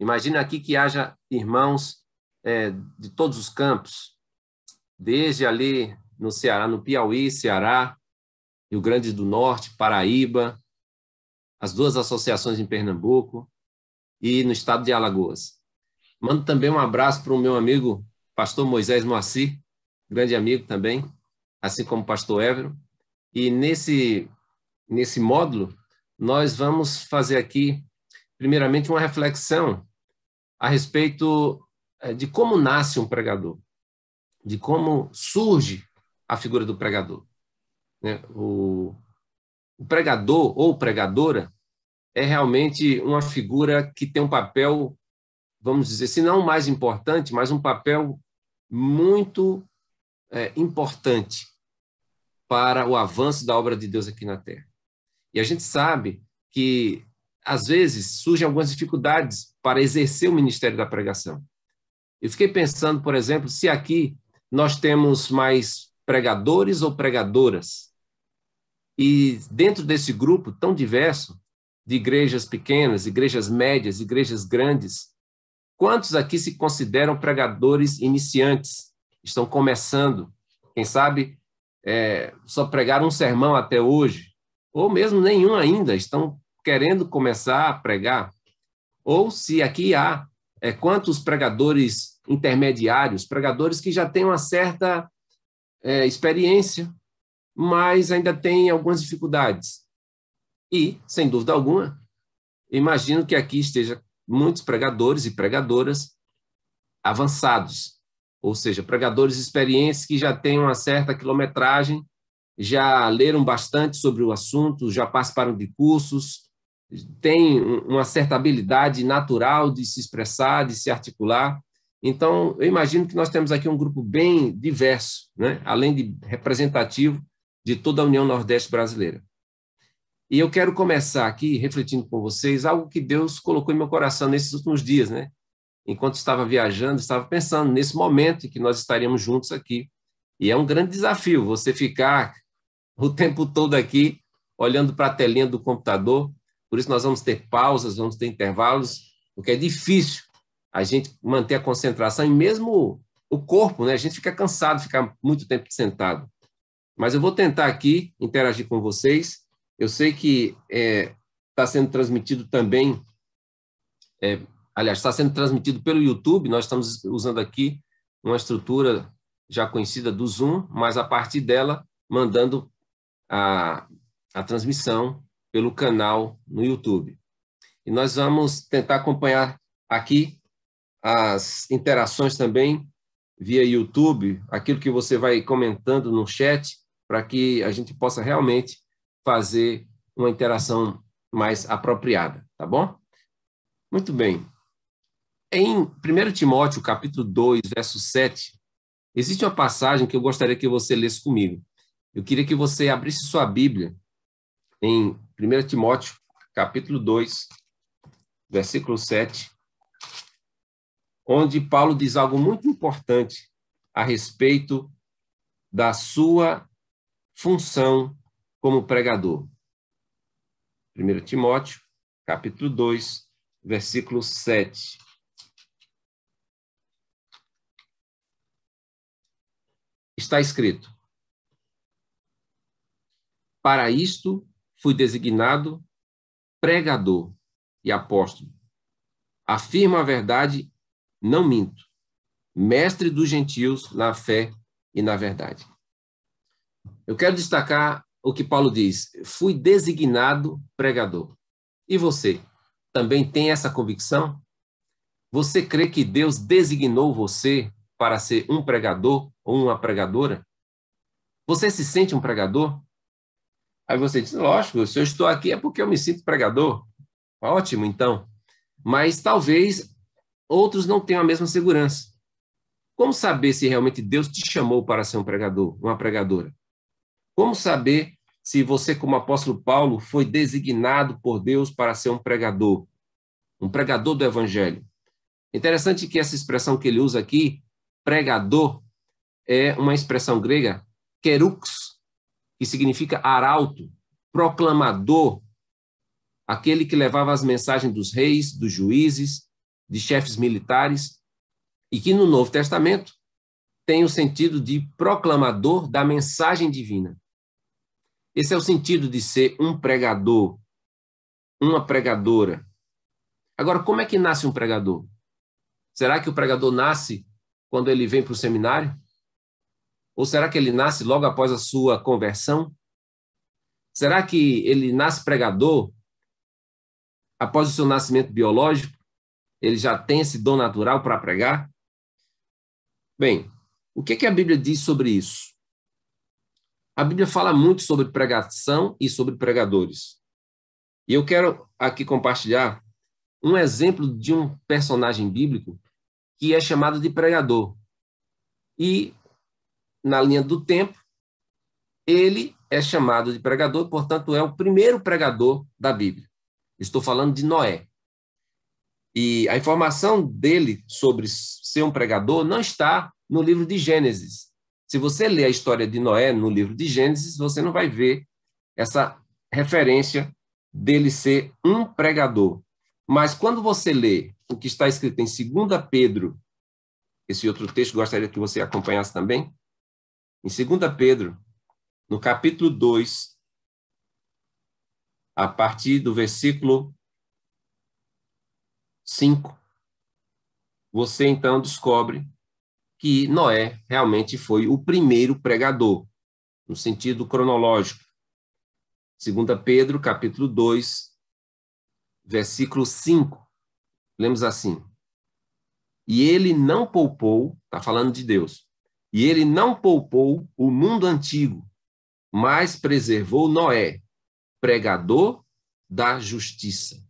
Imagina aqui que haja irmãos é, de todos os campos, desde ali no Ceará, no Piauí, Ceará, Rio Grande do Norte, Paraíba, as duas associações em Pernambuco e no estado de Alagoas. Mando também um abraço para o meu amigo pastor Moisés Moacir, grande amigo também, assim como o pastor Évero. E nesse, nesse módulo, nós vamos fazer aqui, primeiramente, uma reflexão a respeito eh, de como nasce um pregador, de como surge a figura do pregador. Né? O, pregador ou pregadora é realmente uma figura que tem um papel, vamos dizer, se não mais importante, mas um papel muito é, importante para o avanço da obra de Deus aqui na Terra. E a gente sabe que, às vezes, surgem algumas dificuldades para exercer o ministério da pregação. Eu fiquei pensando, por exemplo, se aqui nós temos mais pregadores ou pregadoras. E dentro desse grupo tão diverso, de igrejas pequenas, igrejas médias, igrejas grandes, quantos aqui se consideram pregadores iniciantes? Estão começando, quem sabe é, só pregaram um sermão até hoje, ou mesmo nenhum ainda, estão querendo começar a pregar. Ou se aqui há é, quantos pregadores intermediários, pregadores que já têm uma certa é, experiência, mas ainda têm algumas dificuldades. E, sem dúvida alguma, imagino que aqui esteja muitos pregadores e pregadoras avançados, ou seja, pregadores experientes que já têm uma certa quilometragem, já leram bastante sobre o assunto, já participaram de cursos, têm uma certa habilidade natural de se expressar, de se articular. Então, eu imagino que nós temos aqui um grupo bem diverso, né? além de representativo de toda a União Nordeste brasileira. E eu quero começar aqui refletindo com vocês algo que Deus colocou em meu coração nesses últimos dias, né? Enquanto estava viajando, estava pensando nesse momento em que nós estaríamos juntos aqui. E é um grande desafio você ficar o tempo todo aqui olhando para a telinha do computador. Por isso nós vamos ter pausas, vamos ter intervalos, porque é difícil a gente manter a concentração e mesmo o corpo, né? A gente fica cansado, ficar muito tempo sentado. Mas eu vou tentar aqui interagir com vocês. Eu sei que está é, tá sendo transmitido também, é, aliás, está sendo transmitido pelo YouTube. Nós estamos usando aqui uma estrutura já conhecida do Zoom, mas a partir dela, mandando a, a transmissão pelo canal no YouTube. E nós vamos tentar acompanhar aqui as interações também via YouTube, aquilo que você vai comentando no chat, para que a gente possa realmente fazer uma interação mais apropriada, tá bom? Muito bem. Em 1 Timóteo, capítulo 2, verso 7, existe uma passagem que eu gostaria que você lesse comigo. Eu queria que você abrisse sua Bíblia em 1 Timóteo, capítulo 2, versículo 7, onde Paulo diz algo muito importante a respeito da sua função como pregador. 1 Timóteo, capítulo 2, versículo 7. Está escrito: Para isto fui designado pregador e apóstolo. Afirma a verdade, não minto. Mestre dos gentios na fé e na verdade. Eu quero destacar o que Paulo diz: fui designado pregador. E você? Também tem essa convicção? Você crê que Deus designou você para ser um pregador ou uma pregadora? Você se sente um pregador? Aí você diz: lógico, se eu estou aqui é porque eu me sinto pregador. Ótimo, então. Mas talvez outros não tenham a mesma segurança. Como saber se realmente Deus te chamou para ser um pregador, uma pregadora? Como saber se você, como apóstolo Paulo, foi designado por Deus para ser um pregador, um pregador do evangelho? Interessante que essa expressão que ele usa aqui, pregador, é uma expressão grega, kerux, que significa arauto, proclamador, aquele que levava as mensagens dos reis, dos juízes, de chefes militares, e que no Novo Testamento tem o sentido de proclamador da mensagem divina. Esse é o sentido de ser um pregador, uma pregadora. Agora, como é que nasce um pregador? Será que o pregador nasce quando ele vem para o seminário? Ou será que ele nasce logo após a sua conversão? Será que ele nasce pregador após o seu nascimento biológico? Ele já tem esse dom natural para pregar? Bem, o que, que a Bíblia diz sobre isso? A Bíblia fala muito sobre pregação e sobre pregadores. E eu quero aqui compartilhar um exemplo de um personagem bíblico que é chamado de pregador. E, na linha do tempo, ele é chamado de pregador, portanto, é o primeiro pregador da Bíblia. Estou falando de Noé. E a informação dele sobre ser um pregador não está no livro de Gênesis. Se você ler a história de Noé no livro de Gênesis, você não vai ver essa referência dele ser um pregador. Mas quando você lê o que está escrito em 2 Pedro, esse outro texto gostaria que você acompanhasse também. Em 2 Pedro, no capítulo 2, a partir do versículo 5, você então descobre que Noé realmente foi o primeiro pregador, no sentido cronológico. 2 Pedro, capítulo 2, versículo 5. Lemos assim: E ele não poupou, está falando de Deus, e ele não poupou o mundo antigo, mas preservou Noé, pregador da justiça.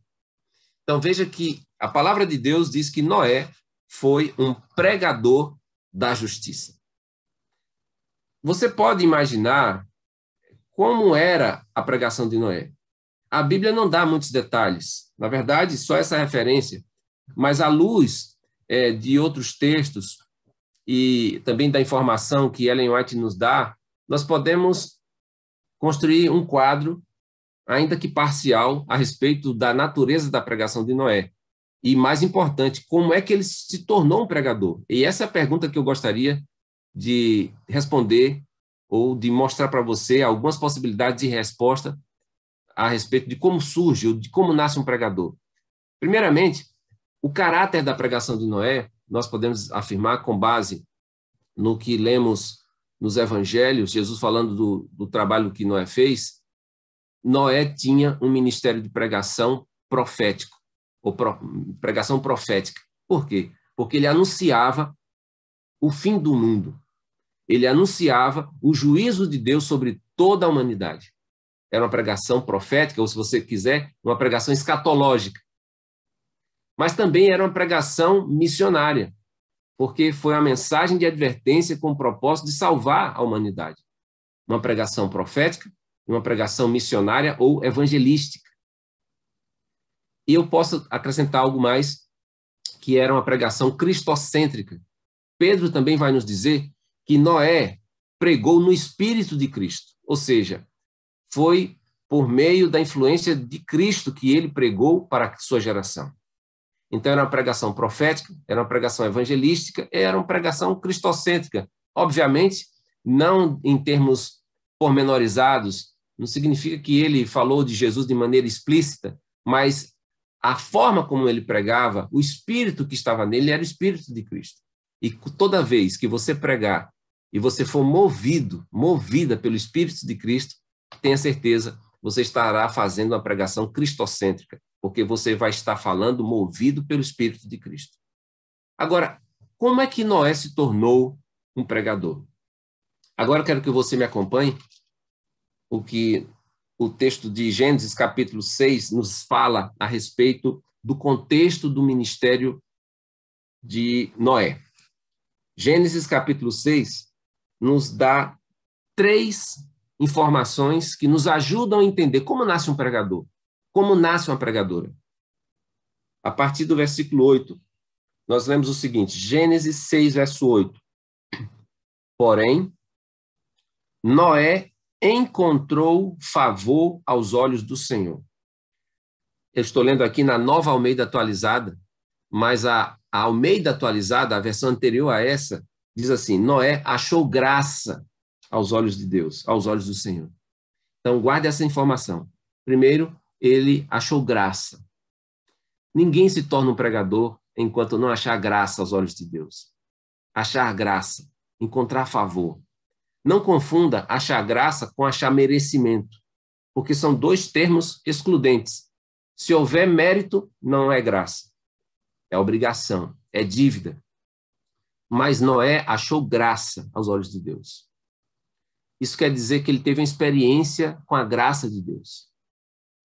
Então veja que a palavra de Deus diz que Noé foi um pregador da justiça. Você pode imaginar como era a pregação de Noé. A Bíblia não dá muitos detalhes, na verdade, só essa referência, mas à luz é, de outros textos e também da informação que Ellen White nos dá, nós podemos construir um quadro, ainda que parcial, a respeito da natureza da pregação de Noé. E, mais importante, como é que ele se tornou um pregador? E essa é a pergunta que eu gostaria de responder ou de mostrar para você algumas possibilidades de resposta a respeito de como surge, ou de como nasce um pregador. Primeiramente, o caráter da pregação de Noé, nós podemos afirmar com base no que lemos nos evangelhos, Jesus falando do, do trabalho que Noé fez, Noé tinha um ministério de pregação profético ou pro, pregação profética. Por quê? Porque ele anunciava o fim do mundo. Ele anunciava o juízo de Deus sobre toda a humanidade. Era uma pregação profética, ou se você quiser, uma pregação escatológica. Mas também era uma pregação missionária, porque foi uma mensagem de advertência com o propósito de salvar a humanidade. Uma pregação profética uma pregação missionária ou evangelística. E eu posso acrescentar algo mais, que era uma pregação cristocêntrica. Pedro também vai nos dizer que Noé pregou no espírito de Cristo, ou seja, foi por meio da influência de Cristo que ele pregou para a sua geração. Então, era uma pregação profética, era uma pregação evangelística, era uma pregação cristocêntrica. Obviamente, não em termos pormenorizados, não significa que ele falou de Jesus de maneira explícita, mas a forma como ele pregava, o espírito que estava nele era o espírito de Cristo. E toda vez que você pregar e você for movido, movida pelo espírito de Cristo, tenha certeza, você estará fazendo uma pregação cristocêntrica, porque você vai estar falando movido pelo espírito de Cristo. Agora, como é que Noé se tornou um pregador? Agora quero que você me acompanhe, o que o texto de Gênesis, capítulo 6, nos fala a respeito do contexto do ministério de Noé. Gênesis, capítulo 6, nos dá três informações que nos ajudam a entender como nasce um pregador, como nasce uma pregadora. A partir do versículo 8, nós lemos o seguinte: Gênesis 6, verso 8. Porém, Noé encontrou favor aos olhos do Senhor. Eu estou lendo aqui na Nova Almeida Atualizada, mas a, a Almeida atualizada, a versão anterior a essa, diz assim: Noé achou graça aos olhos de Deus, aos olhos do Senhor. Então, guarde essa informação. Primeiro, ele achou graça. Ninguém se torna um pregador enquanto não achar graça aos olhos de Deus. Achar graça, encontrar favor. Não confunda achar graça com achar merecimento, porque são dois termos excludentes. Se houver mérito, não é graça. É obrigação, é dívida. Mas Noé achou graça aos olhos de Deus. Isso quer dizer que ele teve uma experiência com a graça de Deus.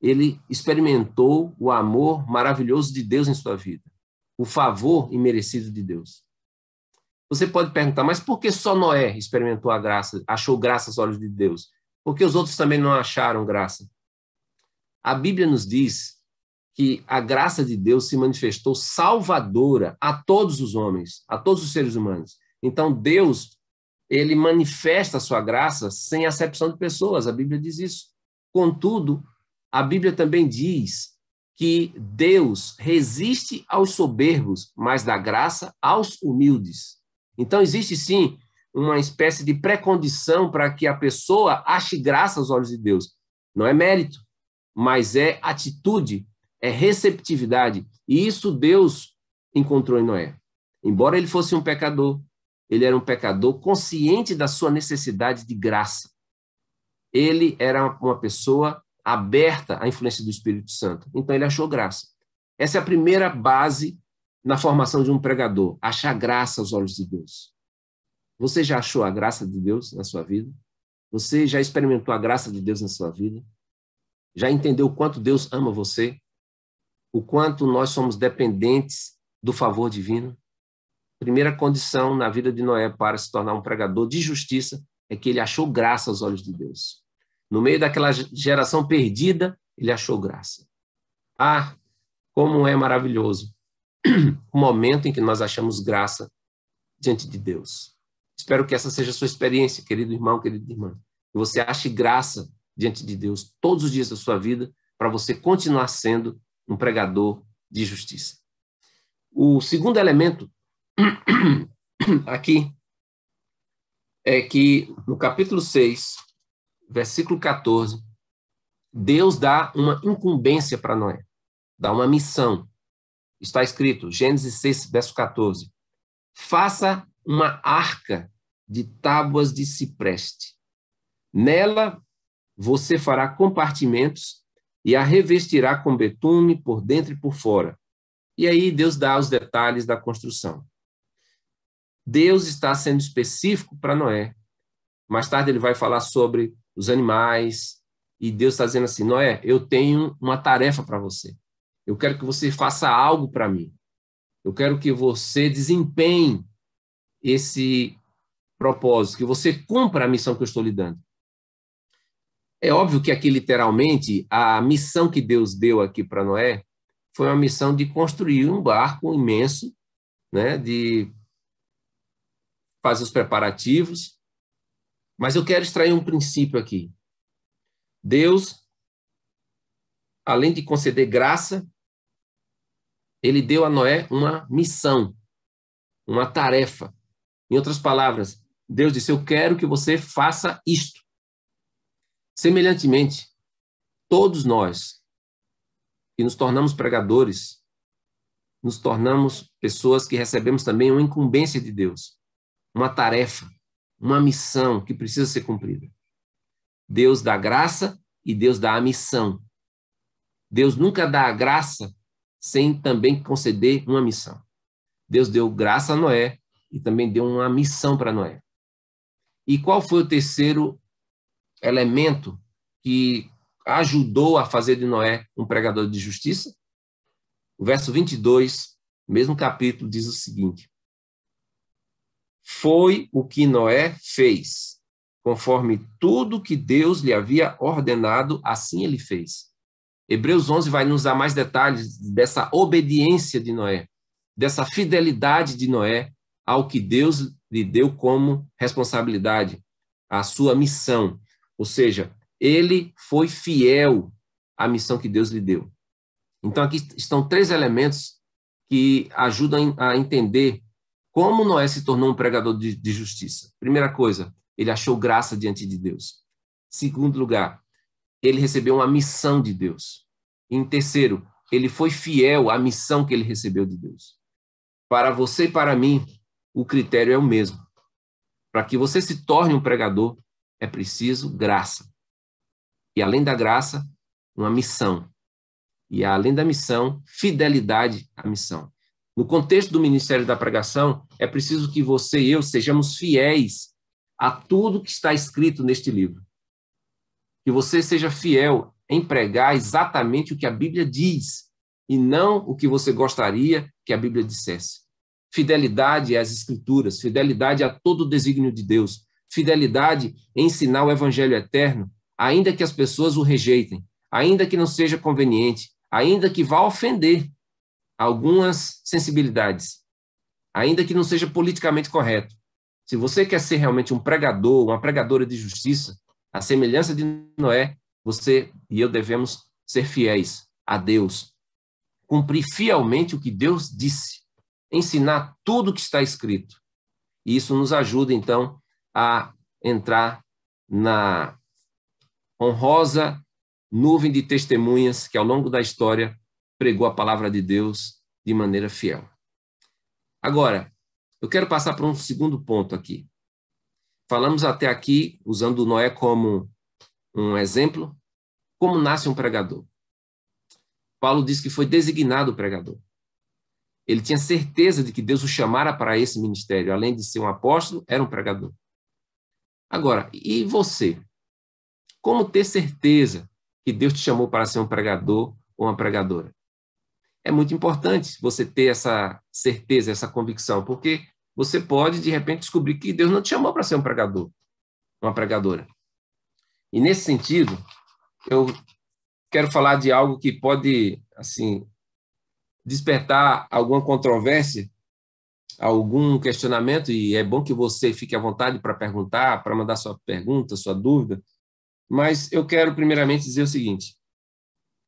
Ele experimentou o amor maravilhoso de Deus em sua vida, o favor imerecido de Deus. Você pode perguntar, mas por que só Noé experimentou a graça, achou graça aos olhos de Deus? Por que os outros também não acharam graça? A Bíblia nos diz que a graça de Deus se manifestou salvadora a todos os homens, a todos os seres humanos. Então, Deus, ele manifesta a sua graça sem acepção de pessoas, a Bíblia diz isso. Contudo, a Bíblia também diz que Deus resiste aos soberbos, mas dá graça aos humildes. Então, existe sim uma espécie de pré-condição para que a pessoa ache graça aos olhos de Deus. Não é mérito, mas é atitude é receptividade. E isso Deus encontrou em Noé. Embora ele fosse um pecador, ele era um pecador consciente da sua necessidade de graça. Ele era uma pessoa aberta à influência do Espírito Santo. Então ele achou graça. Essa é a primeira base na formação de um pregador, achar graça aos olhos de Deus. Você já achou a graça de Deus na sua vida? Você já experimentou a graça de Deus na sua vida? Já entendeu o quanto Deus ama você? o quanto nós somos dependentes do favor divino. Primeira condição na vida de Noé para se tornar um pregador de justiça é que ele achou graça aos olhos de Deus. No meio daquela geração perdida, ele achou graça. Ah, como é maravilhoso o momento em que nós achamos graça diante de Deus. Espero que essa seja a sua experiência, querido irmão, querida irmã. Que você ache graça diante de Deus todos os dias da sua vida para você continuar sendo um pregador de justiça. O segundo elemento aqui é que no capítulo 6, versículo 14, Deus dá uma incumbência para Noé, dá uma missão. Está escrito, Gênesis 6, verso 14: Faça uma arca de tábuas de cipreste. Nela você fará compartimentos e a revestirá com betume por dentro e por fora. E aí Deus dá os detalhes da construção. Deus está sendo específico para Noé. Mais tarde ele vai falar sobre os animais, e Deus está dizendo assim: Noé, eu tenho uma tarefa para você. Eu quero que você faça algo para mim. Eu quero que você desempenhe esse propósito, que você cumpra a missão que eu estou lhe dando. É óbvio que aqui, literalmente, a missão que Deus deu aqui para Noé foi uma missão de construir um barco imenso, né, de fazer os preparativos. Mas eu quero extrair um princípio aqui. Deus, além de conceder graça, ele deu a Noé uma missão, uma tarefa. Em outras palavras, Deus disse: Eu quero que você faça isto. Semelhantemente, todos nós que nos tornamos pregadores, nos tornamos pessoas que recebemos também uma incumbência de Deus, uma tarefa, uma missão que precisa ser cumprida. Deus dá graça e Deus dá a missão. Deus nunca dá a graça sem também conceder uma missão. Deus deu graça a Noé e também deu uma missão para Noé. E qual foi o terceiro elemento que ajudou a fazer de Noé um pregador de justiça? O verso 22, mesmo capítulo, diz o seguinte: Foi o que Noé fez, conforme tudo que Deus lhe havia ordenado, assim ele fez. Hebreus 11 vai nos dar mais detalhes dessa obediência de Noé, dessa fidelidade de Noé ao que Deus lhe deu como responsabilidade, a sua missão. Ou seja, ele foi fiel à missão que Deus lhe deu. Então, aqui estão três elementos que ajudam a entender como Noé se tornou um pregador de, de justiça. Primeira coisa, ele achou graça diante de Deus. Segundo lugar, ele recebeu uma missão de Deus. Em terceiro, ele foi fiel à missão que ele recebeu de Deus. Para você e para mim, o critério é o mesmo. Para que você se torne um pregador, é preciso graça. E além da graça, uma missão. E além da missão, fidelidade à missão. No contexto do ministério da pregação, é preciso que você e eu sejamos fiéis a tudo que está escrito neste livro. Que você seja fiel em pregar exatamente o que a Bíblia diz e não o que você gostaria que a Bíblia dissesse. Fidelidade às Escrituras, fidelidade a todo o desígnio de Deus, fidelidade em ensinar o Evangelho eterno, ainda que as pessoas o rejeitem, ainda que não seja conveniente, ainda que vá ofender algumas sensibilidades, ainda que não seja politicamente correto. Se você quer ser realmente um pregador, uma pregadora de justiça, a semelhança de Noé, você e eu devemos ser fiéis a Deus, cumprir fielmente o que Deus disse, ensinar tudo o que está escrito. E isso nos ajuda, então, a entrar na honrosa nuvem de testemunhas que, ao longo da história, pregou a palavra de Deus de maneira fiel. Agora, eu quero passar para um segundo ponto aqui. Falamos até aqui, usando Noé como um exemplo, como nasce um pregador. Paulo diz que foi designado pregador. Ele tinha certeza de que Deus o chamara para esse ministério. Além de ser um apóstolo, era um pregador. Agora, e você? Como ter certeza que Deus te chamou para ser um pregador ou uma pregadora? É muito importante você ter essa certeza, essa convicção, porque você pode, de repente, descobrir que Deus não te chamou para ser um pregador, uma pregadora. E nesse sentido, eu quero falar de algo que pode, assim, despertar alguma controvérsia, algum questionamento, e é bom que você fique à vontade para perguntar, para mandar sua pergunta, sua dúvida. Mas eu quero, primeiramente, dizer o seguinte: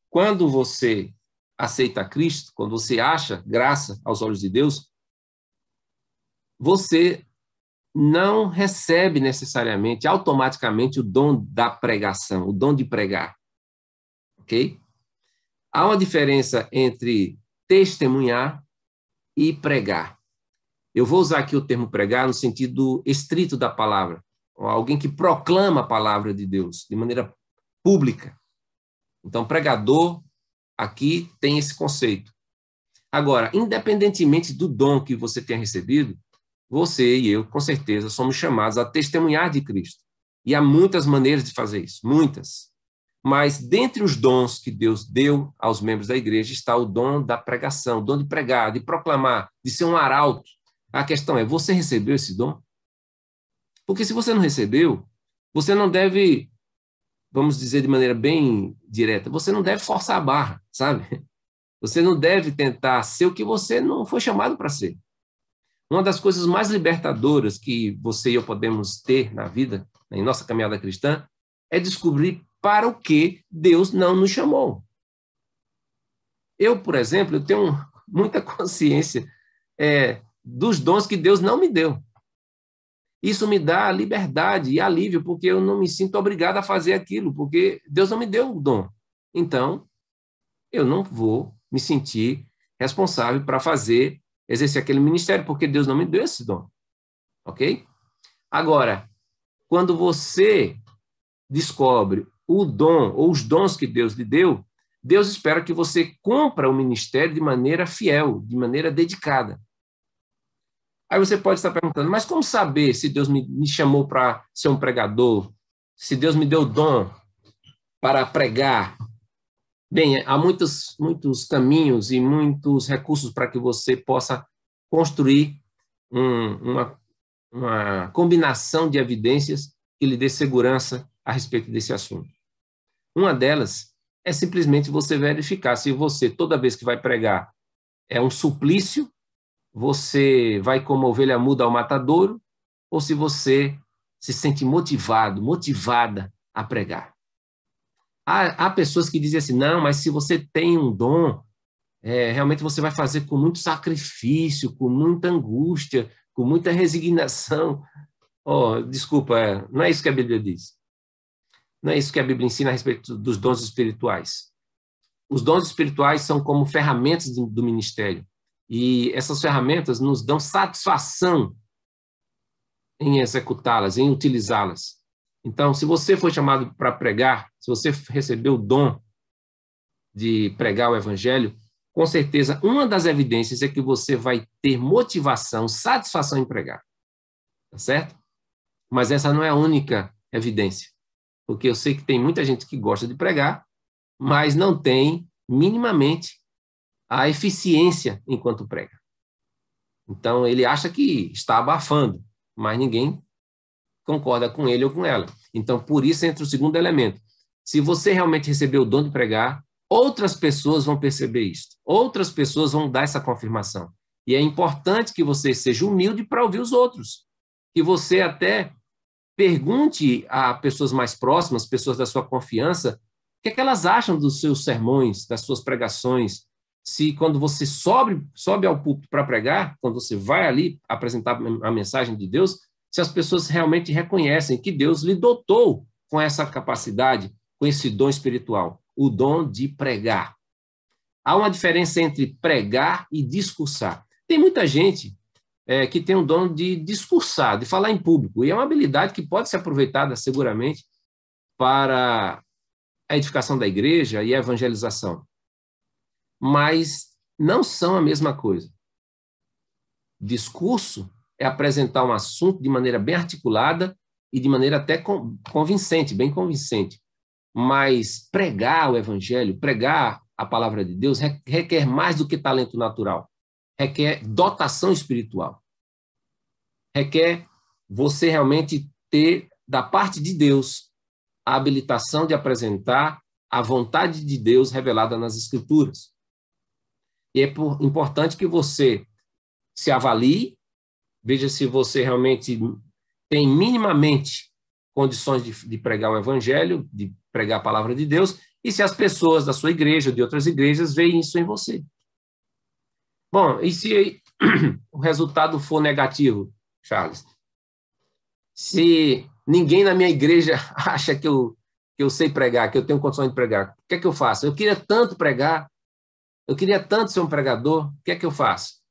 quando você aceita Cristo, quando você acha graça aos olhos de Deus, você não recebe necessariamente, automaticamente, o dom da pregação, o dom de pregar. Ok? Há uma diferença entre testemunhar e pregar. Eu vou usar aqui o termo pregar no sentido estrito da palavra. Alguém que proclama a palavra de Deus de maneira pública. Então, pregador aqui tem esse conceito. Agora, independentemente do dom que você tenha recebido, você e eu, com certeza, somos chamados a testemunhar de Cristo. E há muitas maneiras de fazer isso, muitas. Mas dentre os dons que Deus deu aos membros da igreja está o dom da pregação, o dom de pregar, de proclamar, de ser um arauto. A questão é: você recebeu esse dom? Porque se você não recebeu, você não deve, vamos dizer de maneira bem direta, você não deve forçar a barra, sabe? Você não deve tentar ser o que você não foi chamado para ser. Uma das coisas mais libertadoras que você e eu podemos ter na vida, em nossa caminhada cristã, é descobrir para o que Deus não nos chamou. Eu, por exemplo, eu tenho muita consciência é, dos dons que Deus não me deu. Isso me dá liberdade e alívio, porque eu não me sinto obrigado a fazer aquilo, porque Deus não me deu o dom. Então, eu não vou me sentir responsável para fazer exercer aquele ministério, porque Deus não me deu esse dom. Ok? Agora, quando você descobre o dom ou os dons que Deus lhe deu, Deus espera que você cumpra o ministério de maneira fiel, de maneira dedicada. Aí você pode estar perguntando, mas como saber se Deus me, me chamou para ser um pregador? Se Deus me deu dom para pregar? Bem, há muitos, muitos caminhos e muitos recursos para que você possa construir um, uma, uma combinação de evidências que lhe dê segurança a respeito desse assunto. Uma delas é simplesmente você verificar se você, toda vez que vai pregar, é um suplício, você vai como ovelha muda ao matadouro, ou se você se sente motivado, motivada a pregar. Há, há pessoas que dizem assim: não, mas se você tem um dom, é, realmente você vai fazer com muito sacrifício, com muita angústia, com muita resignação. Oh, desculpa, é, não é isso que a Bíblia diz. Não é isso que a Bíblia ensina a respeito dos dons espirituais. Os dons espirituais são como ferramentas do ministério. E essas ferramentas nos dão satisfação em executá-las, em utilizá-las. Então, se você foi chamado para pregar, se você recebeu o dom de pregar o evangelho, com certeza uma das evidências é que você vai ter motivação, satisfação em pregar. Tá certo? Mas essa não é a única evidência. Porque eu sei que tem muita gente que gosta de pregar, mas não tem minimamente a eficiência enquanto prega. Então ele acha que está abafando, mas ninguém concorda com ele ou com ela. Então por isso entra o segundo elemento. Se você realmente recebeu o dom de pregar, outras pessoas vão perceber isso. Outras pessoas vão dar essa confirmação. E é importante que você seja humilde para ouvir os outros. Que você até pergunte a pessoas mais próximas, pessoas da sua confiança, o que, é que elas acham dos seus sermões, das suas pregações. Se quando você sobe, sobe ao púlpito para pregar, quando você vai ali apresentar a mensagem de Deus, se as pessoas realmente reconhecem que Deus lhe dotou com essa capacidade, com esse dom espiritual o dom de pregar. Há uma diferença entre pregar e discursar. Tem muita gente é, que tem um dom de discursar, de falar em público, e é uma habilidade que pode ser aproveitada seguramente para a edificação da igreja e a evangelização. Mas não são a mesma coisa. Discurso é apresentar um assunto de maneira bem articulada e de maneira até convincente, bem convincente. Mas pregar o evangelho, pregar a palavra de Deus, requer mais do que talento natural. Requer dotação espiritual. Requer você realmente ter, da parte de Deus, a habilitação de apresentar a vontade de Deus revelada nas Escrituras. E é importante que você se avalie, veja se você realmente tem minimamente condições de, de pregar o Evangelho, de pregar a palavra de Deus, e se as pessoas da sua igreja, de outras igrejas, veem isso em você. Bom, e se o resultado for negativo, Charles? Se ninguém na minha igreja acha que eu, que eu sei pregar, que eu tenho condições de pregar, o que é que eu faço? Eu queria tanto pregar, eu queria tanto ser um pregador, o que é que eu faço?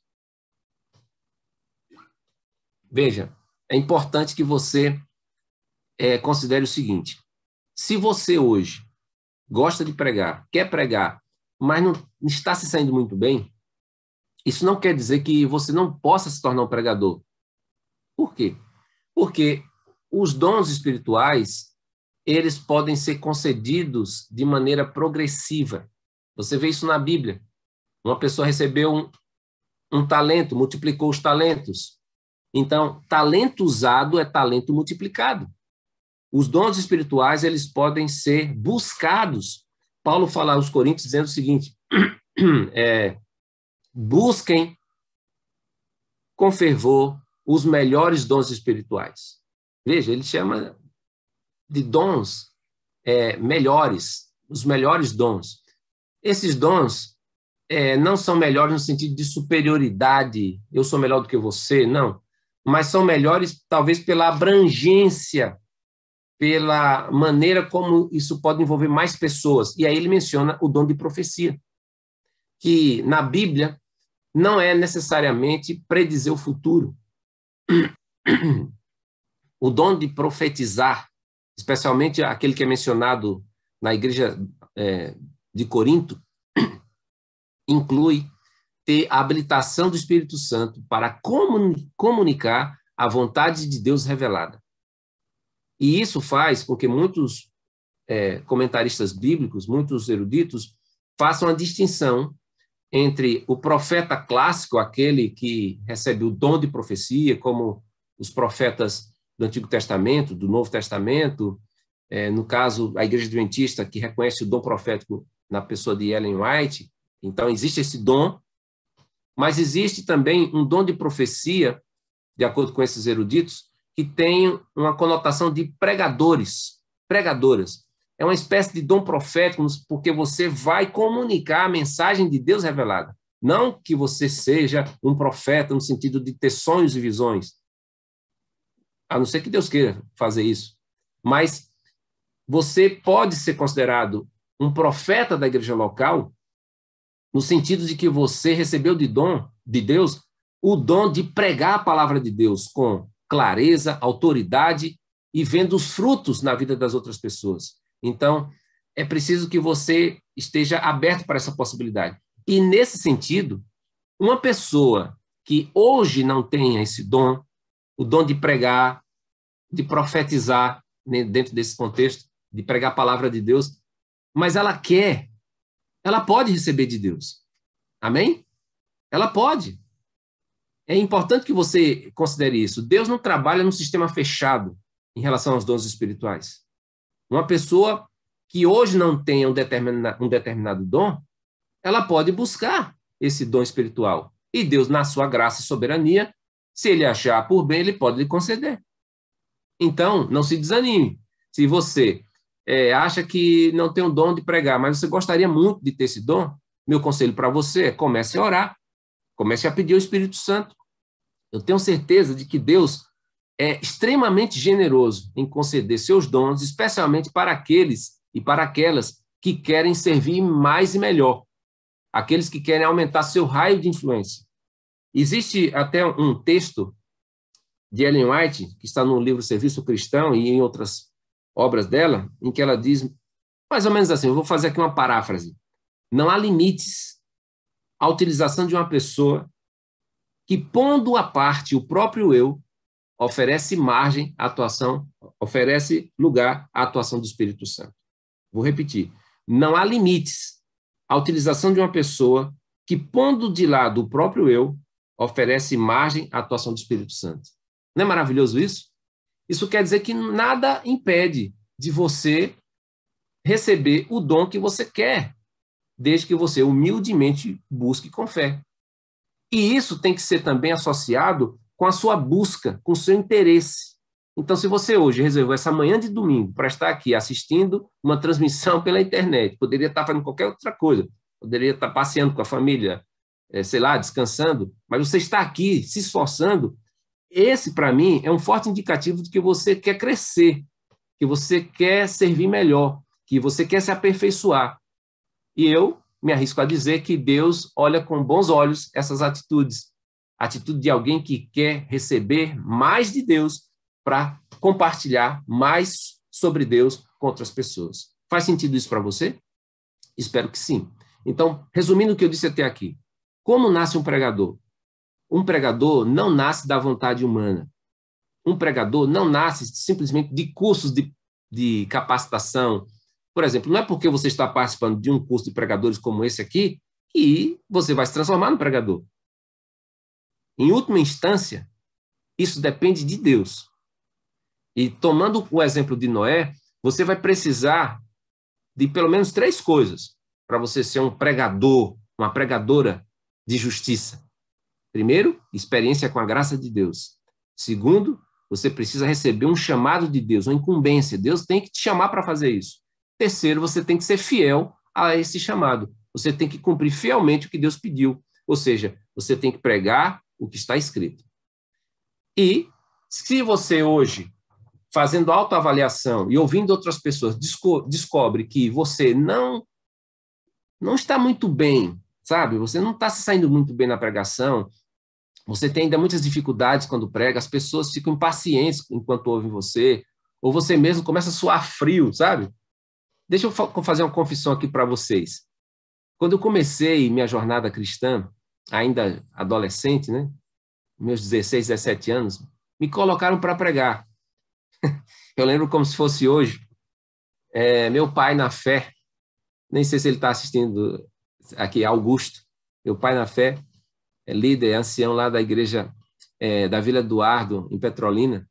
Veja, é importante que você é, considere o seguinte: se você hoje gosta de pregar, quer pregar, mas não está se saindo muito bem, isso não quer dizer que você não possa se tornar um pregador. Por quê? Porque os dons espirituais, eles podem ser concedidos de maneira progressiva. Você vê isso na Bíblia. Uma pessoa recebeu um, um talento, multiplicou os talentos. Então, talento usado é talento multiplicado. Os dons espirituais, eles podem ser buscados. Paulo fala aos Coríntios dizendo o seguinte: é, busquem com fervor os melhores dons espirituais. Veja, ele chama de dons é, melhores, os melhores dons. Esses dons é, não são melhores no sentido de superioridade, eu sou melhor do que você, não. Mas são melhores, talvez, pela abrangência pela maneira como isso pode envolver mais pessoas. E aí ele menciona o dom de profecia, que na Bíblia não é necessariamente predizer o futuro. O dom de profetizar, especialmente aquele que é mencionado na igreja é, de Corinto, inclui ter a habilitação do Espírito Santo para comunicar a vontade de Deus revelada. E isso faz com que muitos é, comentaristas bíblicos, muitos eruditos, façam a distinção entre o profeta clássico, aquele que recebe o dom de profecia, como os profetas do Antigo Testamento, do Novo Testamento, é, no caso, a Igreja Adventista, que reconhece o dom profético na pessoa de Ellen White. Então, existe esse dom, mas existe também um dom de profecia, de acordo com esses eruditos, que tem uma conotação de pregadores, pregadoras. é uma espécie de dom profético, porque você vai comunicar a mensagem de Deus revelada. Não que você seja um profeta no sentido de ter sonhos e visões, a não ser que Deus queira fazer isso. Mas você pode ser considerado um profeta da igreja local no sentido de que você recebeu de dom de Deus o dom de pregar a palavra de Deus com clareza, autoridade e vendo os frutos na vida das outras pessoas. Então, é preciso que você esteja aberto para essa possibilidade. E nesse sentido, uma pessoa que hoje não tenha esse dom, o dom de pregar, de profetizar, né, dentro desse contexto, de pregar a palavra de Deus, mas ela quer, ela pode receber de Deus. Amém? Ela pode. É importante que você considere isso. Deus não trabalha num sistema fechado em relação aos dons espirituais. Uma pessoa que hoje não tenha um, determina, um determinado dom, ela pode buscar esse dom espiritual. E Deus, na sua graça e soberania, se ele achar por bem, ele pode lhe conceder. Então, não se desanime. Se você é, acha que não tem o dom de pregar, mas você gostaria muito de ter esse dom, meu conselho para você é comece a orar, comece a pedir ao Espírito Santo. Eu tenho certeza de que Deus é extremamente generoso em conceder seus dons, especialmente para aqueles e para aquelas que querem servir mais e melhor, aqueles que querem aumentar seu raio de influência. Existe até um texto de Ellen White, que está no livro Serviço Cristão e em outras obras dela, em que ela diz mais ou menos assim: eu vou fazer aqui uma paráfrase. Não há limites à utilização de uma pessoa que, pondo à parte o próprio eu, oferece margem à atuação, oferece lugar à atuação do Espírito Santo. Vou repetir. Não há limites à utilização de uma pessoa que, pondo de lado o próprio eu, oferece margem à atuação do Espírito Santo. Não é maravilhoso isso? Isso quer dizer que nada impede de você receber o dom que você quer, desde que você humildemente busque com fé. E isso tem que ser também associado com a sua busca, com o seu interesse. Então, se você hoje reservou essa manhã de domingo para estar aqui assistindo uma transmissão pela internet, poderia estar fazendo qualquer outra coisa, poderia estar passeando com a família, é, sei lá, descansando, mas você está aqui se esforçando, esse, para mim, é um forte indicativo de que você quer crescer, que você quer servir melhor, que você quer se aperfeiçoar. E eu me arrisco a dizer que Deus olha com bons olhos essas atitudes. Atitude de alguém que quer receber mais de Deus para compartilhar mais sobre Deus com outras pessoas. Faz sentido isso para você? Espero que sim. Então, resumindo o que eu disse até aqui, como nasce um pregador? Um pregador não nasce da vontade humana. Um pregador não nasce simplesmente de cursos de, de capacitação. Por exemplo, não é porque você está participando de um curso de pregadores como esse aqui que você vai se transformar no pregador. Em última instância, isso depende de Deus. E tomando o exemplo de Noé, você vai precisar de pelo menos três coisas para você ser um pregador, uma pregadora de justiça. Primeiro, experiência com a graça de Deus. Segundo, você precisa receber um chamado de Deus, uma incumbência. Deus tem que te chamar para fazer isso. Terceiro, você tem que ser fiel a esse chamado. Você tem que cumprir fielmente o que Deus pediu. Ou seja, você tem que pregar o que está escrito. E se você hoje, fazendo autoavaliação e ouvindo outras pessoas, desco descobre que você não não está muito bem, sabe? Você não está se saindo muito bem na pregação, você tem ainda muitas dificuldades quando prega, as pessoas ficam impacientes enquanto ouvem você, ou você mesmo começa a suar frio, sabe? Deixa eu fazer uma confissão aqui para vocês. Quando eu comecei minha jornada cristã, ainda adolescente, né? Meus 16, 17 anos, me colocaram para pregar. Eu lembro como se fosse hoje. É, meu pai na fé, nem sei se ele está assistindo aqui, Augusto, meu pai na fé, é líder, é ancião lá da igreja é, da Vila Eduardo, em Petrolina.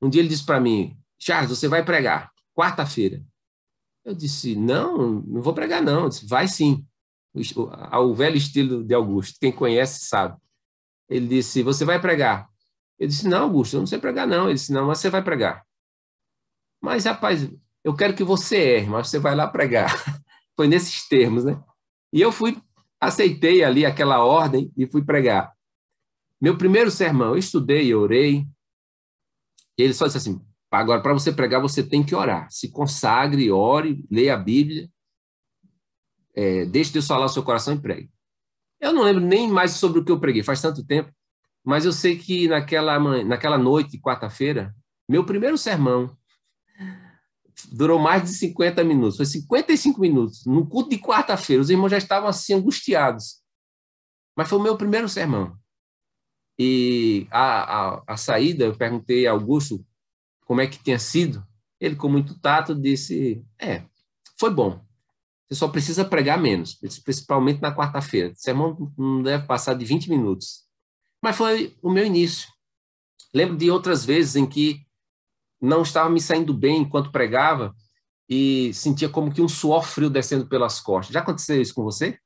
Um dia ele disse para mim, Charles, você vai pregar, quarta-feira. Eu disse, não, não vou pregar não. Eu disse, vai sim. Ao velho estilo de Augusto, quem conhece sabe. Ele disse, você vai pregar. Eu disse, não, Augusto, eu não sei pregar não. Ele disse, não, mas você vai pregar. Mas, rapaz, eu eu quero que você erre, mas você vai lá pregar. Foi nesses termos, né? E eu fui, aceitei ali aquela ordem e fui pregar. Meu primeiro sermão, eu estudei, orei. Ele só disse assim: agora, para você pregar, você tem que orar. Se consagre, ore, leia a Bíblia, é, deixe Deus falar o seu coração e pregue. Eu não lembro nem mais sobre o que eu preguei, faz tanto tempo, mas eu sei que naquela, naquela noite, quarta-feira, meu primeiro sermão durou mais de 50 minutos, foi 55 minutos, no culto de quarta-feira. Os irmãos já estavam assim angustiados. Mas foi o meu primeiro sermão. E a, a, a saída, eu perguntei a Augusto como é que tinha sido. Ele, com muito tato, disse: É, foi bom. Você só precisa pregar menos, principalmente na quarta-feira. O sermão não deve passar de 20 minutos. Mas foi o meu início. Lembro de outras vezes em que não estava me saindo bem enquanto pregava e sentia como que um suor frio descendo pelas costas. Já aconteceu isso com você?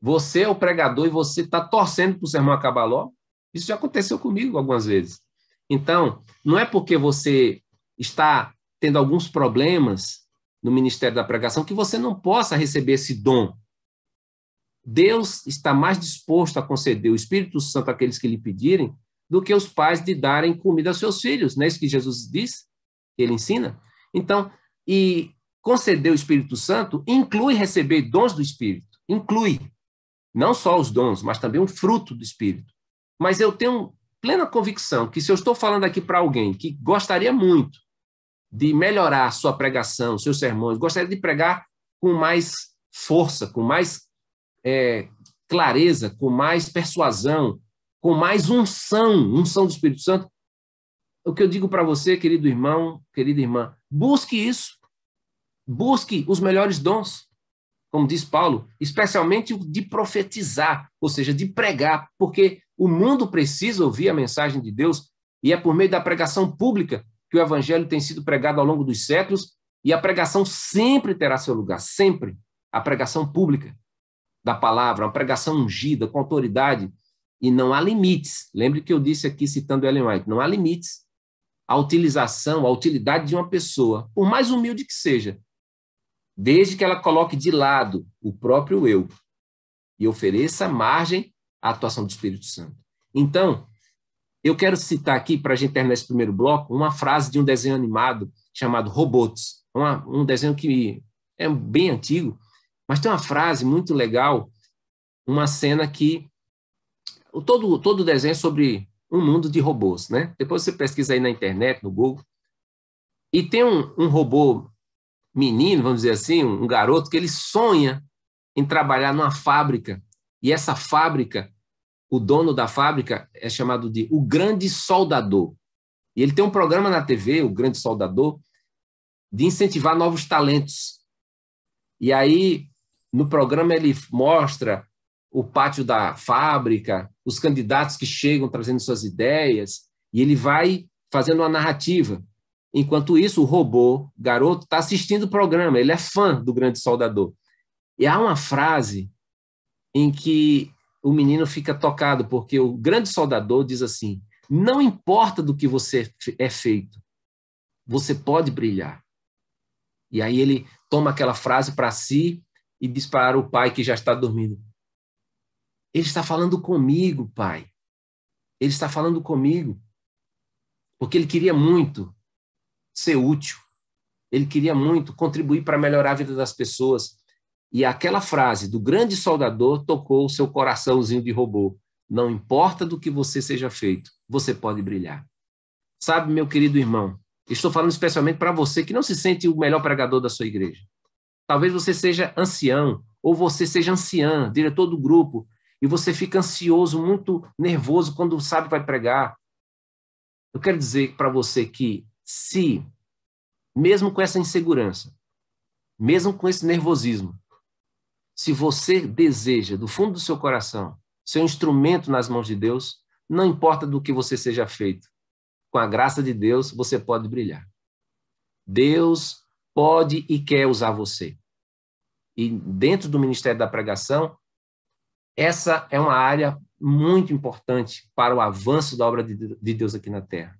Você é o pregador e você está torcendo para o sermão acabar logo? Isso já aconteceu comigo algumas vezes. Então, não é porque você está tendo alguns problemas no ministério da pregação que você não possa receber esse dom. Deus está mais disposto a conceder o Espírito Santo àqueles que lhe pedirem do que os pais de darem comida aos seus filhos. Não é isso que Jesus diz? Que ele ensina? Então, e conceder o Espírito Santo inclui receber dons do Espírito. Inclui. Não só os dons, mas também um fruto do Espírito. Mas eu tenho plena convicção que se eu estou falando aqui para alguém que gostaria muito de melhorar sua pregação, seus sermões, gostaria de pregar com mais força, com mais é, clareza, com mais persuasão, com mais unção, unção do Espírito Santo. O que eu digo para você, querido irmão, querida irmã, busque isso. Busque os melhores dons, como diz Paulo, especialmente o de profetizar, ou seja, de pregar, porque o mundo precisa ouvir a mensagem de Deus e é por meio da pregação pública que o evangelho tem sido pregado ao longo dos séculos e a pregação sempre terá seu lugar, sempre. A pregação pública da palavra, uma pregação ungida, com autoridade, e não há limites. Lembre que eu disse aqui, citando Ellen White, não há limites à utilização, à utilidade de uma pessoa, por mais humilde que seja, desde que ela coloque de lado o próprio eu e ofereça margem à atuação do Espírito Santo. Então, eu quero citar aqui, para a gente terminar esse primeiro bloco, uma frase de um desenho animado chamado Robots, uma, um desenho que é bem antigo, mas tem uma frase muito legal, uma cena que todo todo desenho sobre um mundo de robôs, né? Depois você pesquisa aí na internet, no Google, e tem um, um robô menino, vamos dizer assim, um garoto que ele sonha em trabalhar numa fábrica e essa fábrica, o dono da fábrica é chamado de o Grande Soldador. E ele tem um programa na TV, o Grande Soldador, de incentivar novos talentos. E aí, no programa, ele mostra o pátio da fábrica, os candidatos que chegam trazendo suas ideias, e ele vai fazendo uma narrativa. Enquanto isso, o robô, garoto, está assistindo o programa, ele é fã do Grande Soldador. E há uma frase em que o menino fica tocado, porque o Grande Soldador diz assim: não importa do que você é feito, você pode brilhar. E aí ele toma aquela frase para si e diz para o pai que já está dormindo: ele está falando comigo, pai. Ele está falando comigo. Porque ele queria muito ser útil. Ele queria muito contribuir para melhorar a vida das pessoas. E aquela frase do grande soldador tocou o seu coraçãozinho de robô. Não importa do que você seja feito, você pode brilhar. Sabe, meu querido irmão, estou falando especialmente para você que não se sente o melhor pregador da sua igreja. Talvez você seja ancião, ou você seja anciã, diretor do grupo, e você fica ansioso, muito nervoso quando sabe que vai pregar. Eu quero dizer para você que se, mesmo com essa insegurança, mesmo com esse nervosismo, se você deseja, do fundo do seu coração, ser um instrumento nas mãos de Deus, não importa do que você seja feito, com a graça de Deus, você pode brilhar. Deus pode e quer usar você. E dentro do ministério da pregação, essa é uma área muito importante para o avanço da obra de Deus aqui na Terra.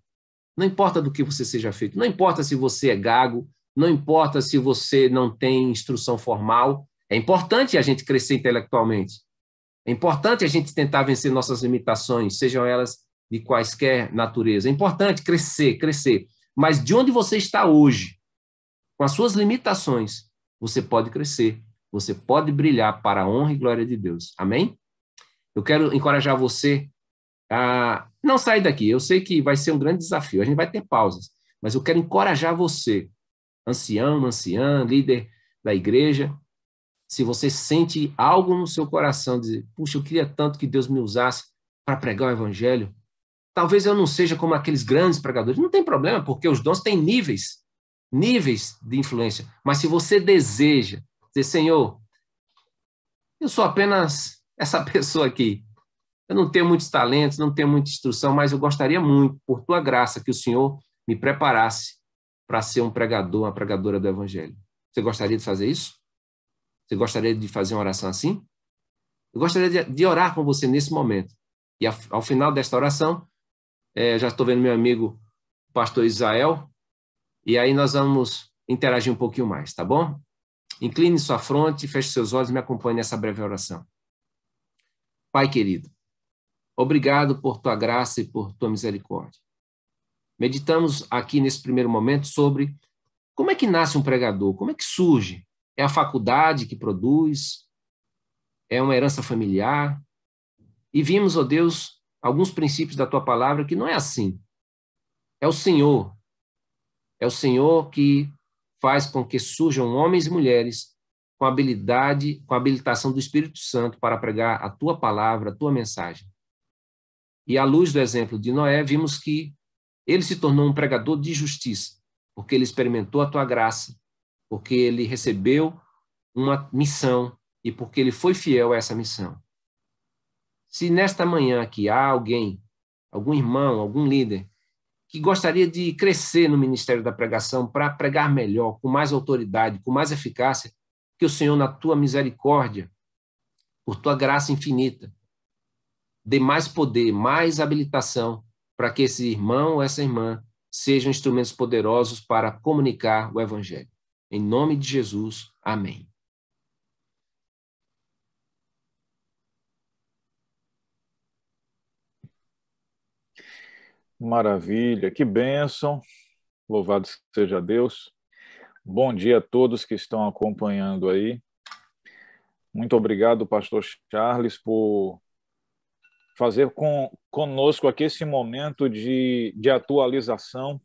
Não importa do que você seja feito, não importa se você é gago, não importa se você não tem instrução formal, é importante a gente crescer intelectualmente. É importante a gente tentar vencer nossas limitações, sejam elas de quaisquer natureza. É importante crescer, crescer. Mas de onde você está hoje, com as suas limitações, você pode crescer, você pode brilhar para a honra e glória de Deus. Amém? Eu quero encorajar você a não sair daqui. Eu sei que vai ser um grande desafio, a gente vai ter pausas, mas eu quero encorajar você, ancião, anciã, líder da igreja, se você sente algo no seu coração, dizer, puxa, eu queria tanto que Deus me usasse para pregar o evangelho, talvez eu não seja como aqueles grandes pregadores, não tem problema, porque os dons têm níveis, níveis de influência, mas se você deseja dizer, Senhor, eu sou apenas essa pessoa aqui, eu não tenho muitos talentos, não tenho muita instrução, mas eu gostaria muito, por tua graça, que o Senhor me preparasse para ser um pregador, uma pregadora do Evangelho. Você gostaria de fazer isso? Você gostaria de fazer uma oração assim? Eu gostaria de, de orar com você nesse momento. E ao, ao final desta oração, é, já estou vendo meu amigo pastor Israel, e aí nós vamos interagir um pouquinho mais, tá bom? Incline sua fronte, feche seus olhos e me acompanhe nessa breve oração. Pai querido, obrigado por tua graça e por tua misericórdia. Meditamos aqui nesse primeiro momento sobre como é que nasce um pregador, como é que surge é a faculdade que produz? É uma herança familiar? E vimos, ó oh Deus, alguns princípios da tua palavra que não é assim. É o Senhor. É o Senhor que faz com que surjam homens e mulheres com habilidade, com habilitação do Espírito Santo para pregar a tua palavra, a tua mensagem. E à luz do exemplo de Noé, vimos que ele se tornou um pregador de justiça, porque ele experimentou a tua graça, porque ele recebeu uma missão e porque ele foi fiel a essa missão. Se nesta manhã aqui há alguém, algum irmão, algum líder, que gostaria de crescer no ministério da pregação para pregar melhor, com mais autoridade, com mais eficácia, que o Senhor, na tua misericórdia, por tua graça infinita, dê mais poder, mais habilitação para que esse irmão ou essa irmã sejam instrumentos poderosos para comunicar o Evangelho. Em nome de Jesus, amém. Maravilha, que bênção. Louvado seja Deus. Bom dia a todos que estão acompanhando aí. Muito obrigado, pastor Charles, por fazer com, conosco aqui esse momento de, de atualização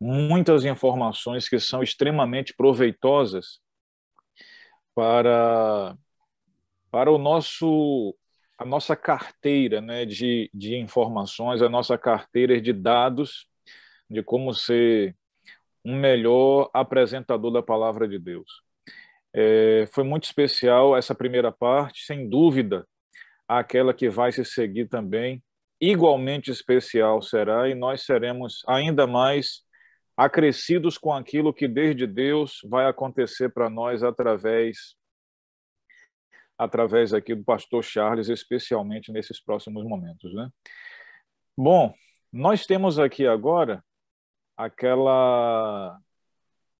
muitas informações que são extremamente proveitosas para, para o nosso a nossa carteira né, de, de informações, a nossa carteira de dados de como ser um melhor apresentador da palavra de Deus. É, foi muito especial essa primeira parte, sem dúvida, aquela que vai se seguir também, igualmente especial será, e nós seremos ainda mais acrescidos com aquilo que desde Deus vai acontecer para nós através através aqui do pastor Charles, especialmente nesses próximos momentos, né? Bom, nós temos aqui agora aquela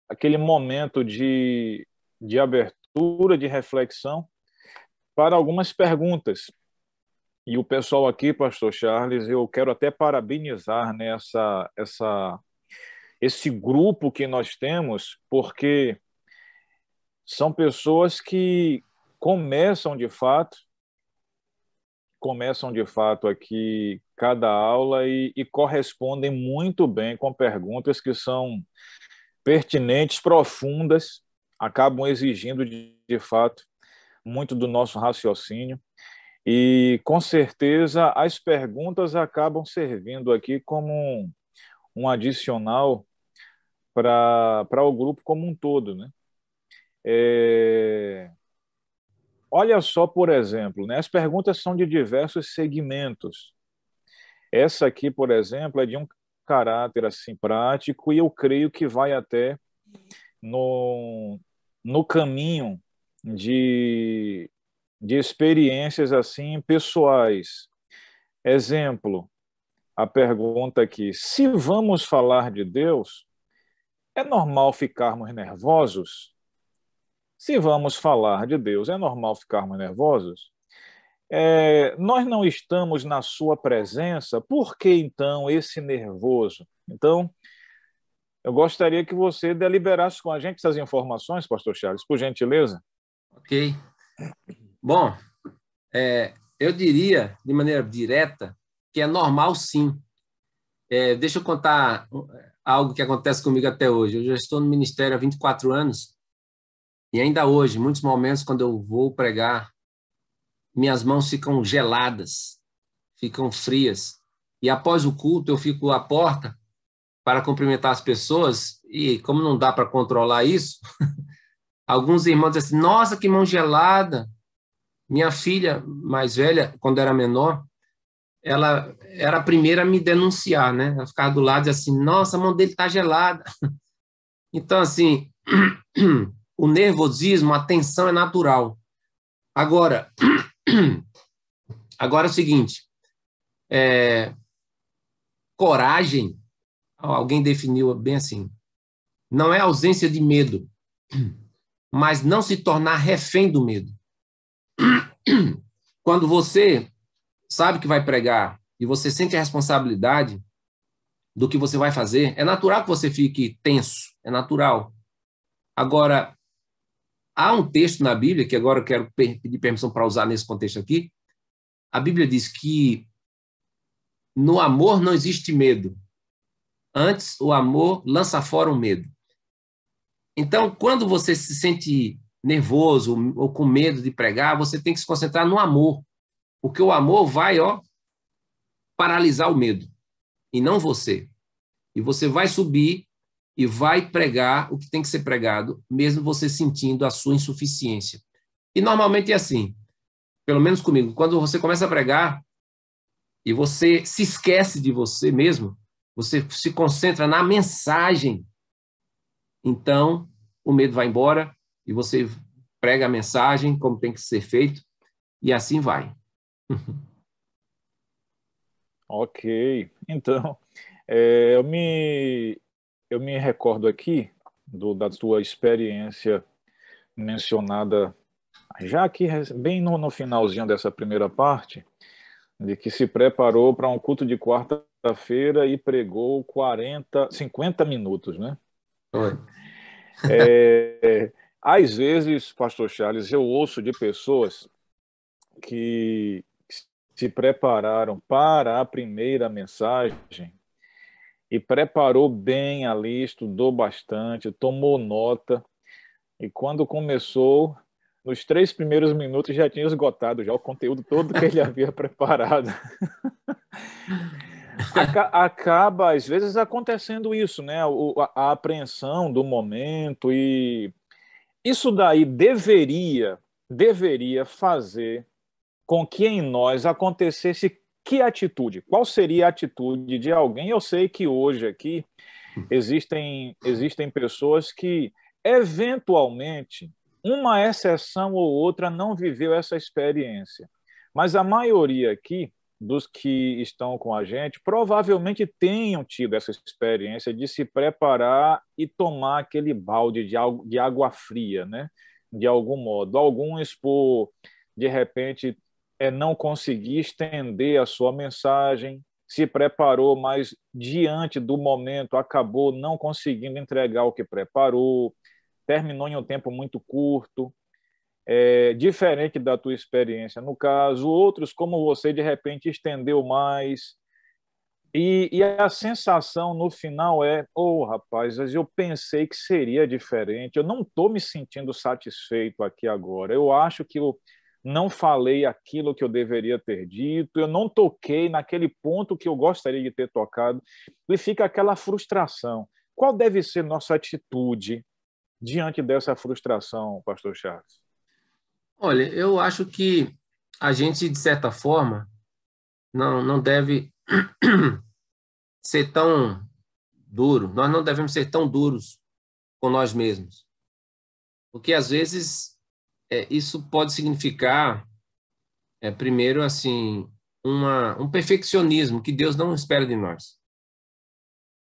aquele momento de, de abertura, de reflexão para algumas perguntas. E o pessoal aqui, pastor Charles, eu quero até parabenizar nessa essa esse grupo que nós temos, porque são pessoas que começam de fato, começam de fato aqui cada aula e, e correspondem muito bem com perguntas que são pertinentes, profundas, acabam exigindo de, de fato muito do nosso raciocínio. E com certeza as perguntas acabam servindo aqui como um, um adicional para o grupo como um todo. Né? É... Olha só, por exemplo, né? as perguntas são de diversos segmentos. Essa aqui, por exemplo, é de um caráter assim prático e eu creio que vai até no, no caminho de, de experiências assim pessoais. Exemplo, a pergunta aqui: se vamos falar de Deus, É normal ficarmos nervosos? Se vamos falar de Deus, é normal ficarmos nervosos? É, nós não estamos na sua presença, por que então esse nervoso? Então, eu gostaria que você deliberasse com a gente essas informações, pastor Charles, por gentileza. Ok. Bom, é, eu diria, de maneira direta, que é normal sim. É, deixa eu contar algo que acontece comigo até hoje. Eu já estou no ministério há 24 anos e ainda hoje, muitos momentos, quando eu vou pregar, minhas mãos ficam geladas, ficam frias. E após o culto, eu fico à porta para cumprimentar as pessoas, e como não dá para controlar isso, alguns irmãos dizem assim: Nossa, que mão gelada! Minha filha mais velha, quando era menor, ela era a primeira a me denunciar, né? Ela ficava do lado e assim: Nossa, a mão dele está gelada. Então, assim, o nervosismo, a tensão é natural. Agora, agora é o seguinte: é, coragem, alguém definiu bem assim, não é ausência de medo, mas não se tornar refém do medo. Quando você sabe que vai pregar e você sente a responsabilidade do que você vai fazer, é natural que você fique tenso, é natural. Agora, há um texto na Bíblia, que agora eu quero pedir permissão para usar nesse contexto aqui. A Bíblia diz que no amor não existe medo. Antes, o amor lança fora o medo. Então, quando você se sente nervoso ou com medo de pregar, você tem que se concentrar no amor, porque o amor vai, ó, paralisar o medo e não você. E você vai subir e vai pregar o que tem que ser pregado, mesmo você sentindo a sua insuficiência. E normalmente é assim, pelo menos comigo, quando você começa a pregar e você se esquece de você mesmo, você se concentra na mensagem, então o medo vai embora e você prega a mensagem como tem que ser feito e assim vai. ok, então é, eu me eu me recordo aqui do, da sua experiência mencionada já aqui bem no, no finalzinho dessa primeira parte, de que se preparou para um culto de quarta-feira e pregou 40, 50 minutos, né? Oi. É, às vezes, pastor Charles, eu ouço de pessoas que se prepararam para a primeira mensagem e preparou bem ali, estudou bastante, tomou nota. E quando começou, nos três primeiros minutos já tinha esgotado já o conteúdo todo que ele havia preparado. Acaba, às vezes, acontecendo isso, né? A apreensão do momento e isso daí deveria, deveria fazer com que em nós acontecesse que atitude? Qual seria a atitude de alguém? Eu sei que hoje aqui existem, existem pessoas que, eventualmente, uma exceção ou outra não viveu essa experiência. Mas a maioria aqui dos que estão com a gente provavelmente tenham tido essa experiência de se preparar e tomar aquele balde de, de água fria, né? De algum modo. Alguns por, de repente, é não conseguir estender a sua mensagem, se preparou, mas diante do momento acabou não conseguindo entregar o que preparou, terminou em um tempo muito curto, é, diferente da tua experiência. No caso, outros, como você, de repente estendeu mais. E, e a sensação no final é: oh, rapaz, eu pensei que seria diferente, eu não estou me sentindo satisfeito aqui agora. Eu acho que o não falei aquilo que eu deveria ter dito, eu não toquei naquele ponto que eu gostaria de ter tocado, e fica aquela frustração. Qual deve ser nossa atitude diante dessa frustração, pastor Charles? Olha, eu acho que a gente, de certa forma, não, não deve ser tão duro, nós não devemos ser tão duros com nós mesmos. Porque, às vezes, é, isso pode significar, é, primeiro, assim, uma, um perfeccionismo que Deus não espera de nós.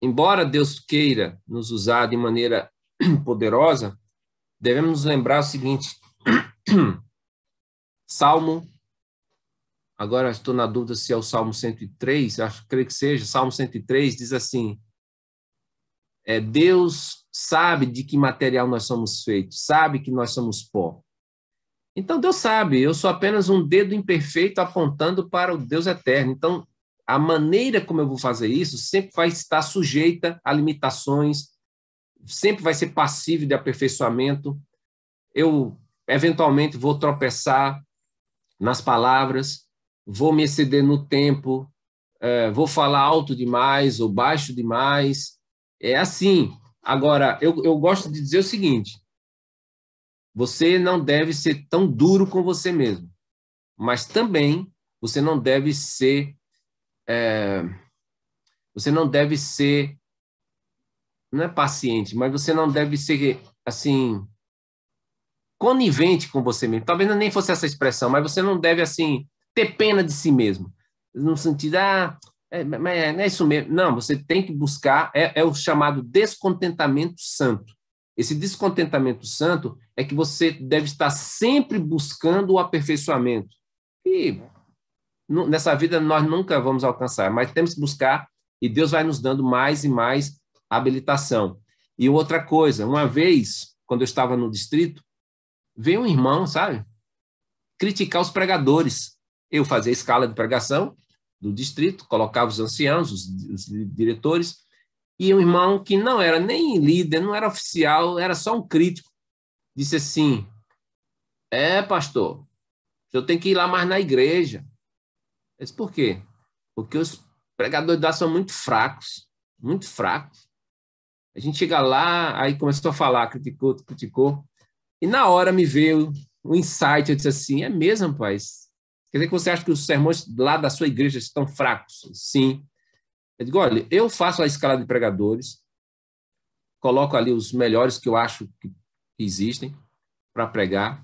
embora Deus queira nos usar de maneira poderosa, devemos nos lembrar o seguinte: Salmo, agora estou na dúvida se é o Salmo 103, acho creio que seja, Salmo 103 diz assim: é, Deus sabe de que material nós somos feitos, sabe que nós somos pó. Então Deus sabe, eu sou apenas um dedo imperfeito apontando para o Deus eterno. Então, a maneira como eu vou fazer isso sempre vai estar sujeita a limitações, sempre vai ser passível de aperfeiçoamento. Eu, eventualmente, vou tropeçar nas palavras, vou me exceder no tempo, é, vou falar alto demais ou baixo demais. É assim. Agora, eu, eu gosto de dizer o seguinte: você não deve ser tão duro com você mesmo, mas também você não deve ser. É, você não deve ser. Não é paciente, mas você não deve ser assim conivente com você mesmo. Talvez nem fosse essa expressão, mas você não deve assim ter pena de si mesmo, no sentido ah, é, é, é isso mesmo. Não, você tem que buscar é, é o chamado descontentamento santo. Esse descontentamento santo é que você deve estar sempre buscando o aperfeiçoamento. E nessa vida nós nunca vamos alcançar, mas temos que buscar e Deus vai nos dando mais e mais habilitação. E outra coisa, uma vez, quando eu estava no distrito, veio um irmão, sabe? Criticar os pregadores. Eu fazia escala de pregação do distrito, colocava os anciãos, os, os diretores, e um irmão que não era nem líder, não era oficial, era só um crítico, disse assim: É, pastor, eu tenho que ir lá mais na igreja. Eu disse, por quê? Porque os pregadores lá são muito fracos, muito fracos. A gente chega lá, aí começou a falar, criticou, criticou. E na hora me veio um insight, eu disse assim, é mesmo, rapaz? Quer dizer que você acha que os sermões lá da sua igreja estão fracos? Sim. Eu digo, olha, eu faço a escala de pregadores, coloco ali os melhores que eu acho que existem para pregar.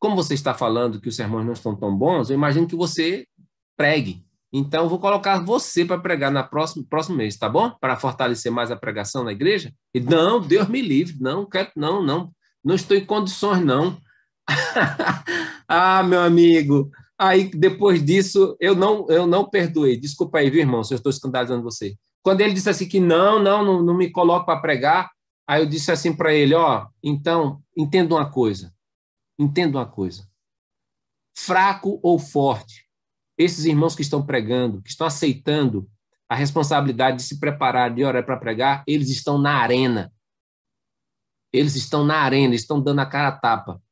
Como você está falando que os sermões não estão tão bons, eu imagino que você pregue. Então, eu vou colocar você para pregar na próximo, próximo mês, tá bom? Para fortalecer mais a pregação na igreja. E não, Deus me livre, não, quero, não, não, não estou em condições, não. ah, meu amigo. Aí, depois disso, eu não, eu não perdoei. Desculpa aí, viu, irmão, se eu estou escandalizando você. Quando ele disse assim que não, não, não, não me coloco para pregar, aí eu disse assim para ele, ó, então, entenda uma coisa. Entenda uma coisa. Fraco ou forte, esses irmãos que estão pregando, que estão aceitando a responsabilidade de se preparar, de orar para pregar, eles estão na arena. Eles estão na arena, estão dando a cara a tapa.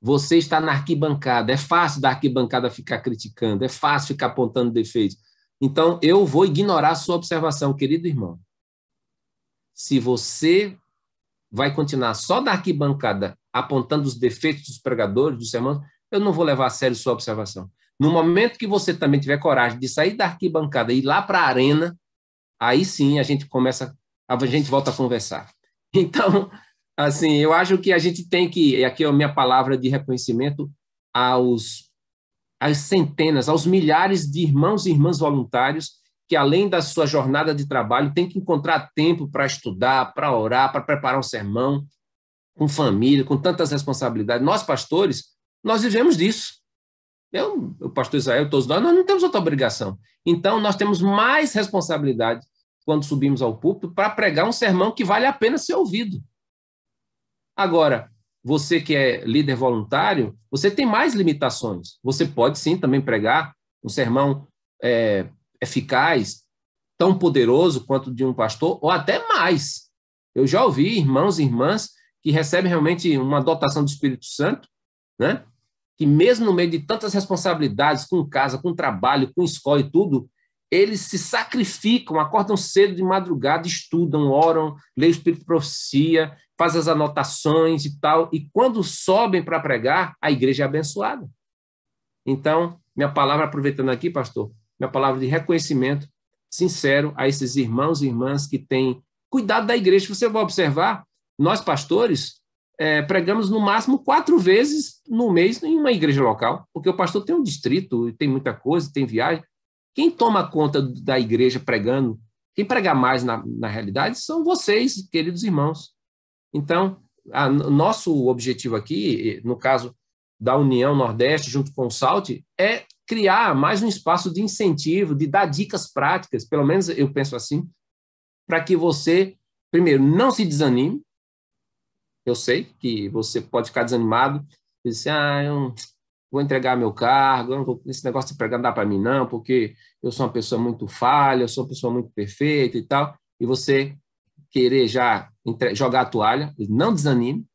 Você está na arquibancada. É fácil da arquibancada ficar criticando, é fácil ficar apontando defeitos. Então, eu vou ignorar a sua observação, querido irmão. Se você vai continuar só da arquibancada apontando os defeitos dos pregadores, dos sermões, eu não vou levar a sério sua observação. No momento que você também tiver coragem de sair da arquibancada e ir lá para a arena, aí sim a gente começa, a gente volta a conversar. Então, assim, eu acho que a gente tem que, e aqui é a minha palavra de reconhecimento aos às centenas, aos milhares de irmãos e irmãs voluntários que, além da sua jornada de trabalho, tem que encontrar tempo para estudar, para orar, para preparar um sermão, com família, com tantas responsabilidades. Nós, pastores, nós vivemos disso. Eu, o pastor Israel, todos nós, nós não temos outra obrigação. Então, nós temos mais responsabilidade quando subimos ao púlpito para pregar um sermão que vale a pena ser ouvido. Agora, você que é líder voluntário, você tem mais limitações. Você pode sim também pregar um sermão é, eficaz, tão poderoso quanto de um pastor, ou até mais. Eu já ouvi irmãos e irmãs que recebem realmente uma dotação do Espírito Santo, né? que mesmo no meio de tantas responsabilidades, com casa, com trabalho, com escola e tudo, eles se sacrificam, acordam cedo de madrugada, estudam, oram, leem o Espírito de Profecia, fazem as anotações e tal, e quando sobem para pregar, a igreja é abençoada. Então, minha palavra, aproveitando aqui, pastor, minha palavra de reconhecimento sincero a esses irmãos e irmãs que têm cuidado da igreja. Você vai observar, nós pastores é, pregamos no máximo quatro vezes no mês em uma igreja local, porque o pastor tem um distrito, tem muita coisa, tem viagem. Quem toma conta da igreja pregando Quem prega mais na, na realidade são vocês, queridos irmãos. Então, a, nosso objetivo aqui, no caso da União Nordeste, junto com o SALT, é criar mais um espaço de incentivo, de dar dicas práticas, pelo menos eu penso assim, para que você, primeiro, não se desanime. Eu sei que você pode ficar desanimado, e dizer, ah, eu vou entregar meu cargo, vou, esse negócio de pregar não dá para mim não, porque eu sou uma pessoa muito falha, eu sou uma pessoa muito perfeita e tal, e você querer já jogar a toalha, não desanime.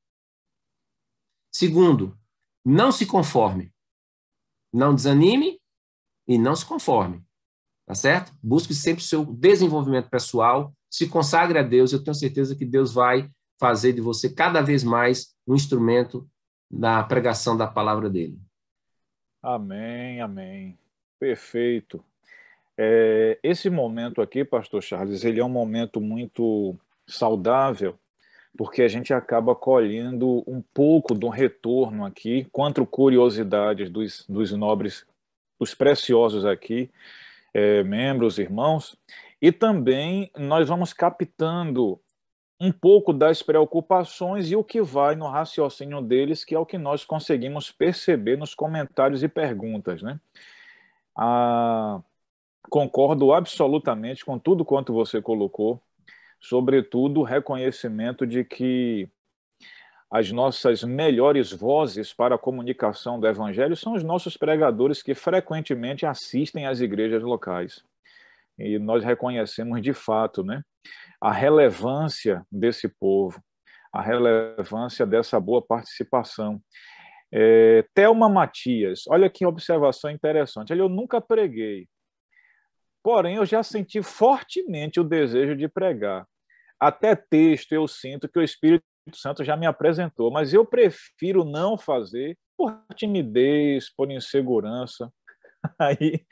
Segundo, não se conforme. Não desanime e não se conforme. Tá certo? Busque sempre o seu desenvolvimento pessoal, se consagre a Deus, eu tenho certeza que Deus vai fazer de você cada vez mais um instrumento da pregação da palavra dele. Amém, amém. Perfeito. É, esse momento aqui, Pastor Charles, ele é um momento muito saudável, porque a gente acaba colhendo um pouco do retorno aqui, quanto curiosidades dos, dos nobres, dos preciosos aqui, é, membros, irmãos, e também nós vamos captando um pouco das preocupações e o que vai no raciocínio deles, que é o que nós conseguimos perceber nos comentários e perguntas. Né? Ah, concordo absolutamente com tudo quanto você colocou, sobretudo o reconhecimento de que as nossas melhores vozes para a comunicação do Evangelho são os nossos pregadores que frequentemente assistem às igrejas locais. E nós reconhecemos de fato né, a relevância desse povo, a relevância dessa boa participação. É, Thelma Matias, olha que observação interessante. Eu nunca preguei, porém eu já senti fortemente o desejo de pregar. Até texto eu sinto que o Espírito Santo já me apresentou, mas eu prefiro não fazer por timidez, por insegurança. Aí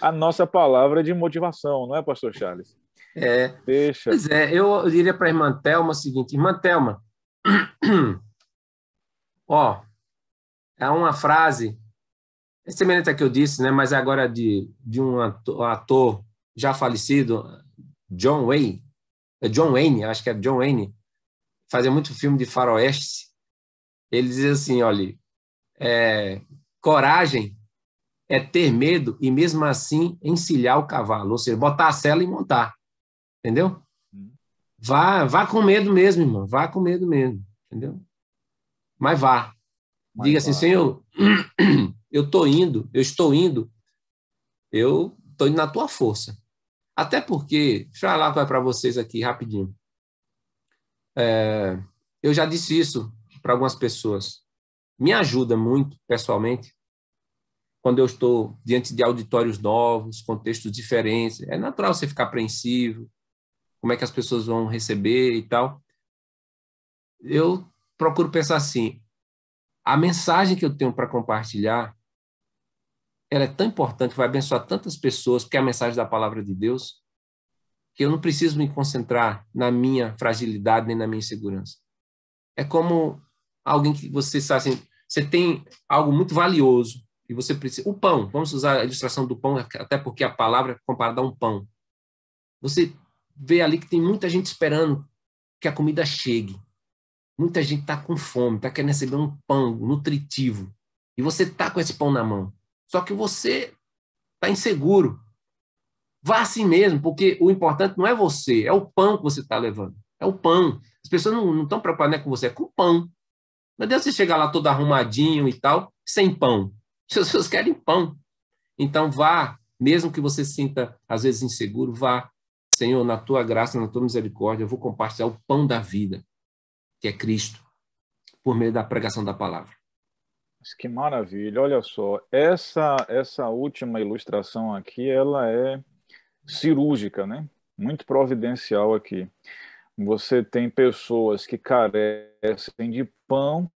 a nossa palavra de motivação, não é, Pastor Charles? É. Deixa. Pois é, eu diria para a irmã Thelma o seguinte: Irmã Thelma, ó, é uma frase, é semelhante a que eu disse, né, mas é agora de, de um ator, já falecido, John Wayne, é John Wayne, acho que é John Wayne, fazia muito filme de faroeste. Ele dizia assim: olha, é, coragem é ter medo e mesmo assim encilhar o cavalo, ou seja, botar a sela e montar. Entendeu? Vá, vá com medo mesmo, irmão. Vá com medo mesmo. Entendeu? Mas vá. Mas Diga assim, vá. Senhor, eu estou indo, eu estou indo, eu estou indo na tua força. Até porque, deixa eu falar para vocês aqui rapidinho. É, eu já disse isso para algumas pessoas. Me ajuda muito, pessoalmente, quando eu estou diante de auditórios novos, contextos diferentes. É natural você ficar apreensivo, como é que as pessoas vão receber e tal. Eu procuro pensar assim: a mensagem que eu tenho para compartilhar, ela é tão importante, vai abençoar tantas pessoas, porque é a mensagem da palavra de Deus, que eu não preciso me concentrar na minha fragilidade nem na minha insegurança. É como alguém que você sabe assim, você tem algo muito valioso e você precisa. O pão, vamos usar a ilustração do pão, até porque a palavra é comparada a um pão. Você vê ali que tem muita gente esperando que a comida chegue. Muita gente está com fome, está querendo receber um pão nutritivo. E você está com esse pão na mão. Só que você está inseguro. Vá assim mesmo, porque o importante não é você, é o pão que você está levando. É o pão. As pessoas não estão preocupadas com você, é com o pão. Não adianta você chegar lá todo arrumadinho e tal, sem pão. As pessoas querem pão. Então vá, mesmo que você sinta às vezes inseguro, vá Senhor, na tua graça, na tua misericórdia, eu vou compartilhar o pão da vida, que é Cristo, por meio da pregação da palavra. Que maravilha! Olha só, essa essa última ilustração aqui, ela é cirúrgica, né? Muito providencial aqui. Você tem pessoas que carecem de pão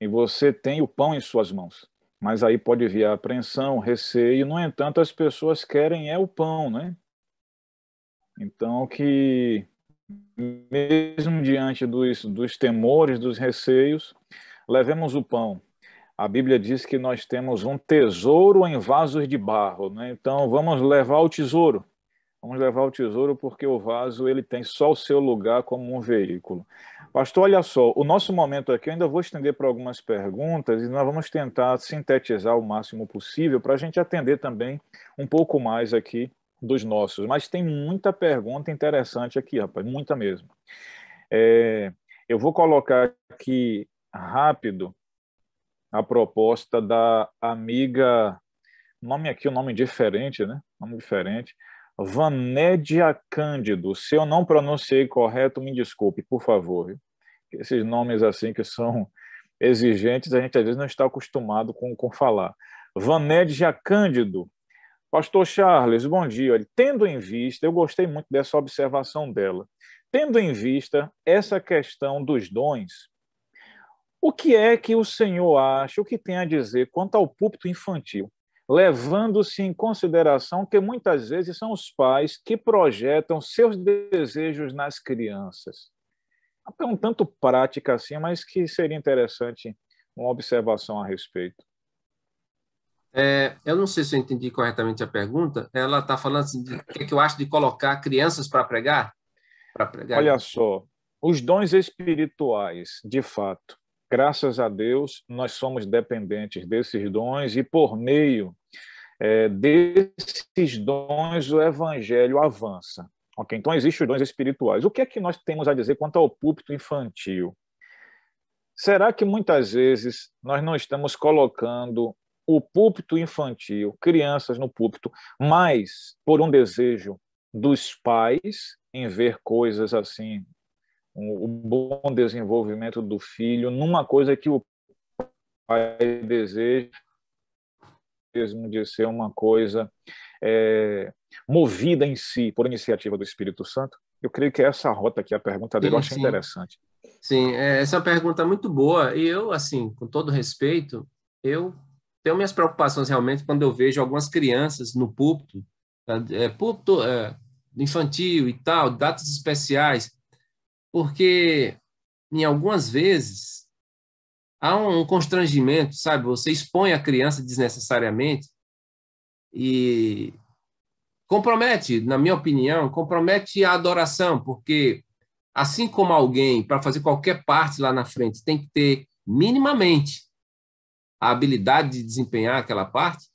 e você tem o pão em suas mãos. Mas aí pode vir a apreensão, receio. No entanto, as pessoas querem é o pão, né? Então, que mesmo diante dos, dos temores, dos receios, levemos o pão. A Bíblia diz que nós temos um tesouro em vasos de barro, né? Então, vamos levar o tesouro. Vamos levar o tesouro porque o vaso ele tem só o seu lugar como um veículo. Pastor, olha só, o nosso momento aqui eu ainda vou estender para algumas perguntas e nós vamos tentar sintetizar o máximo possível para a gente atender também um pouco mais aqui dos nossos. Mas tem muita pergunta interessante aqui, rapaz, muita mesmo. É, eu vou colocar aqui rápido a proposta da amiga, nome aqui, um nome diferente, né? Nome diferente. Vanédia Cândido. Se eu não pronunciei correto, me desculpe, por favor. Esses nomes assim que são exigentes, a gente às vezes não está acostumado com, com falar. Vanédia Cândido. Pastor Charles, bom dia. Tendo em vista, eu gostei muito dessa observação dela. Tendo em vista essa questão dos dons, o que é que o senhor acha, o que tem a dizer quanto ao púlpito infantil? levando-se em consideração que muitas vezes são os pais que projetam seus desejos nas crianças. É um tanto prática assim, mas que seria interessante uma observação a respeito. É, eu não sei se eu entendi corretamente a pergunta. Ela está falando assim, de, o que, é que eu acho de colocar crianças para pregar? Para pregar? Olha só, os dons espirituais, de fato, graças a Deus, nós somos dependentes desses dons e, por meio é, desses dons, o evangelho avança. Okay? Então, existem os dons espirituais. O que é que nós temos a dizer quanto ao púlpito infantil? Será que muitas vezes nós não estamos colocando o púlpito infantil, crianças no púlpito, mais por um desejo dos pais em ver coisas assim o bom desenvolvimento do filho numa coisa que o pai deseja mesmo de ser uma coisa é, movida em si por iniciativa do Espírito Santo? Eu creio que é essa rota aqui, a pergunta dele, sim, eu achei sim. interessante. Sim, é, essa é uma pergunta muito boa. E eu, assim, com todo respeito, eu tenho minhas preocupações realmente quando eu vejo algumas crianças no púlpito, é, púlpito é, infantil e tal, datas especiais, porque em algumas vezes há um constrangimento, sabe? Você expõe a criança desnecessariamente e compromete, na minha opinião, compromete a adoração, porque assim como alguém para fazer qualquer parte lá na frente tem que ter minimamente a habilidade de desempenhar aquela parte,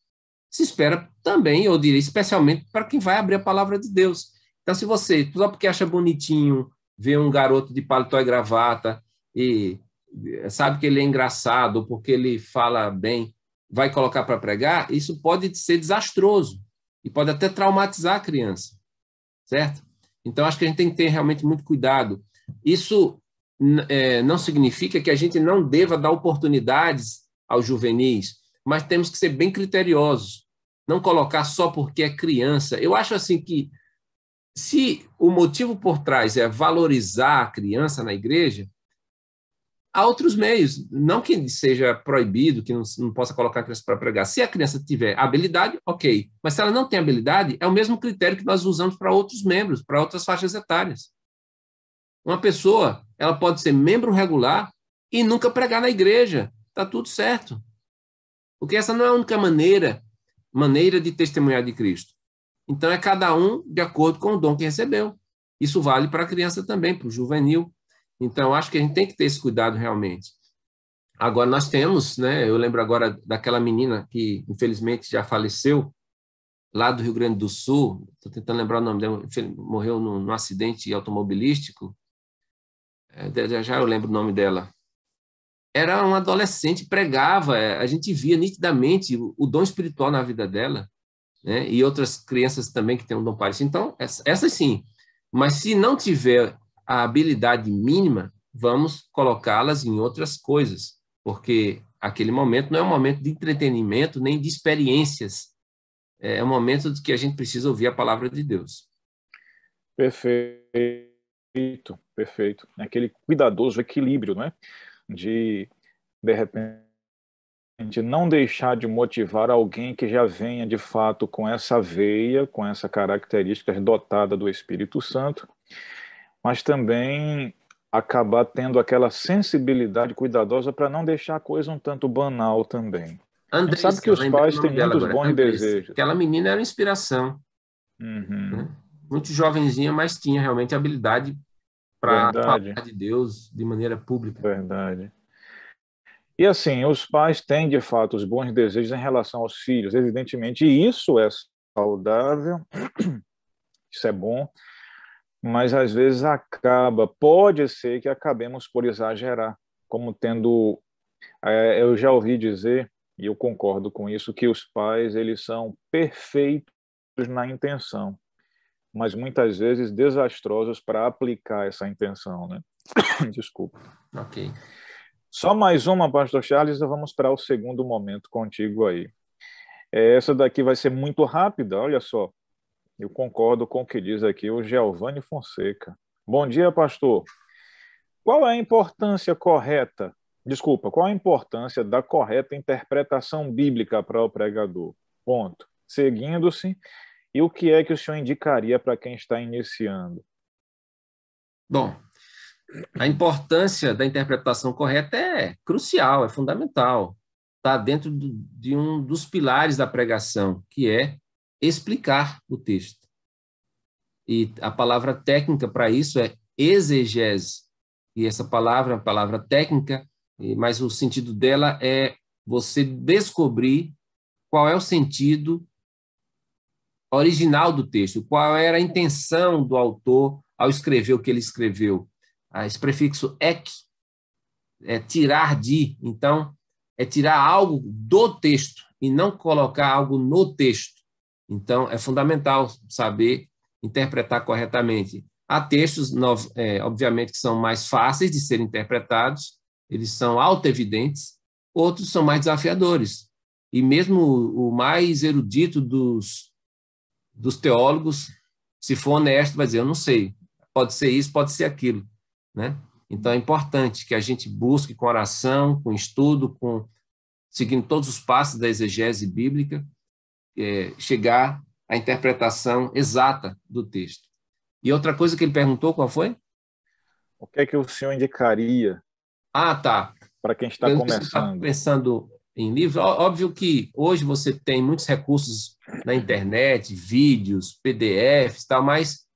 se espera também, eu diria, especialmente para quem vai abrir a palavra de Deus. Então, se você, só porque acha bonitinho vê um garoto de paletó e gravata e sabe que ele é engraçado porque ele fala bem, vai colocar para pregar, isso pode ser desastroso e pode até traumatizar a criança, certo? Então, acho que a gente tem que ter realmente muito cuidado. Isso é, não significa que a gente não deva dar oportunidades aos juvenis, mas temos que ser bem criteriosos, não colocar só porque é criança. Eu acho assim que se o motivo por trás é valorizar a criança na igreja, há outros meios, não que seja proibido, que não, não possa colocar a criança para pregar. Se a criança tiver habilidade, ok. Mas se ela não tem habilidade, é o mesmo critério que nós usamos para outros membros, para outras faixas etárias. Uma pessoa, ela pode ser membro regular e nunca pregar na igreja. Está tudo certo. Porque essa não é a única maneira, maneira de testemunhar de Cristo. Então, é cada um de acordo com o dom que recebeu. Isso vale para a criança também, para o juvenil. Então, acho que a gente tem que ter esse cuidado realmente. Agora, nós temos, né, eu lembro agora daquela menina que, infelizmente, já faleceu, lá do Rio Grande do Sul, estou tentando lembrar o nome dela, morreu num, num acidente automobilístico, é, já, eu lembro o nome dela. Era uma adolescente, pregava, é, a gente via nitidamente o, o dom espiritual na vida dela né? e outras crianças também que têm um dom parecido. Então, essas sim. Mas se não tiver a habilidade mínima, vamos colocá-las em outras coisas, porque aquele momento não é um momento de entretenimento nem de experiências, é um momento que a gente precisa ouvir a palavra de Deus. Perfeito, perfeito. Aquele cuidadoso equilíbrio, né? De, de repente, de não deixar de motivar alguém que já venha de fato com essa veia, com essa característica dotada do Espírito Santo, mas também acabar tendo aquela sensibilidade cuidosa para não deixar a coisa um tanto banal também. Andressa, sabe que os pais têm muitos agora. bons Andressa. desejos. Aquela menina era inspiração. Uhum. Né? muito jovenzinha, mas tinha realmente habilidade para falar de Deus de maneira pública. Verdade. E assim, os pais têm de fato os bons desejos em relação aos filhos, evidentemente, e isso é saudável, isso é bom, mas às vezes acaba, pode ser que acabemos por exagerar, como tendo, é, eu já ouvi dizer, e eu concordo com isso, que os pais eles são perfeitos na intenção, mas muitas vezes desastrosos para aplicar essa intenção, né? Desculpa. Ok. Só mais uma, Pastor Charles, vamos para o segundo momento contigo aí. É, essa daqui vai ser muito rápida, olha só. Eu concordo com o que diz aqui o Giovanni Fonseca. Bom dia, pastor. Qual é a importância correta, desculpa, qual a importância da correta interpretação bíblica para o pregador? Ponto. Seguindo-se, e o que é que o senhor indicaria para quem está iniciando? Bom, a importância da interpretação correta é crucial, é fundamental. Está dentro de um dos pilares da pregação, que é explicar o texto. E a palavra técnica para isso é exegese. E essa palavra é uma palavra técnica, mas o sentido dela é você descobrir qual é o sentido original do texto, qual era a intenção do autor ao escrever o que ele escreveu esse prefixo ek é tirar de, então é tirar algo do texto e não colocar algo no texto. Então é fundamental saber interpretar corretamente. Há textos, é, obviamente, que são mais fáceis de serem interpretados, eles são auto-evidentes, outros são mais desafiadores. E mesmo o mais erudito dos, dos teólogos, se for honesto, vai dizer: eu não sei, pode ser isso, pode ser aquilo. Né? Então é importante que a gente busque com oração, com estudo, com seguindo todos os passos da exegese bíblica, é, chegar à interpretação exata do texto. E outra coisa que ele perguntou, qual foi? O que é que o senhor indicaria? Ah, tá. Para quem está Eu começando. pensando em livro, óbvio que hoje você tem muitos recursos na internet, vídeos, PDFs, tal, mas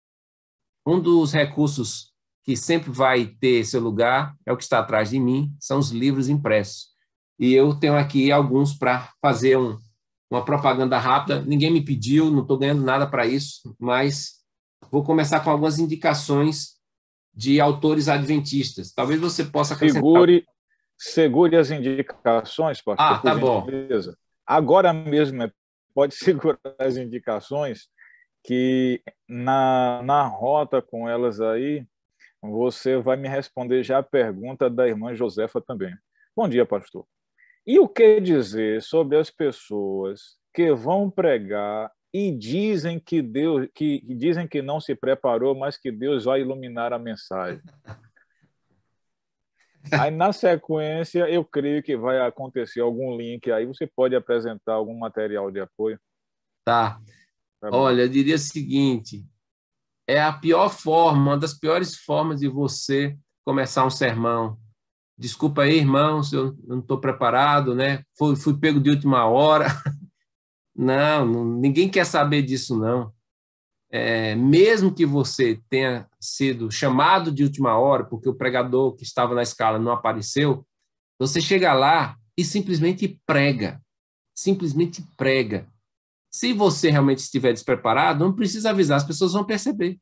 um dos recursos que sempre vai ter seu lugar é o que está atrás de mim, são os livros impressos. E eu tenho aqui alguns para fazer um, uma propaganda rápida. Ninguém me pediu, não estou ganhando nada para isso, mas vou começar com algumas indicações de autores adventistas. Talvez você possa acrescentar... Segure, segure as indicações, pastor. Ah, tá bom. Agora mesmo, é, pode segurar as indicações que na, na rota com elas aí, você vai me responder já a pergunta da irmã Josefa também. Bom dia, pastor. E o que dizer sobre as pessoas que vão pregar e dizem que Deus, que dizem que não se preparou, mas que Deus vai iluminar a mensagem? Aí na sequência, eu creio que vai acontecer algum link aí, você pode apresentar algum material de apoio? Tá. tá Olha, eu diria o seguinte, é a pior forma, uma das piores formas de você começar um sermão. Desculpa aí, irmãos, eu não estou preparado, né? Fui, fui pego de última hora. Não, não ninguém quer saber disso, não. É, mesmo que você tenha sido chamado de última hora, porque o pregador que estava na escala não apareceu, você chega lá e simplesmente prega. Simplesmente prega. Se você realmente estiver despreparado, não precisa avisar, as pessoas vão perceber.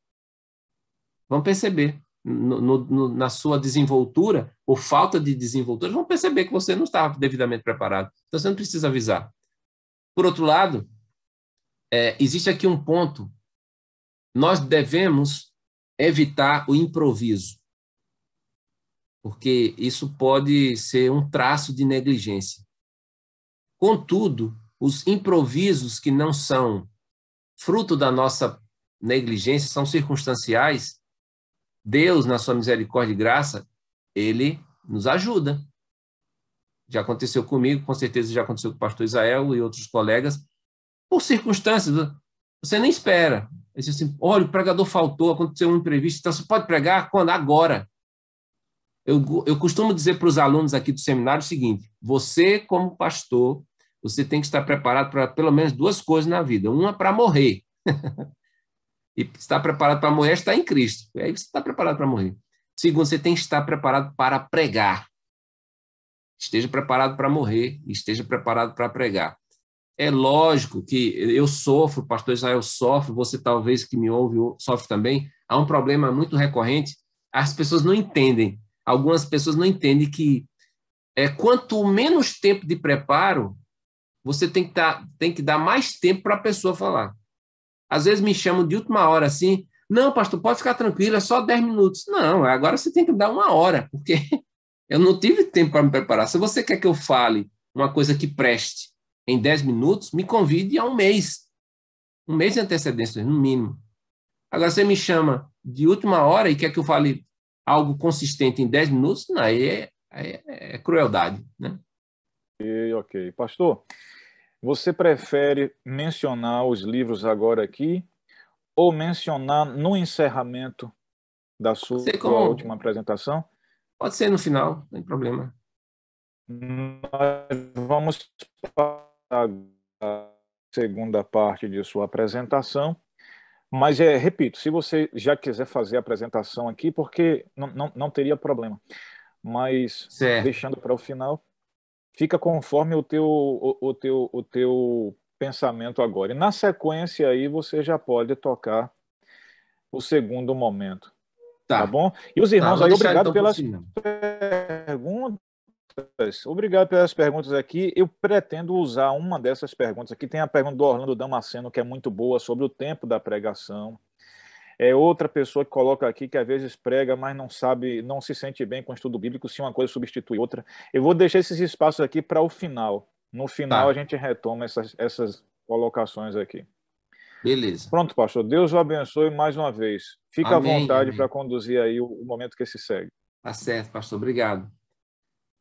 Vão perceber. No, no, na sua desenvoltura, ou falta de desenvoltura, vão perceber que você não estava devidamente preparado. Então, você não precisa avisar. Por outro lado, é, existe aqui um ponto. Nós devemos evitar o improviso, porque isso pode ser um traço de negligência. Contudo, os improvisos que não são fruto da nossa negligência, são circunstanciais, Deus, na sua misericórdia e graça, ele nos ajuda. Já aconteceu comigo, com certeza já aconteceu com o pastor Israel e outros colegas, por circunstâncias, você nem espera. Você assim, olha, o pregador faltou, aconteceu um imprevisto, então você pode pregar quando? Agora. Eu, eu costumo dizer para os alunos aqui do seminário o seguinte: você, como pastor, você tem que estar preparado para pelo menos duas coisas na vida. Uma para morrer. E estar preparado para morrer é estar em Cristo. E aí você está preparado para morrer. Segundo, você tem que estar preparado para pregar. Esteja preparado para morrer, esteja preparado para pregar. É lógico que eu sofro, pastor Israel sofre, você talvez que me ouve sofre também. Há um problema muito recorrente. As pessoas não entendem. Algumas pessoas não entendem que é, quanto menos tempo de preparo, você tem que, dar, tem que dar mais tempo para a pessoa falar. Às vezes me chamam de última hora assim, não, pastor, pode ficar tranquilo, é só 10 minutos. Não, agora você tem que dar uma hora, porque eu não tive tempo para me preparar. Se você quer que eu fale uma coisa que preste em 10 minutos, me convide a um mês. Um mês de antecedência, no mínimo. Agora, você me chama de última hora e quer que eu fale algo consistente em 10 minutos, não, aí é, é, é crueldade, né? Ok, ok. Pastor, você prefere mencionar os livros agora aqui ou mencionar no encerramento da sua última apresentação? Pode ser no final, não tem problema. Nós vamos para a segunda parte de sua apresentação. Mas, é, repito, se você já quiser fazer a apresentação aqui, porque não, não, não teria problema. Mas, certo. deixando para o final, fica conforme o teu, o, o, teu, o teu pensamento agora. E na sequência aí você já pode tocar o segundo momento. Tá, tá bom? E os irmãos tá, aí, obrigado então pelas perguntas. Obrigado pelas perguntas aqui. Eu pretendo usar uma dessas perguntas aqui. Tem a pergunta do Orlando Damasceno, que é muito boa, sobre o tempo da pregação. É outra pessoa que coloca aqui que às vezes prega, mas não sabe, não se sente bem com o estudo bíblico se uma coisa substitui outra. Eu vou deixar esses espaços aqui para o final. No final tá. a gente retoma essas, essas colocações aqui. Beleza. Pronto, pastor. Deus o abençoe mais uma vez. Fica amém, à vontade para conduzir aí o, o, momento que se segue. Tá certo, pastor. Obrigado.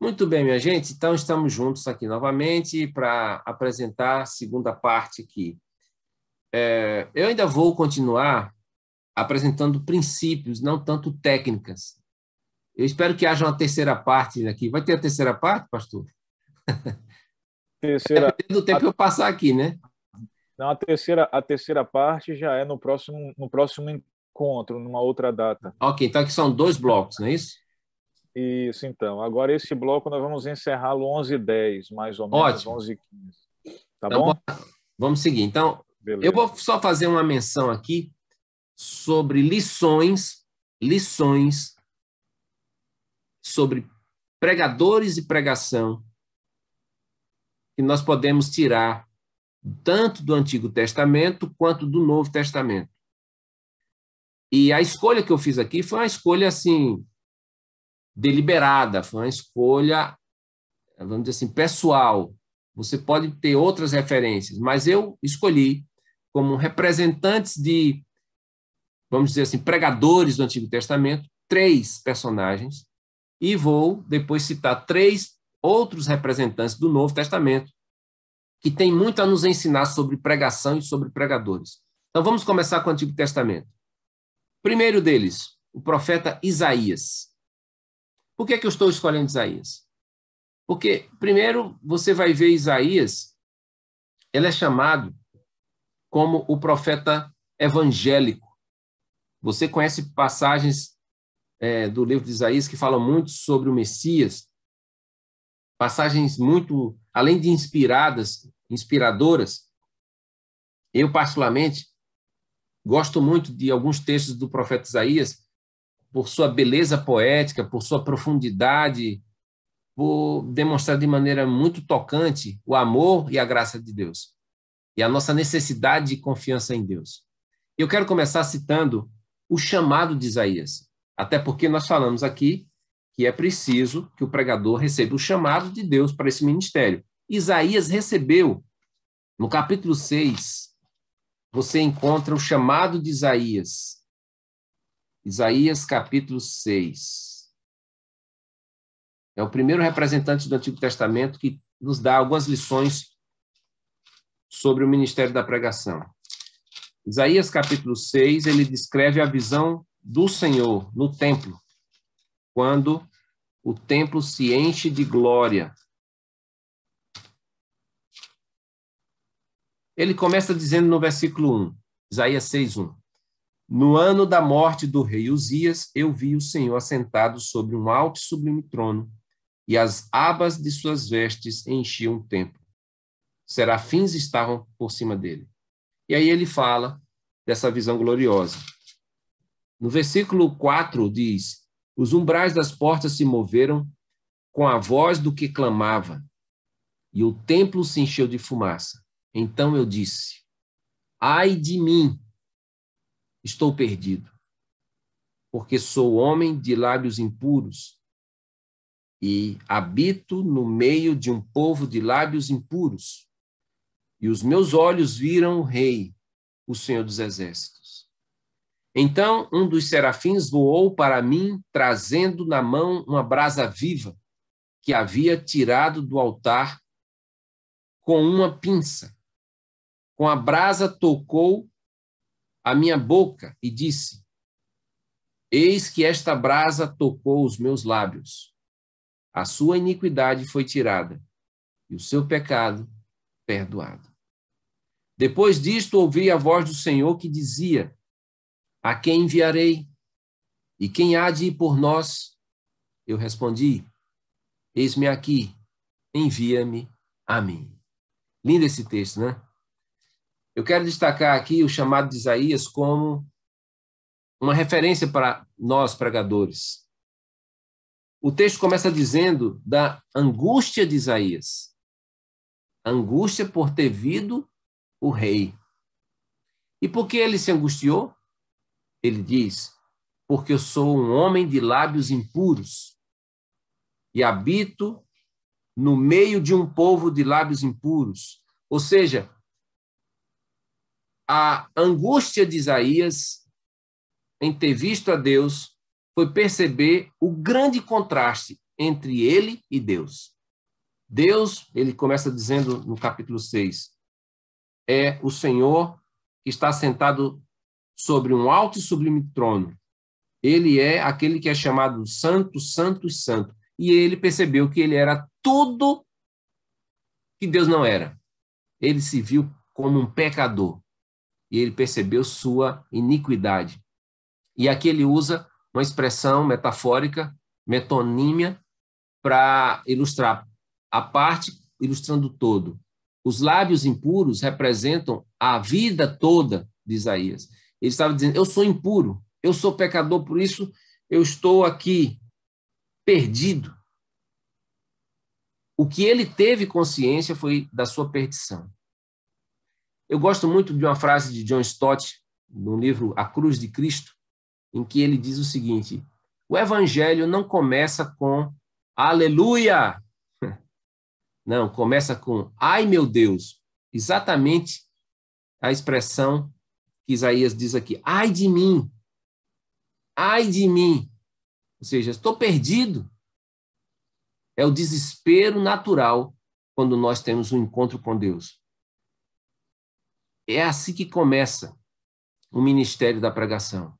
Muito bem, minha gente. Então, estamos juntos aqui novamente para apresentar a segunda parte aqui. É, eu ainda vou continuar apresentando princípios, não tanto técnicas. Eu espero que haja uma terceira parte aqui. Vai ter a terceira parte, pastor? Terceira, é do tempo a... que eu passar aqui, né? Não, a terceira, a terceira parte já é no próximo, no próximo encontro, numa outra data. Ok, então aqui são dois blocos, não é isso? Isso, então. Agora, esse bloco nós vamos encerrá-lo 11 h 10 mais ou menos, Ótimo. 11 h 15 Tá então, bom? Vamos seguir. Então, Beleza. eu vou só fazer uma menção aqui sobre lições, lições sobre pregadores e pregação que nós podemos tirar tanto do Antigo Testamento quanto do Novo Testamento. E a escolha que eu fiz aqui foi uma escolha assim deliberada, foi uma escolha, vamos dizer assim, pessoal. Você pode ter outras referências, mas eu escolhi como representantes de vamos dizer assim, pregadores do Antigo Testamento, três personagens, e vou depois citar três outros representantes do Novo Testamento, que têm muito a nos ensinar sobre pregação e sobre pregadores. Então vamos começar com o Antigo Testamento. Primeiro deles, o profeta Isaías. Por que, é que eu estou escolhendo Isaías? Porque, primeiro, você vai ver Isaías, ele é chamado como o profeta evangélico. Você conhece passagens é, do livro de Isaías que falam muito sobre o Messias, passagens muito, além de inspiradas, inspiradoras. Eu, particularmente, gosto muito de alguns textos do profeta Isaías por sua beleza poética, por sua profundidade, por demonstrar de maneira muito tocante o amor e a graça de Deus e a nossa necessidade de confiança em Deus. Eu quero começar citando o chamado de Isaías. Até porque nós falamos aqui que é preciso que o pregador receba o chamado de Deus para esse ministério. Isaías recebeu. No capítulo 6, você encontra o chamado de Isaías. Isaías, capítulo 6. É o primeiro representante do Antigo Testamento que nos dá algumas lições sobre o ministério da pregação. Isaías capítulo 6, ele descreve a visão do Senhor no templo, quando o templo se enche de glória. Ele começa dizendo no versículo 1, Isaías 6, 1. No ano da morte do rei Uzias, eu vi o Senhor assentado sobre um alto e sublime trono, e as abas de suas vestes enchiam o templo. Serafins estavam por cima dele. E aí ele fala dessa visão gloriosa. No versículo 4 diz: Os umbrais das portas se moveram com a voz do que clamava, e o templo se encheu de fumaça. Então eu disse: Ai de mim, estou perdido, porque sou homem de lábios impuros e habito no meio de um povo de lábios impuros. E os meus olhos viram o Rei, o Senhor dos Exércitos. Então um dos serafins voou para mim, trazendo na mão uma brasa viva que havia tirado do altar com uma pinça. Com a brasa tocou a minha boca e disse: Eis que esta brasa tocou os meus lábios. A sua iniquidade foi tirada e o seu pecado perdoado. Depois disto, ouvi a voz do Senhor que dizia: A quem enviarei? E quem há de ir por nós? Eu respondi: Eis-me aqui, envia-me a mim. Lindo esse texto, né? Eu quero destacar aqui o chamado de Isaías como uma referência para nós pregadores. O texto começa dizendo da angústia de Isaías. Angústia por ter vindo o rei. E por que ele se angustiou? Ele diz: Porque eu sou um homem de lábios impuros e habito no meio de um povo de lábios impuros. Ou seja, a angústia de Isaías em ter visto a Deus foi perceber o grande contraste entre ele e Deus. Deus, ele começa dizendo no capítulo 6, é o Senhor que está sentado sobre um alto e sublime trono. Ele é aquele que é chamado Santo, Santo e Santo. E ele percebeu que ele era tudo que Deus não era. Ele se viu como um pecador e ele percebeu sua iniquidade. E aqui ele usa uma expressão metafórica, metonímia, para ilustrar a parte, ilustrando o todo. Os lábios impuros representam a vida toda de Isaías. Ele estava dizendo: Eu sou impuro, eu sou pecador, por isso eu estou aqui perdido. O que ele teve consciência foi da sua perdição. Eu gosto muito de uma frase de John Stott, no livro A Cruz de Cristo, em que ele diz o seguinte: o evangelho não começa com aleluia. Não, começa com ai meu Deus. Exatamente a expressão que Isaías diz aqui: ai de mim. Ai de mim. Ou seja, estou perdido. É o desespero natural quando nós temos um encontro com Deus. É assim que começa o ministério da pregação.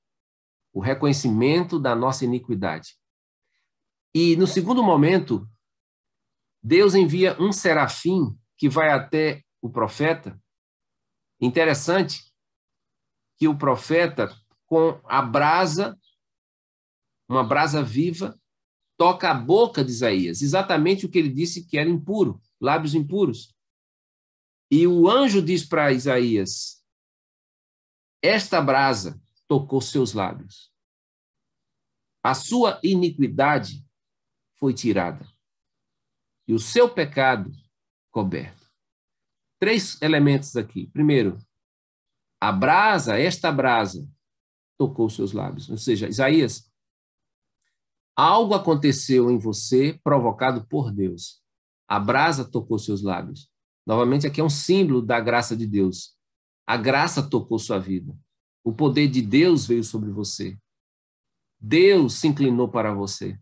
O reconhecimento da nossa iniquidade. E no segundo momento, Deus envia um serafim que vai até o profeta. Interessante que o profeta, com a brasa, uma brasa viva, toca a boca de Isaías, exatamente o que ele disse que era impuro, lábios impuros. E o anjo diz para Isaías: Esta brasa tocou seus lábios. A sua iniquidade foi tirada e o seu pecado coberto. Três elementos aqui. Primeiro, a brasa, esta brasa, tocou seus lábios. Ou seja, Isaías, algo aconteceu em você provocado por Deus. A brasa tocou seus lábios. Novamente, aqui é um símbolo da graça de Deus. A graça tocou sua vida. O poder de Deus veio sobre você. Deus se inclinou para você.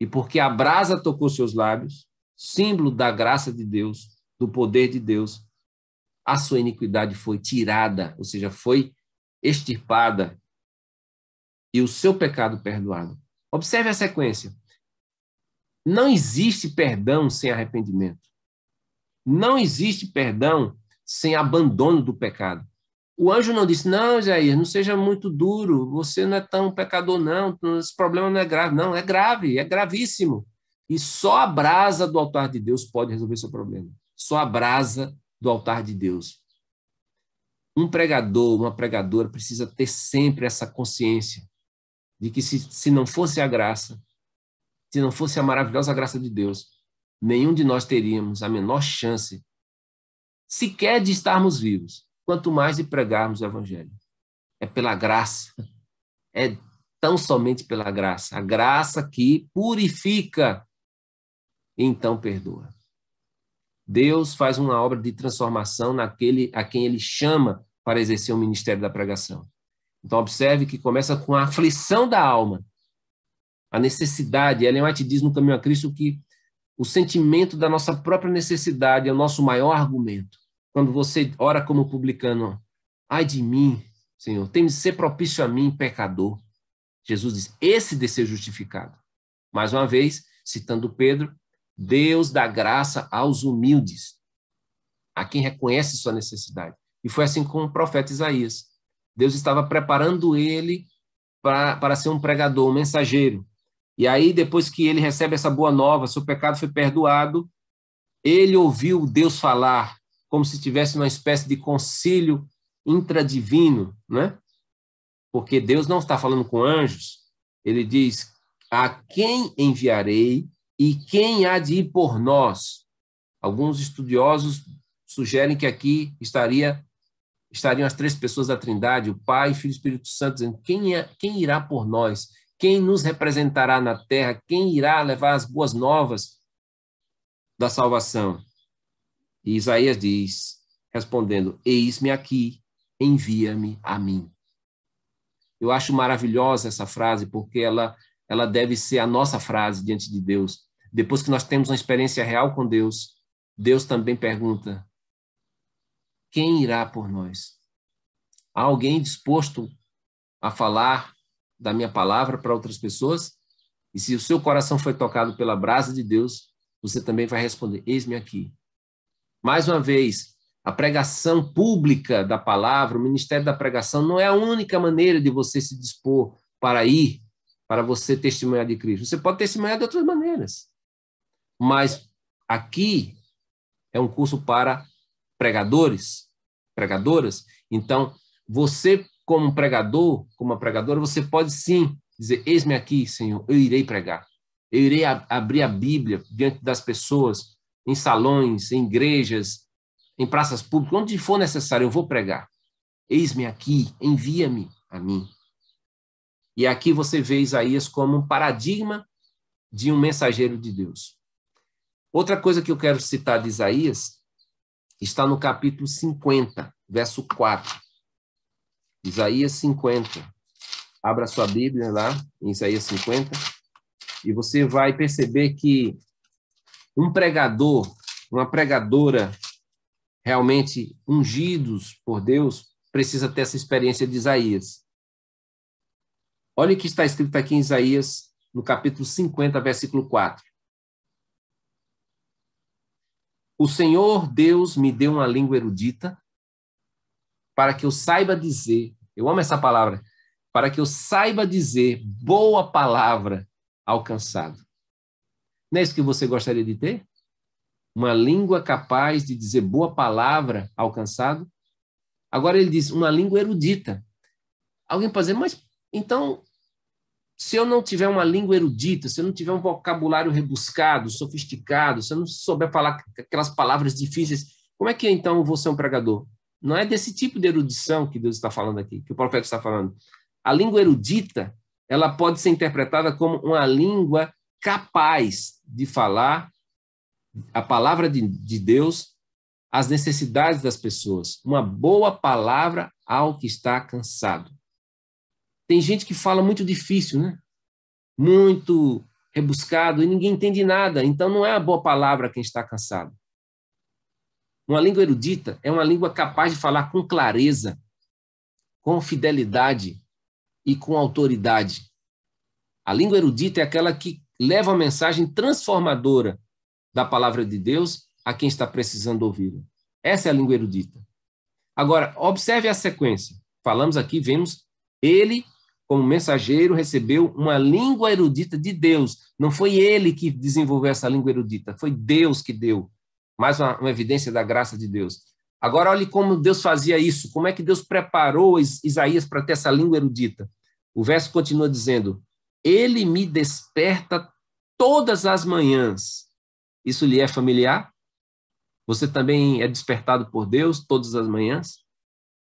E porque a brasa tocou seus lábios, símbolo da graça de Deus, do poder de Deus, a sua iniquidade foi tirada, ou seja, foi extirpada e o seu pecado perdoado. Observe a sequência. Não existe perdão sem arrependimento. Não existe perdão sem abandono do pecado. O anjo não disse: Não, Jair, não seja muito duro, você não é tão pecador, não, esse problema não é grave. Não, é grave, é gravíssimo. E só a brasa do altar de Deus pode resolver seu problema. Só a brasa do altar de Deus. Um pregador, uma pregadora precisa ter sempre essa consciência de que se, se não fosse a graça, se não fosse a maravilhosa graça de Deus, nenhum de nós teríamos a menor chance sequer de estarmos vivos, quanto mais de pregarmos o evangelho. É pela graça. É tão somente pela graça. A graça que purifica então perdoa. Deus faz uma obra de transformação naquele a quem ele chama para exercer o ministério da pregação. Então, observe que começa com a aflição da alma, a necessidade. Ellen White diz no Caminho a Cristo que o sentimento da nossa própria necessidade é o nosso maior argumento. Quando você ora como publicano, ai de mim, Senhor, tem de ser propício a mim, pecador. Jesus diz: esse de ser justificado. Mais uma vez, citando Pedro, Deus dá graça aos humildes, a quem reconhece sua necessidade. E foi assim com o profeta Isaías. Deus estava preparando ele para, para ser um pregador, um mensageiro. E aí, depois que ele recebe essa boa nova, seu pecado foi perdoado, ele ouviu Deus falar como se tivesse uma espécie de concílio intradivino, né? Porque Deus não está falando com anjos. Ele diz: A quem enviarei e quem há de ir por nós? Alguns estudiosos sugerem que aqui estaria estariam as três pessoas da Trindade, o Pai, Filho e Espírito Santo, dizendo: quem, é, quem irá por nós? Quem nos representará na terra? Quem irá levar as boas novas da salvação? E Isaías diz, respondendo: Eis-me aqui, envia-me a mim. Eu acho maravilhosa essa frase, porque ela, ela deve ser a nossa frase diante de Deus. Depois que nós temos uma experiência real com Deus, Deus também pergunta: quem irá por nós? Há alguém disposto a falar da minha palavra para outras pessoas? E se o seu coração foi tocado pela brasa de Deus, você também vai responder: Eis-me aqui. Mais uma vez, a pregação pública da palavra, o ministério da pregação, não é a única maneira de você se dispor para ir, para você testemunhar de Cristo. Você pode testemunhar de outras maneiras. Mas aqui é um curso para pregadores, pregadoras. Então, você, como pregador, como pregadora, você pode sim dizer: Eis-me aqui, Senhor, eu irei pregar. Eu irei abrir a Bíblia diante das pessoas, em salões, em igrejas, em praças públicas, onde for necessário, eu vou pregar. Eis-me aqui, envia-me a mim. E aqui você vê Isaías como um paradigma de um mensageiro de Deus. Outra coisa que eu quero citar de Isaías está no capítulo 50, verso 4. Isaías 50. Abra sua Bíblia lá, em Isaías 50, e você vai perceber que um pregador, uma pregadora realmente ungidos por Deus, precisa ter essa experiência de Isaías. Olha o que está escrito aqui em Isaías, no capítulo 50, versículo 4. O Senhor Deus me deu uma língua erudita para que eu saiba dizer, eu amo essa palavra, para que eu saiba dizer boa palavra alcançado. Não é isso que você gostaria de ter? Uma língua capaz de dizer boa palavra alcançado? Agora ele diz uma língua erudita. Alguém pode dizer, mas então se eu não tiver uma língua erudita, se eu não tiver um vocabulário rebuscado, sofisticado, se eu não souber falar aquelas palavras difíceis, como é que então eu vou ser um pregador? Não é desse tipo de erudição que Deus está falando aqui, que o profeta está falando. A língua erudita, ela pode ser interpretada como uma língua capaz de falar a palavra de, de Deus às necessidades das pessoas. Uma boa palavra ao que está cansado. Tem gente que fala muito difícil, né? Muito rebuscado e ninguém entende nada. Então não é a boa palavra quem está cansado. Uma língua erudita é uma língua capaz de falar com clareza, com fidelidade e com autoridade. A língua erudita é aquela que leva a mensagem transformadora da palavra de Deus a quem está precisando ouvir. Essa é a língua erudita. Agora, observe a sequência. Falamos aqui, vemos ele como mensageiro recebeu uma língua erudita de Deus. Não foi ele que desenvolveu essa língua erudita, foi Deus que deu. Mais uma, uma evidência da graça de Deus. Agora, olhe como Deus fazia isso, como é que Deus preparou Isaías para ter essa língua erudita. O verso continua dizendo: Ele me desperta todas as manhãs. Isso lhe é familiar? Você também é despertado por Deus todas as manhãs?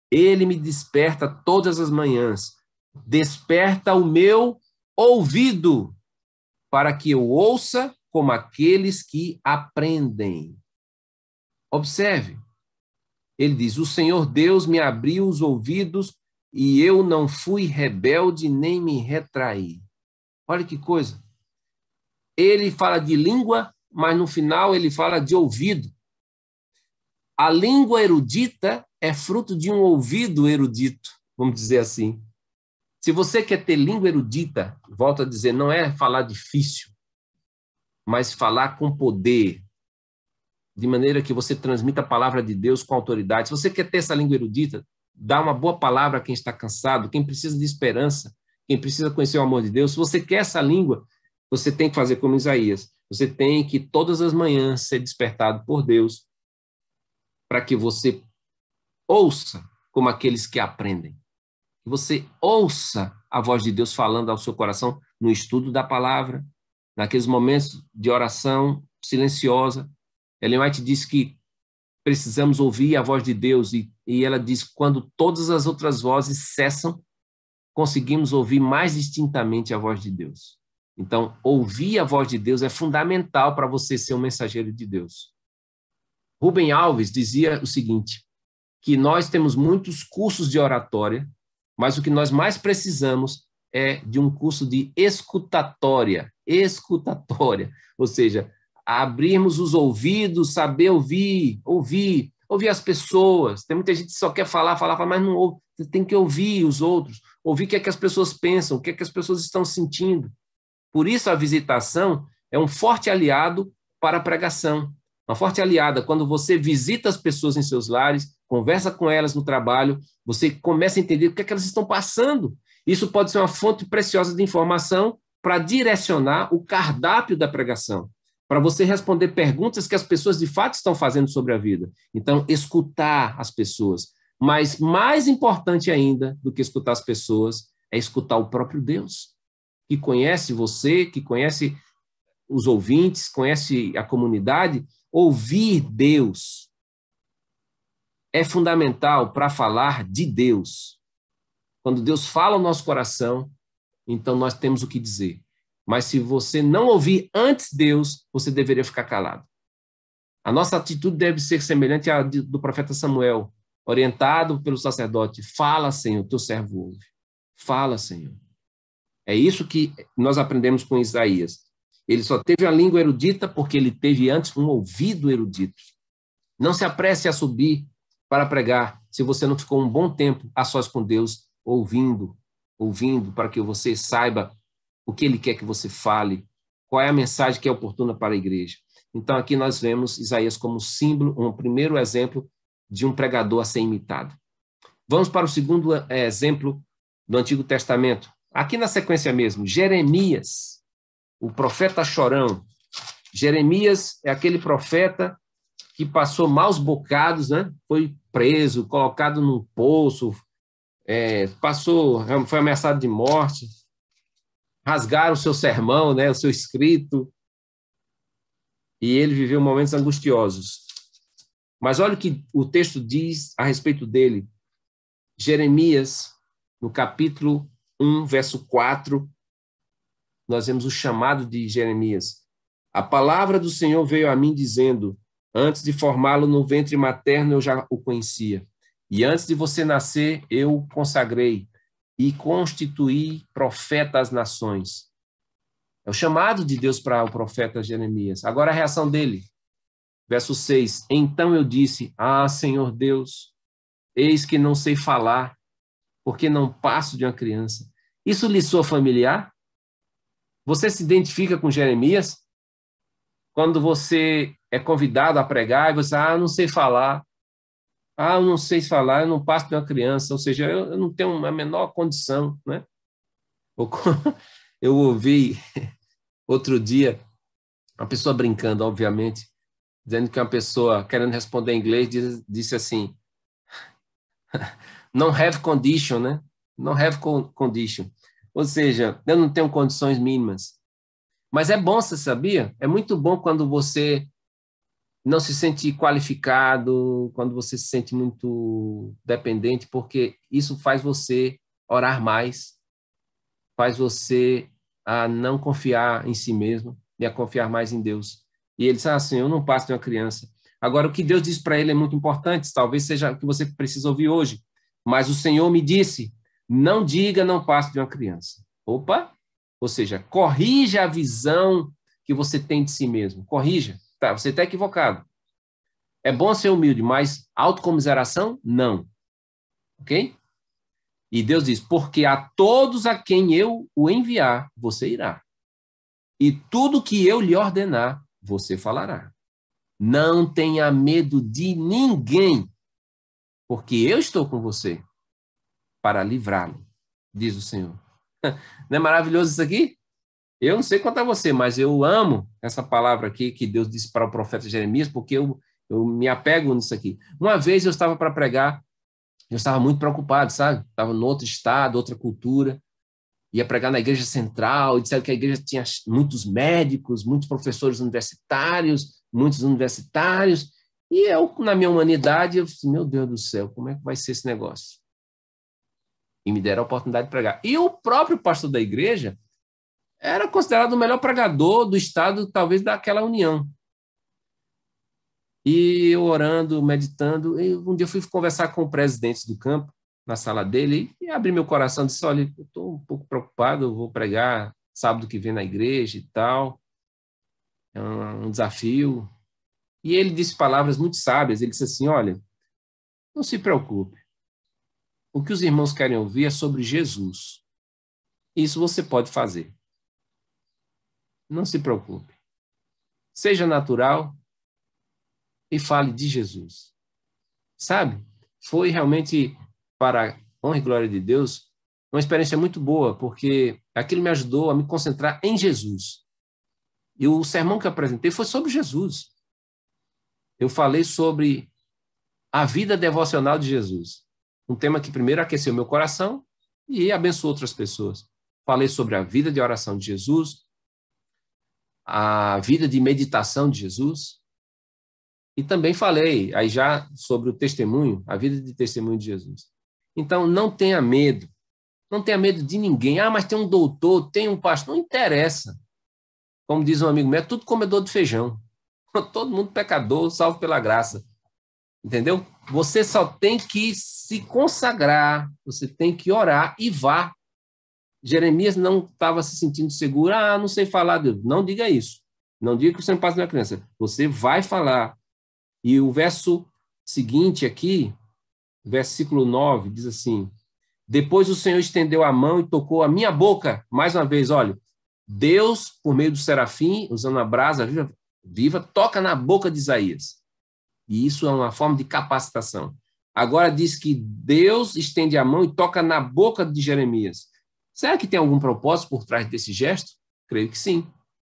Ele me desperta todas as manhãs desperta o meu ouvido, para que eu ouça como aqueles que aprendem. Observe, ele diz: O Senhor Deus me abriu os ouvidos e eu não fui rebelde nem me retraí. Olha que coisa. Ele fala de língua, mas no final ele fala de ouvido. A língua erudita é fruto de um ouvido erudito, vamos dizer assim. Se você quer ter língua erudita, volto a dizer, não é falar difícil, mas falar com poder, de maneira que você transmita a palavra de Deus com autoridade. Se você quer ter essa língua erudita, dá uma boa palavra a quem está cansado, quem precisa de esperança, quem precisa conhecer o amor de Deus. Se você quer essa língua, você tem que fazer como Isaías. Você tem que todas as manhãs ser despertado por Deus para que você ouça como aqueles que aprendem que você ouça a voz de Deus falando ao seu coração no estudo da palavra, naqueles momentos de oração silenciosa. Ellen White diz que precisamos ouvir a voz de Deus e, e ela diz quando todas as outras vozes cessam, conseguimos ouvir mais distintamente a voz de Deus. Então, ouvir a voz de Deus é fundamental para você ser um mensageiro de Deus. Rubem Alves dizia o seguinte: que nós temos muitos cursos de oratória, mas o que nós mais precisamos é de um curso de escutatória, escutatória, ou seja, abrirmos os ouvidos, saber ouvir, ouvir, ouvir as pessoas. Tem muita gente que só quer falar, falar, falar, mas não ouve. Você tem que ouvir os outros, ouvir o que é que as pessoas pensam, o que é que as pessoas estão sentindo. Por isso a visitação é um forte aliado para a pregação. Uma forte aliada quando você visita as pessoas em seus lares, conversa com elas no trabalho, você começa a entender o que, é que elas estão passando. Isso pode ser uma fonte preciosa de informação para direcionar o cardápio da pregação, para você responder perguntas que as pessoas de fato estão fazendo sobre a vida. Então, escutar as pessoas. Mas mais importante ainda do que escutar as pessoas é escutar o próprio Deus, que conhece você, que conhece os ouvintes, conhece a comunidade. Ouvir Deus é fundamental para falar de Deus. Quando Deus fala ao nosso coração, então nós temos o que dizer. Mas se você não ouvir antes Deus, você deveria ficar calado. A nossa atitude deve ser semelhante à do profeta Samuel, orientado pelo sacerdote. Fala, Senhor, teu servo ouve. Fala, Senhor. É isso que nós aprendemos com Isaías. Ele só teve a língua erudita porque ele teve antes um ouvido erudito. Não se apresse a subir para pregar se você não ficou um bom tempo a sós com Deus, ouvindo, ouvindo, para que você saiba o que Ele quer que você fale, qual é a mensagem que é oportuna para a igreja. Então, aqui nós vemos Isaías como símbolo, um primeiro exemplo de um pregador a ser imitado. Vamos para o segundo é, exemplo do Antigo Testamento. Aqui na sequência mesmo, Jeremias, o profeta chorão. Jeremias é aquele profeta que passou maus bocados, né? Foi preso, colocado num poço, é, passou, foi ameaçado de morte, rasgaram o seu sermão, né? O seu escrito, e ele viveu momentos angustiosos. Mas olha o que o texto diz a respeito dele. Jeremias, no capítulo 1, verso 4, nós vemos o chamado de Jeremias. A palavra do Senhor veio a mim dizendo: Antes de formá-lo no ventre materno, eu já o conhecia. E antes de você nascer, eu o consagrei e constituí profeta às nações. É o chamado de Deus para o profeta Jeremias. Agora a reação dele. Verso 6. Então eu disse: Ah, Senhor Deus, eis que não sei falar, porque não passo de uma criança. Isso lhe soa familiar? Você se identifica com Jeremias? Quando você é convidado a pregar e você, ah, não sei falar. Ah, não sei falar, eu não passo de uma criança, ou seja, eu, eu não tenho a menor condição, né? Eu ouvi outro dia uma pessoa brincando, obviamente, dizendo que uma pessoa querendo responder em inglês disse assim: não have condition, né? Não have condition. Ou seja, eu não tenho condições mínimas. Mas é bom, você sabia? É muito bom quando você não se sente qualificado, quando você se sente muito dependente, porque isso faz você orar mais, faz você a não confiar em si mesmo e a confiar mais em Deus. E ele disse assim: Eu não passo de uma criança. Agora, o que Deus diz para ele é muito importante, talvez seja o que você precisa ouvir hoje. Mas o Senhor me disse: Não diga, não passe de uma criança. Opa! Ou seja, corrija a visão que você tem de si mesmo. Corrija. Tá, você está equivocado. É bom ser humilde, mas autocomiseração, não. Ok? E Deus diz: Porque a todos a quem eu o enviar, você irá. E tudo que eu lhe ordenar, você falará. Não tenha medo de ninguém, porque eu estou com você para livrá-lo, diz o Senhor. Não é maravilhoso isso aqui? Eu não sei quanto a você, mas eu amo essa palavra aqui que Deus disse para o profeta Jeremias, porque eu, eu me apego nisso aqui. Uma vez eu estava para pregar, eu estava muito preocupado, sabe? Estava em outro estado, outra cultura, ia pregar na igreja central, e disseram que a igreja tinha muitos médicos, muitos professores universitários, muitos universitários, e eu, na minha humanidade, eu disse, meu Deus do céu, como é que vai ser esse negócio? e me deram a oportunidade de pregar. E o próprio pastor da igreja era considerado o melhor pregador do estado, talvez daquela união. E eu orando, meditando, um dia eu fui conversar com o presidente do campo, na sala dele, e abri meu coração e disse: Olha, eu estou um pouco preocupado, eu vou pregar sábado que vem na igreja e tal. É um desafio. E ele disse palavras muito sábias. Ele disse assim: Olha, não se preocupe. O que os irmãos querem ouvir é sobre Jesus. Isso você pode fazer. Não se preocupe. Seja natural e fale de Jesus. Sabe? Foi realmente, para a honra e glória de Deus, uma experiência muito boa, porque aquilo me ajudou a me concentrar em Jesus. E o sermão que apresentei foi sobre Jesus. Eu falei sobre a vida devocional de Jesus. Um tema que primeiro aqueceu meu coração e abençoou outras pessoas. Falei sobre a vida de oração de Jesus, a vida de meditação de Jesus, e também falei aí já sobre o testemunho, a vida de testemunho de Jesus. Então, não tenha medo. Não tenha medo de ninguém. Ah, mas tem um doutor, tem um pastor. Não interessa. Como diz um amigo meu, é tudo comedor de feijão. Todo mundo pecador, salvo pela graça. Entendeu? Você só tem que se consagrar, você tem que orar e vá. Jeremias não estava se sentindo seguro. Ah, não sei falar, Deus. Não diga isso. Não diga que você não passa na criança. Você vai falar. E o verso seguinte aqui, versículo 9, diz assim: Depois o Senhor estendeu a mão e tocou a minha boca. Mais uma vez, olha. Deus, por meio do serafim, usando a brasa viva, viva toca na boca de Isaías. E isso é uma forma de capacitação. Agora diz que Deus estende a mão e toca na boca de Jeremias. Será que tem algum propósito por trás desse gesto? Creio que sim.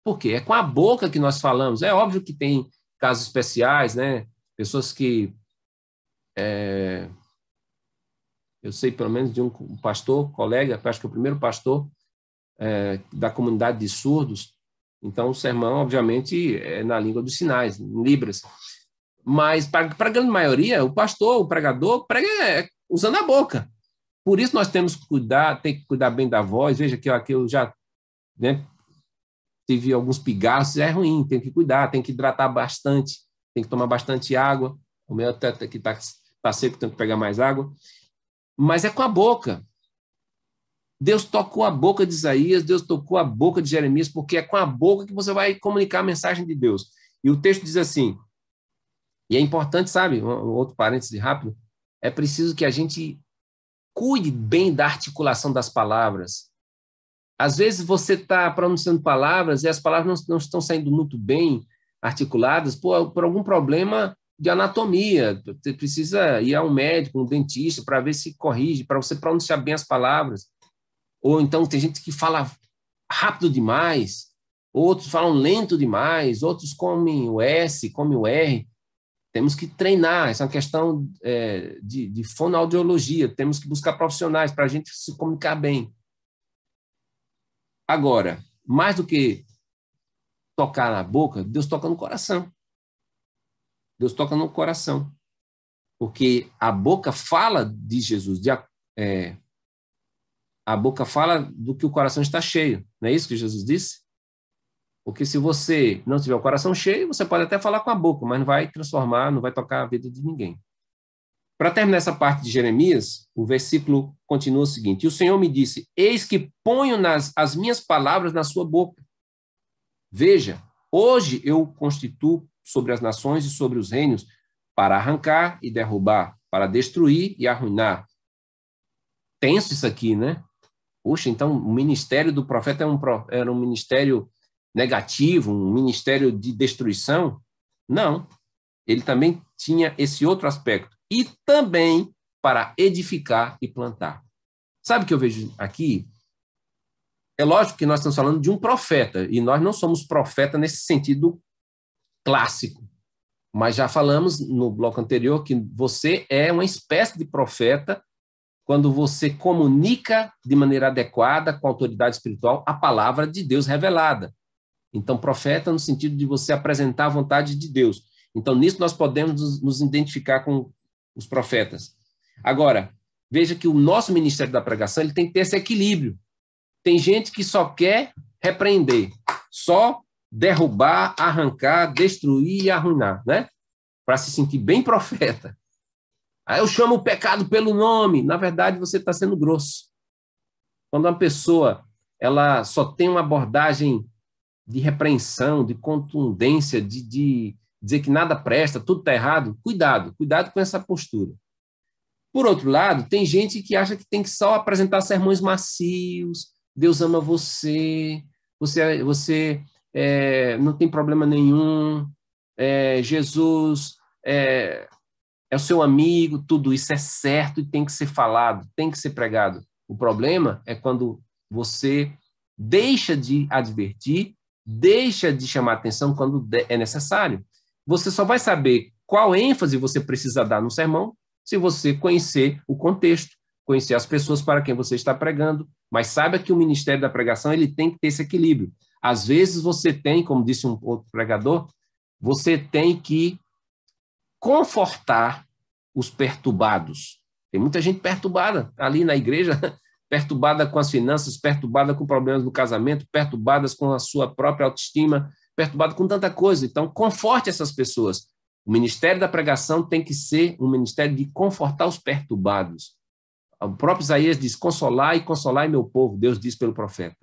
Porque é com a boca que nós falamos. É óbvio que tem casos especiais, né? Pessoas que. É... Eu sei pelo menos de um pastor, colega, acho que é o primeiro pastor é, da comunidade de surdos. Então, o sermão, obviamente, é na língua dos sinais, em Libras. Mas, para a grande maioria, o pastor, o pregador, prega é, usando a boca. Por isso nós temos que cuidar, tem que cuidar bem da voz. Veja que aqui eu já né, tive alguns pigarros, é ruim, tem que cuidar, tem que hidratar bastante, tem que tomar bastante água. O meu até aqui está tá seco, tem que pegar mais água. Mas é com a boca. Deus tocou a boca de Isaías, Deus tocou a boca de Jeremias, porque é com a boca que você vai comunicar a mensagem de Deus. E o texto diz assim: e é importante, sabe, um outro parêntese rápido, é preciso que a gente cuide bem da articulação das palavras. Às vezes você está pronunciando palavras e as palavras não, estão saindo muito bem articuladas por, por algum problema de anatomia. Você precisa ir a um médico, um dentista, para ver se corrige, para você pronunciar bem as palavras. Ou então tem gente que fala rápido demais, outros falam lento demais, outros comem o S, comem o R. Temos que treinar, essa é uma questão é, de, de fonoaudiologia, temos que buscar profissionais para a gente se comunicar bem. Agora, mais do que tocar na boca, Deus toca no coração. Deus toca no coração. Porque a boca fala de Jesus, de, é, a boca fala do que o coração está cheio. Não é isso que Jesus disse? Porque se você não tiver o coração cheio, você pode até falar com a boca, mas não vai transformar, não vai tocar a vida de ninguém. Para terminar essa parte de Jeremias, o versículo continua o seguinte: o Senhor me disse: Eis que ponho nas, as minhas palavras na sua boca. Veja, hoje eu constituo sobre as nações e sobre os reinos para arrancar e derrubar, para destruir e arruinar. Tenso isso aqui, né? Puxa, então o ministério do profeta era um, era um ministério negativo, um ministério de destruição? Não. Ele também tinha esse outro aspecto. E também para edificar e plantar. Sabe o que eu vejo aqui? É lógico que nós estamos falando de um profeta, e nós não somos profeta nesse sentido clássico. Mas já falamos no bloco anterior que você é uma espécie de profeta quando você comunica de maneira adequada, com autoridade espiritual, a palavra de Deus revelada. Então, profeta no sentido de você apresentar a vontade de Deus. Então, nisso nós podemos nos identificar com os profetas. Agora, veja que o nosso ministério da pregação ele tem que ter esse equilíbrio. Tem gente que só quer repreender, só derrubar, arrancar, destruir e arruinar, né? Para se sentir bem profeta. Aí eu chamo o pecado pelo nome. Na verdade, você está sendo grosso. Quando uma pessoa ela só tem uma abordagem de repreensão, de contundência, de, de dizer que nada presta, tudo está errado, cuidado, cuidado com essa postura. Por outro lado, tem gente que acha que tem que só apresentar sermões macios, Deus ama você, você, você é, não tem problema nenhum, é, Jesus é, é o seu amigo, tudo isso é certo e tem que ser falado, tem que ser pregado. O problema é quando você deixa de advertir deixa de chamar atenção quando é necessário. Você só vai saber qual ênfase você precisa dar no sermão se você conhecer o contexto, conhecer as pessoas para quem você está pregando, mas saiba que o ministério da pregação ele tem que ter esse equilíbrio. Às vezes você tem, como disse um outro pregador, você tem que confortar os perturbados. Tem muita gente perturbada ali na igreja, perturbada com as finanças, perturbada com problemas no casamento, perturbadas com a sua própria autoestima, perturbada com tanta coisa. Então, conforte essas pessoas. O ministério da pregação tem que ser um ministério de confortar os perturbados. O próprio Isaías diz: consolar e consolar meu povo, Deus diz pelo profeta.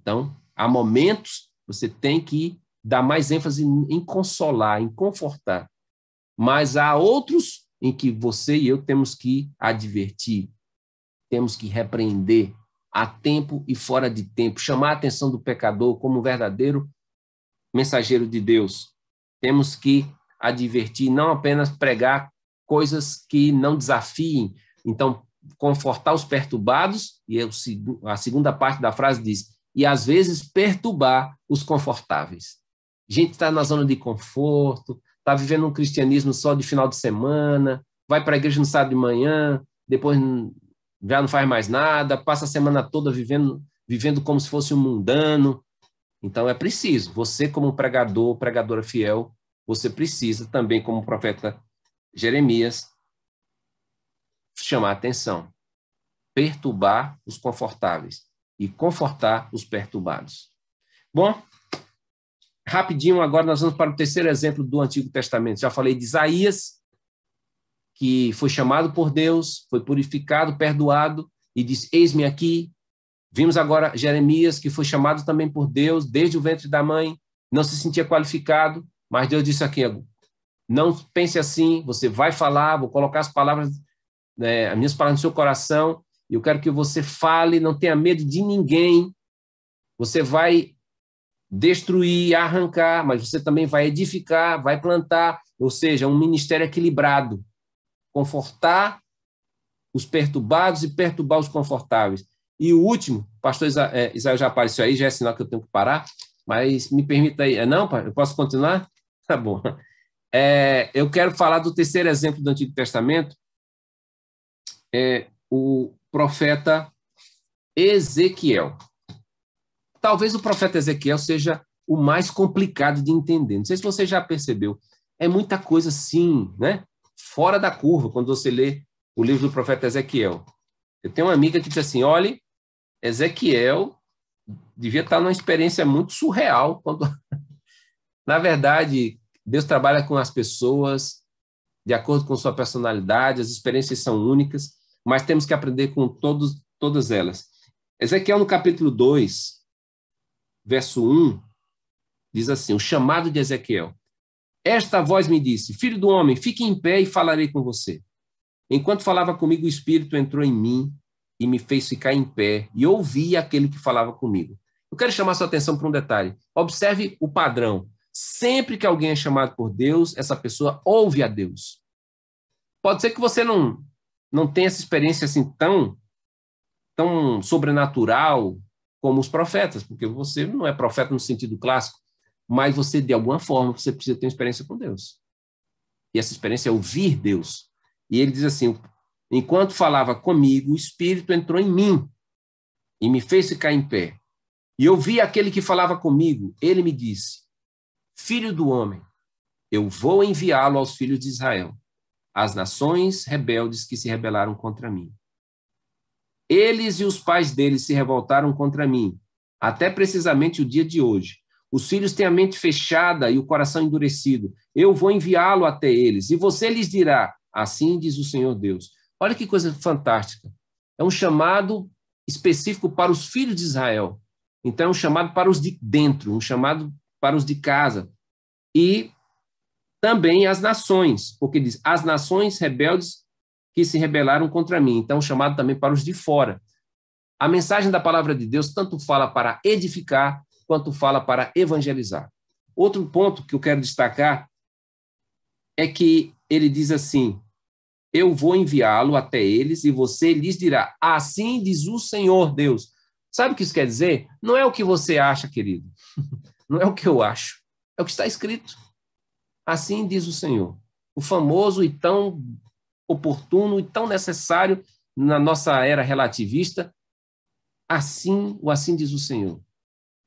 Então, há momentos você tem que dar mais ênfase em consolar, em confortar. Mas há outros em que você e eu temos que advertir, temos que repreender a tempo e fora de tempo, chamar a atenção do pecador como verdadeiro mensageiro de Deus. Temos que advertir, não apenas pregar coisas que não desafiem. Então, confortar os perturbados, e a segunda parte da frase diz, e às vezes perturbar os confortáveis. A gente está na zona de conforto, está vivendo um cristianismo só de final de semana, vai para a igreja no sábado de manhã, depois já não faz mais nada, passa a semana toda vivendo, vivendo como se fosse um mundano. Então é preciso, você como pregador, pregadora fiel, você precisa também como profeta Jeremias chamar atenção, perturbar os confortáveis e confortar os perturbados. Bom, rapidinho agora nós vamos para o terceiro exemplo do Antigo Testamento. Já falei de Isaías, que foi chamado por Deus, foi purificado, perdoado e disse: Eis-me aqui. Vimos agora Jeremias, que foi chamado também por Deus desde o ventre da mãe, não se sentia qualificado, mas Deus disse aqui: não pense assim, você vai falar, vou colocar as palavras, né, as minhas palavras no seu coração, e eu quero que você fale, não tenha medo de ninguém. Você vai destruir, arrancar, mas você também vai edificar, vai plantar, ou seja, um ministério equilibrado. Confortar os perturbados e perturbar os confortáveis. E o último, pastor é, Isaías já apareceu aí, já é sinal que eu tenho que parar, mas me permita aí. É, não, eu posso continuar? Tá bom. É, eu quero falar do terceiro exemplo do Antigo Testamento, é o profeta Ezequiel. Talvez o profeta Ezequiel seja o mais complicado de entender. Não sei se você já percebeu. É muita coisa, sim, né? Fora da curva, quando você lê o livro do profeta Ezequiel. Eu tenho uma amiga que diz assim: olhe, Ezequiel devia estar numa experiência muito surreal. Quando... Na verdade, Deus trabalha com as pessoas de acordo com sua personalidade, as experiências são únicas, mas temos que aprender com todos, todas elas. Ezequiel, no capítulo 2, verso 1, diz assim: O chamado de Ezequiel. Esta voz me disse: Filho do homem, fique em pé e falarei com você. Enquanto falava comigo, o Espírito entrou em mim e me fez ficar em pé e ouvi aquele que falava comigo. Eu quero chamar sua atenção para um detalhe. Observe o padrão. Sempre que alguém é chamado por Deus, essa pessoa ouve a Deus. Pode ser que você não não tenha essa experiência assim tão tão sobrenatural como os profetas, porque você não é profeta no sentido clássico, mas você de alguma forma você precisa ter uma experiência com Deus. E essa experiência é ouvir Deus. E ele diz assim: enquanto falava comigo, o Espírito entrou em mim e me fez ficar em pé. E eu vi aquele que falava comigo. Ele me disse: Filho do homem, eu vou enviá-lo aos filhos de Israel, às nações rebeldes que se rebelaram contra mim. Eles e os pais deles se revoltaram contra mim, até precisamente o dia de hoje. Os filhos têm a mente fechada e o coração endurecido. Eu vou enviá-lo até eles, e você lhes dirá: Assim diz o Senhor Deus. Olha que coisa fantástica. É um chamado específico para os filhos de Israel. Então, é um chamado para os de dentro, um chamado para os de casa. E também as nações, porque diz: as nações rebeldes que se rebelaram contra mim. Então, um chamado também para os de fora. A mensagem da palavra de Deus tanto fala para edificar, quanto fala para evangelizar. Outro ponto que eu quero destacar é que ele diz assim: Eu vou enviá-lo até eles e você lhes dirá: Assim diz o Senhor Deus. Sabe o que isso quer dizer? Não é o que você acha, querido. Não é o que eu acho. É o que está escrito. Assim diz o Senhor. O famoso e tão oportuno e tão necessário na nossa era relativista. Assim, o assim diz o Senhor.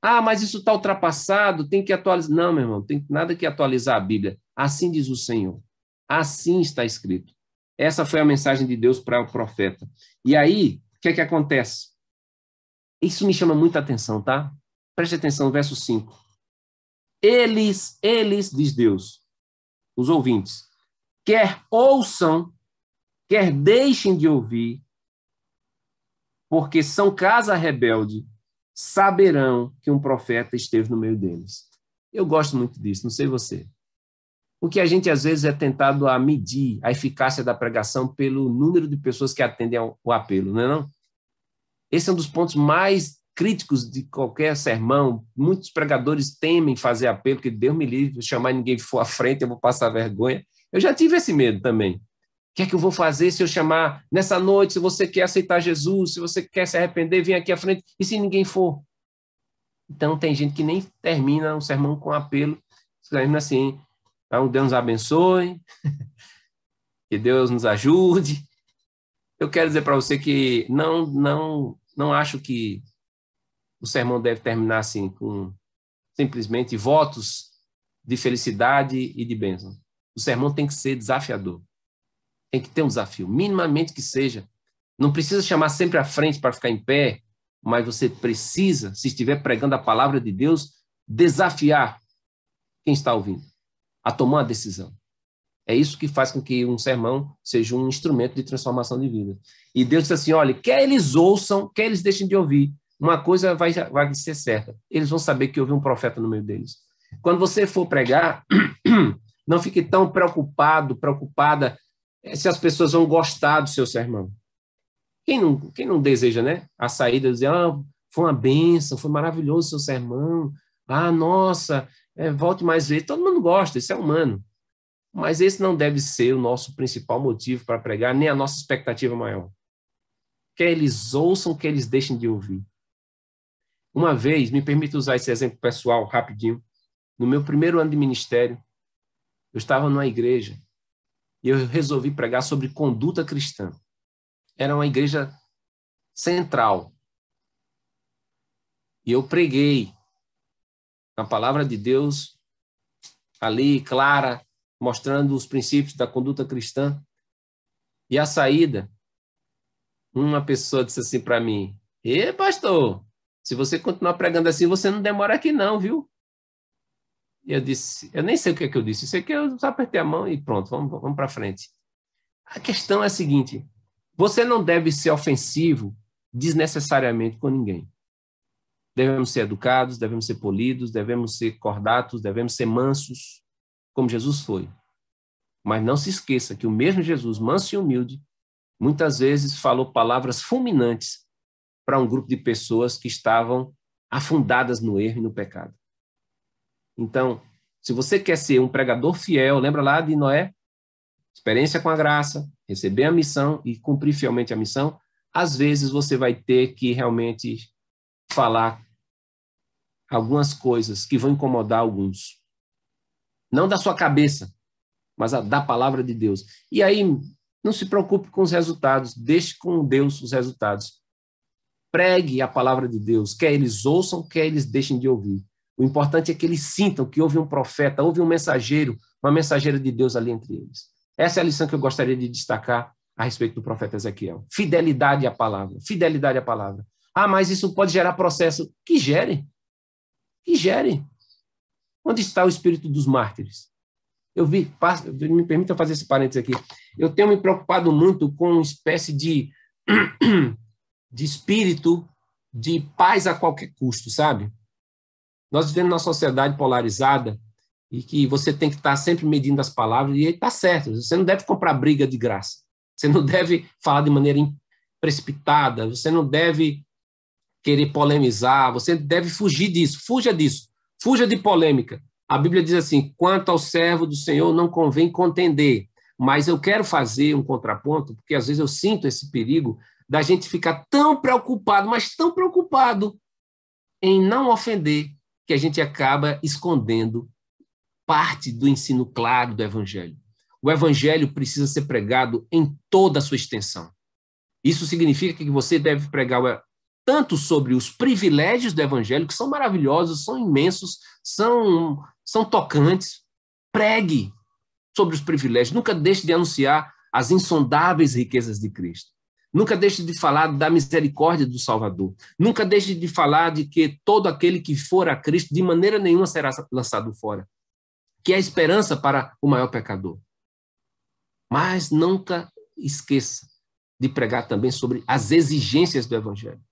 Ah, mas isso está ultrapassado, tem que atualizar. Não, meu irmão, tem nada que atualizar a Bíblia. Assim diz o Senhor. Assim está escrito. Essa foi a mensagem de Deus para o profeta. E aí, o que é que acontece? Isso me chama muita atenção, tá? Preste atenção, verso 5. Eles, eles, diz Deus, os ouvintes, quer ouçam, quer deixem de ouvir, porque são casa rebelde, saberão que um profeta esteve no meio deles. Eu gosto muito disso, não sei você. Porque a gente, às vezes, é tentado a medir a eficácia da pregação pelo número de pessoas que atendem ao apelo, não é não? Esse é um dos pontos mais críticos de qualquer sermão. Muitos pregadores temem fazer apelo, que Deus me livre, chamar ninguém for à frente, eu vou passar vergonha. Eu já tive esse medo também. O que é que eu vou fazer se eu chamar nessa noite, se você quer aceitar Jesus, se você quer se arrepender, vem aqui à frente, e se ninguém for? Então, tem gente que nem termina um sermão com apelo, termina assim, então, Deus nos abençoe, que Deus nos ajude. Eu quero dizer para você que não, não, não acho que o sermão deve terminar assim, com simplesmente votos de felicidade e de bênção. O sermão tem que ser desafiador. Tem que ter um desafio, minimamente que seja. Não precisa chamar sempre à frente para ficar em pé, mas você precisa, se estiver pregando a palavra de Deus, desafiar quem está ouvindo a tomar uma decisão. É isso que faz com que um sermão seja um instrumento de transformação de vida. E Deus diz assim: olha, quer eles ouçam, quer eles deixem de ouvir, uma coisa vai, vai ser certa: eles vão saber que houve um profeta no meio deles. Quando você for pregar, não fique tão preocupado, preocupada eh, se as pessoas vão gostar do seu sermão. Quem não, quem não deseja, né? A saída dizer, ah, foi uma benção, foi maravilhoso o seu sermão, Ah, nossa, é, volte mais vezes. Todo mundo gosta, isso é humano. Mas esse não deve ser o nosso principal motivo para pregar, nem a nossa expectativa maior. Que eles ouçam, que eles deixem de ouvir. Uma vez, me permita usar esse exemplo pessoal rapidinho. No meu primeiro ano de ministério, eu estava numa igreja e eu resolvi pregar sobre conduta cristã. Era uma igreja central. E eu preguei a palavra de Deus ali, clara, mostrando os princípios da conduta cristã. E a saída, uma pessoa disse assim para mim: Ê, pastor, se você continuar pregando assim, você não demora aqui, não, viu? E eu disse: Eu nem sei o que, é que eu disse, sei que eu só apertei a mão e pronto, vamos, vamos para frente. A questão é a seguinte: você não deve ser ofensivo desnecessariamente com ninguém. Devemos ser educados, devemos ser polidos, devemos ser cordatos, devemos ser mansos, como Jesus foi. Mas não se esqueça que o mesmo Jesus, manso e humilde, muitas vezes falou palavras fulminantes para um grupo de pessoas que estavam afundadas no erro e no pecado. Então, se você quer ser um pregador fiel, lembra lá de Noé? Experiência com a graça, receber a missão e cumprir fielmente a missão, às vezes você vai ter que realmente falar algumas coisas que vão incomodar alguns. Não da sua cabeça, mas da palavra de Deus. E aí, não se preocupe com os resultados, deixe com Deus os resultados. Pregue a palavra de Deus, quer eles ouçam, quer eles deixem de ouvir. O importante é que eles sintam que houve um profeta, houve um mensageiro, uma mensageira de Deus ali entre eles. Essa é a lição que eu gostaria de destacar a respeito do profeta Ezequiel. Fidelidade à palavra. Fidelidade à palavra. Ah, mas isso pode gerar processo. Que gere. Que gere. Onde está o espírito dos mártires? Eu vi, me permita fazer esse parênteses aqui. Eu tenho me preocupado muito com uma espécie de, de espírito de paz a qualquer custo, sabe? Nós vivemos numa sociedade polarizada e que você tem que estar sempre medindo as palavras, e está certo, você não deve comprar briga de graça, você não deve falar de maneira precipitada, você não deve querer polemizar, você deve fugir disso, fuja disso, fuja de polêmica. A Bíblia diz assim: quanto ao servo do Senhor não convém contender, mas eu quero fazer um contraponto, porque às vezes eu sinto esse perigo da gente ficar tão preocupado, mas tão preocupado em não ofender, que a gente acaba escondendo parte do ensino claro do Evangelho. O Evangelho precisa ser pregado em toda a sua extensão. Isso significa que você deve pregar tanto sobre os privilégios do Evangelho, que são maravilhosos, são imensos, são, são tocantes. Pregue sobre os privilégios. Nunca deixe de anunciar as insondáveis riquezas de Cristo. Nunca deixe de falar da misericórdia do Salvador. Nunca deixe de falar de que todo aquele que for a Cristo, de maneira nenhuma será lançado fora. Que é a esperança para o maior pecador. Mas nunca esqueça de pregar também sobre as exigências do Evangelho.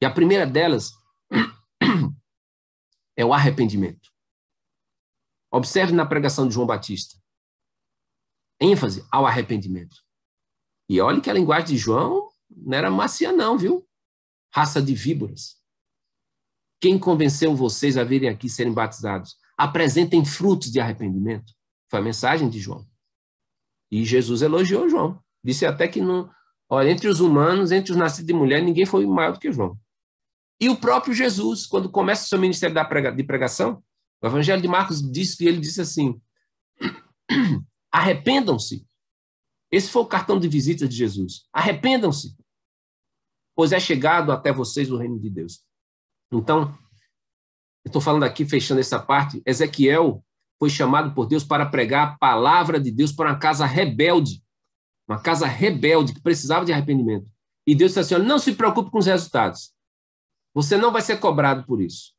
E a primeira delas é o arrependimento. Observe na pregação de João Batista. ênfase ao arrependimento. E olhe que a linguagem de João não era macia, não, viu? Raça de víboras. Quem convenceu vocês a virem aqui serem batizados? Apresentem frutos de arrependimento. Foi a mensagem de João. E Jesus elogiou João. Disse até que não, olha, entre os humanos, entre os nascidos de mulher, ninguém foi maior do que João. E o próprio Jesus, quando começa o seu ministério de pregação, o Evangelho de Marcos diz que ele disse assim: arrependam-se esse foi o cartão de visita de Jesus. Arrependam-se, pois é chegado até vocês o reino de Deus. Então, eu estou falando aqui, fechando essa parte, Ezequiel foi chamado por Deus para pregar a palavra de Deus para uma casa rebelde, uma casa rebelde que precisava de arrependimento. E Deus disse assim: não se preocupe com os resultados. Você não vai ser cobrado por isso.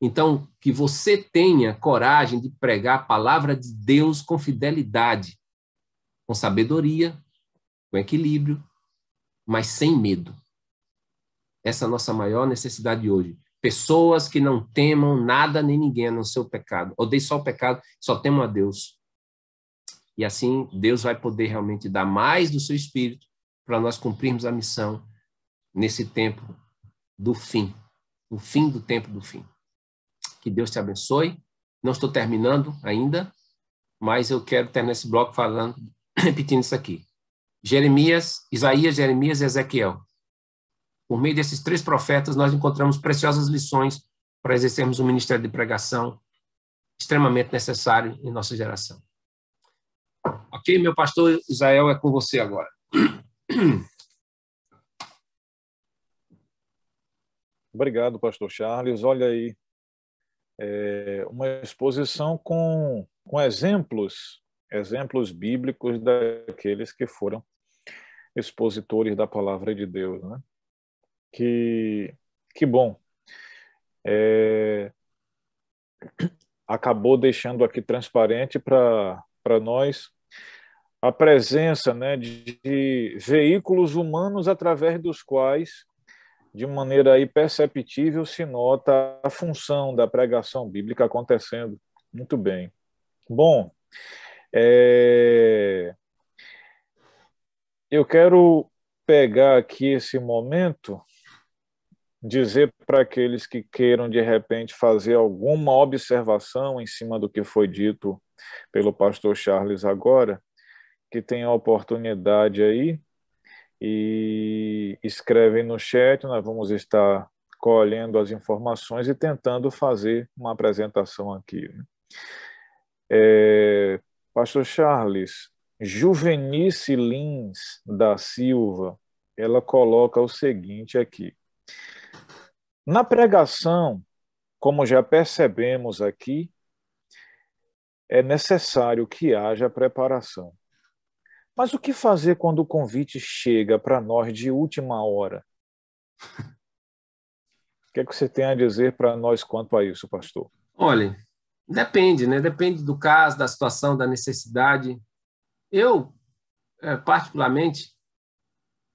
Então, que você tenha coragem de pregar a palavra de Deus com fidelidade com sabedoria, com equilíbrio, mas sem medo. Essa é a nossa maior necessidade hoje. Pessoas que não temam nada nem ninguém no seu pecado. Odeiem só o pecado, só temam a Deus. E assim, Deus vai poder realmente dar mais do seu espírito para nós cumprirmos a missão nesse tempo do fim, o fim do tempo do fim. Que Deus te abençoe. Não estou terminando ainda, mas eu quero terminar esse bloco falando, repetindo isso aqui. Jeremias, Isaías, Jeremias e Ezequiel. Por meio desses três profetas, nós encontramos preciosas lições para exercermos um ministério de pregação extremamente necessário em nossa geração. Ok, meu pastor Israel, é com você agora. Obrigado, pastor Charles. Olha aí, é uma exposição com, com exemplos, exemplos bíblicos daqueles que foram expositores da palavra de Deus, né? Que, que bom. É, acabou deixando aqui transparente para nós a presença né, de, de veículos humanos através dos quais de maneira aí perceptível se nota a função da pregação bíblica acontecendo. Muito bem. Bom, é... eu quero pegar aqui esse momento, dizer para aqueles que queiram de repente fazer alguma observação em cima do que foi dito pelo pastor Charles agora, que tem a oportunidade aí e escrevem no chat, nós vamos estar colhendo as informações e tentando fazer uma apresentação aqui. Né? É, Pastor Charles, Juvenice Lins da Silva, ela coloca o seguinte aqui. Na pregação, como já percebemos aqui, é necessário que haja preparação. Mas o que fazer quando o convite chega para nós de última hora? O que, é que você tem a dizer para nós quanto a isso, pastor? Olha, depende, né? Depende do caso, da situação, da necessidade. Eu, é, particularmente,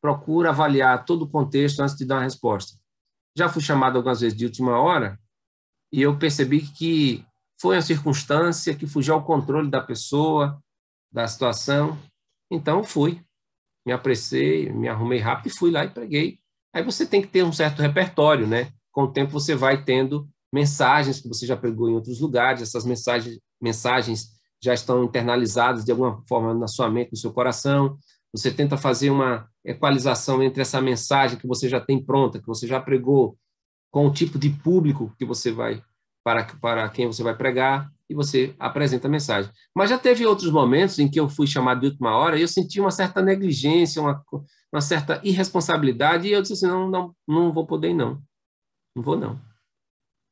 procuro avaliar todo o contexto antes de dar uma resposta. Já fui chamado algumas vezes de última hora e eu percebi que foi uma circunstância que fugiu ao controle da pessoa, da situação, então fui, me apressei, me arrumei rápido e fui lá e preguei. Aí você tem que ter um certo repertório, né? Com o tempo você vai tendo mensagens que você já pregou em outros lugares, essas mensagens, mensagens já estão internalizadas de alguma forma na sua mente, no seu coração. Você tenta fazer uma equalização entre essa mensagem que você já tem pronta, que você já pregou, com o tipo de público que você vai para para quem você vai pregar e você apresenta a mensagem. Mas já teve outros momentos em que eu fui chamado de última hora e eu senti uma certa negligência, uma, uma certa irresponsabilidade, e eu disse assim, não, não, não vou poder não. Não vou não.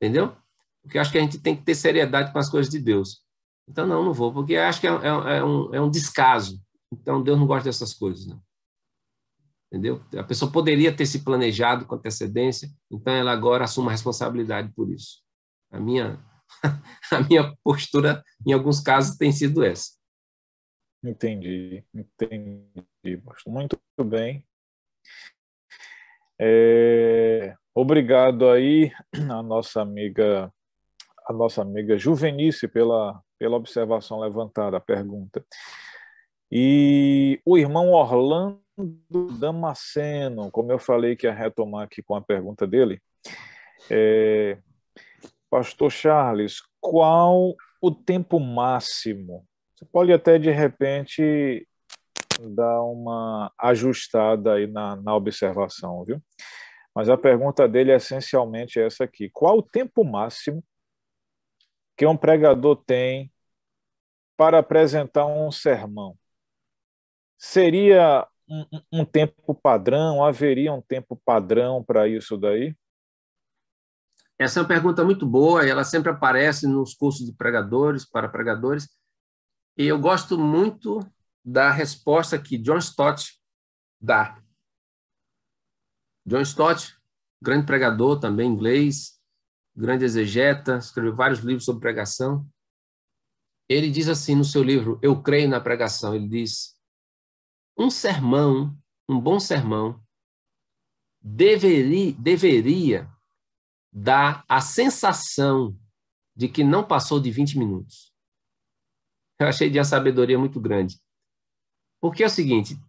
Entendeu? Porque acho que a gente tem que ter seriedade com as coisas de Deus. Então, não, não vou, porque acho que é, é, é, um, é um descaso. Então, Deus não gosta dessas coisas, não. Entendeu? A pessoa poderia ter se planejado com antecedência, então ela agora assume a responsabilidade por isso. A minha a minha postura, em alguns casos, tem sido essa. Entendi, entendi. Muito bem. É, obrigado aí a nossa amiga, a nossa amiga Juvenice pela, pela observação levantada, a pergunta. E o irmão Orlando Damasceno, como eu falei que ia retomar aqui com a pergunta dele, é, Pastor Charles, qual o tempo máximo? Você pode até, de repente, dar uma ajustada aí na, na observação, viu? Mas a pergunta dele é essencialmente essa aqui: qual o tempo máximo que um pregador tem para apresentar um sermão? Seria um, um tempo padrão? Haveria um tempo padrão para isso daí? Essa é uma pergunta muito boa e ela sempre aparece nos cursos de pregadores, para pregadores. E eu gosto muito da resposta que John Stott dá. John Stott, grande pregador também inglês, grande exegeta, escreveu vários livros sobre pregação. Ele diz assim no seu livro Eu Creio na Pregação, ele diz: um sermão, um bom sermão, deveria, dá a sensação de que não passou de 20 minutos. Eu achei de uma sabedoria muito grande. Porque é o seguinte,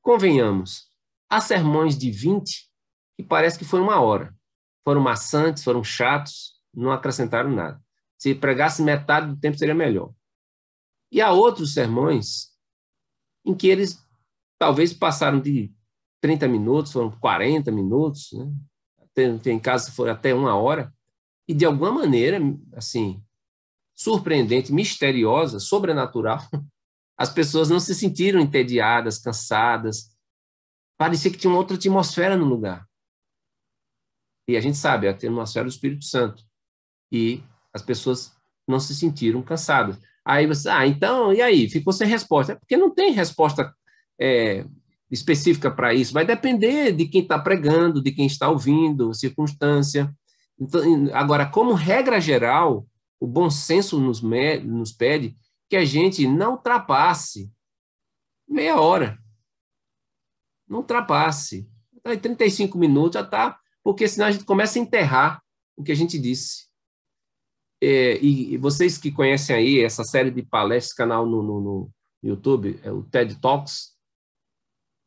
convenhamos, há sermões de 20 que parece que foi uma hora. Foram maçantes, foram chatos, não acrescentaram nada. Se pregasse metade do tempo seria melhor. E há outros sermões em que eles talvez passaram de 30 minutos, foram 40 minutos, né? tem, tem casos que foram até uma hora, e de alguma maneira, assim, surpreendente, misteriosa, sobrenatural, as pessoas não se sentiram entediadas, cansadas, parecia que tinha uma outra atmosfera no lugar. E a gente sabe, é a atmosfera do Espírito Santo. E as pessoas não se sentiram cansadas. Aí você, ah, então, e aí? Ficou sem resposta. É porque não tem resposta é, específica para isso. Vai depender de quem está pregando, de quem está ouvindo, circunstância. Então, agora, como regra geral, o bom senso nos, nos pede que a gente não ultrapasse meia hora. Não ultrapasse. 35 minutos já está, porque senão a gente começa a enterrar o que a gente disse. É, e, e, vocês que conhecem aí essa série de palestras, canal no, no, no YouTube, é o TED Talks,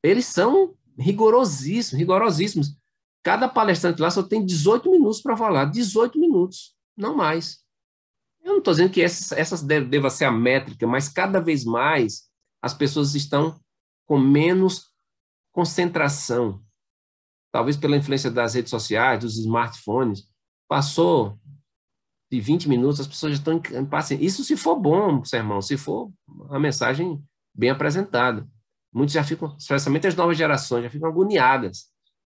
eles são rigorosíssimos, rigorosíssimos. Cada palestrante lá só tem 18 minutos para falar, 18 minutos, não mais. Eu não estou dizendo que essas deve, deva ser a métrica, mas cada vez mais as pessoas estão com menos concentração. Talvez pela influência das redes sociais, dos smartphones. Passou de 20 minutos, as pessoas já estão impacientes. Isso se for bom, sermão, se for uma mensagem bem apresentada. Muitos já ficam, especialmente as novas gerações, já ficam agoniadas.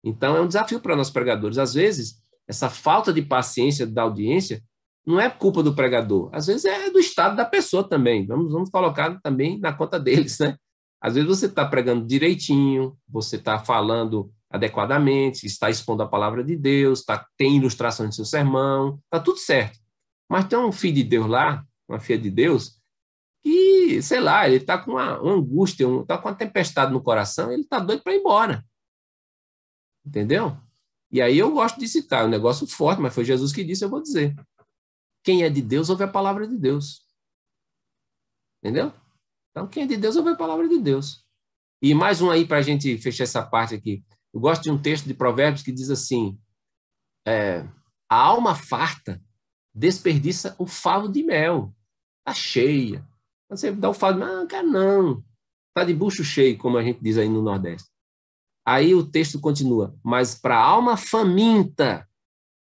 Então, é um desafio para nós pregadores. Às vezes, essa falta de paciência da audiência não é culpa do pregador, às vezes é do estado da pessoa também. Vamos, vamos colocar também na conta deles, né? Às vezes você está pregando direitinho, você está falando adequadamente, está expondo a palavra de Deus, tá, tem ilustração de seu sermão, está tudo certo. Mas tem um filho de Deus lá, uma filha de Deus, que, sei lá, ele está com uma, uma angústia, está com uma tempestade no coração, ele está doido para ir embora. Entendeu? E aí eu gosto de citar, é um negócio forte, mas foi Jesus que disse, eu vou dizer. Quem é de Deus ouve a palavra de Deus. Entendeu? Então, quem é de Deus ouve a palavra de Deus. E mais um aí para a gente fechar essa parte aqui. Eu gosto de um texto de Provérbios que diz assim: é, a alma farta desperdiça o favo de mel. Está cheia. Você dá o favo, não, cara, não. Está de bucho cheio, como a gente diz aí no Nordeste. Aí o texto continua: mas para a alma faminta,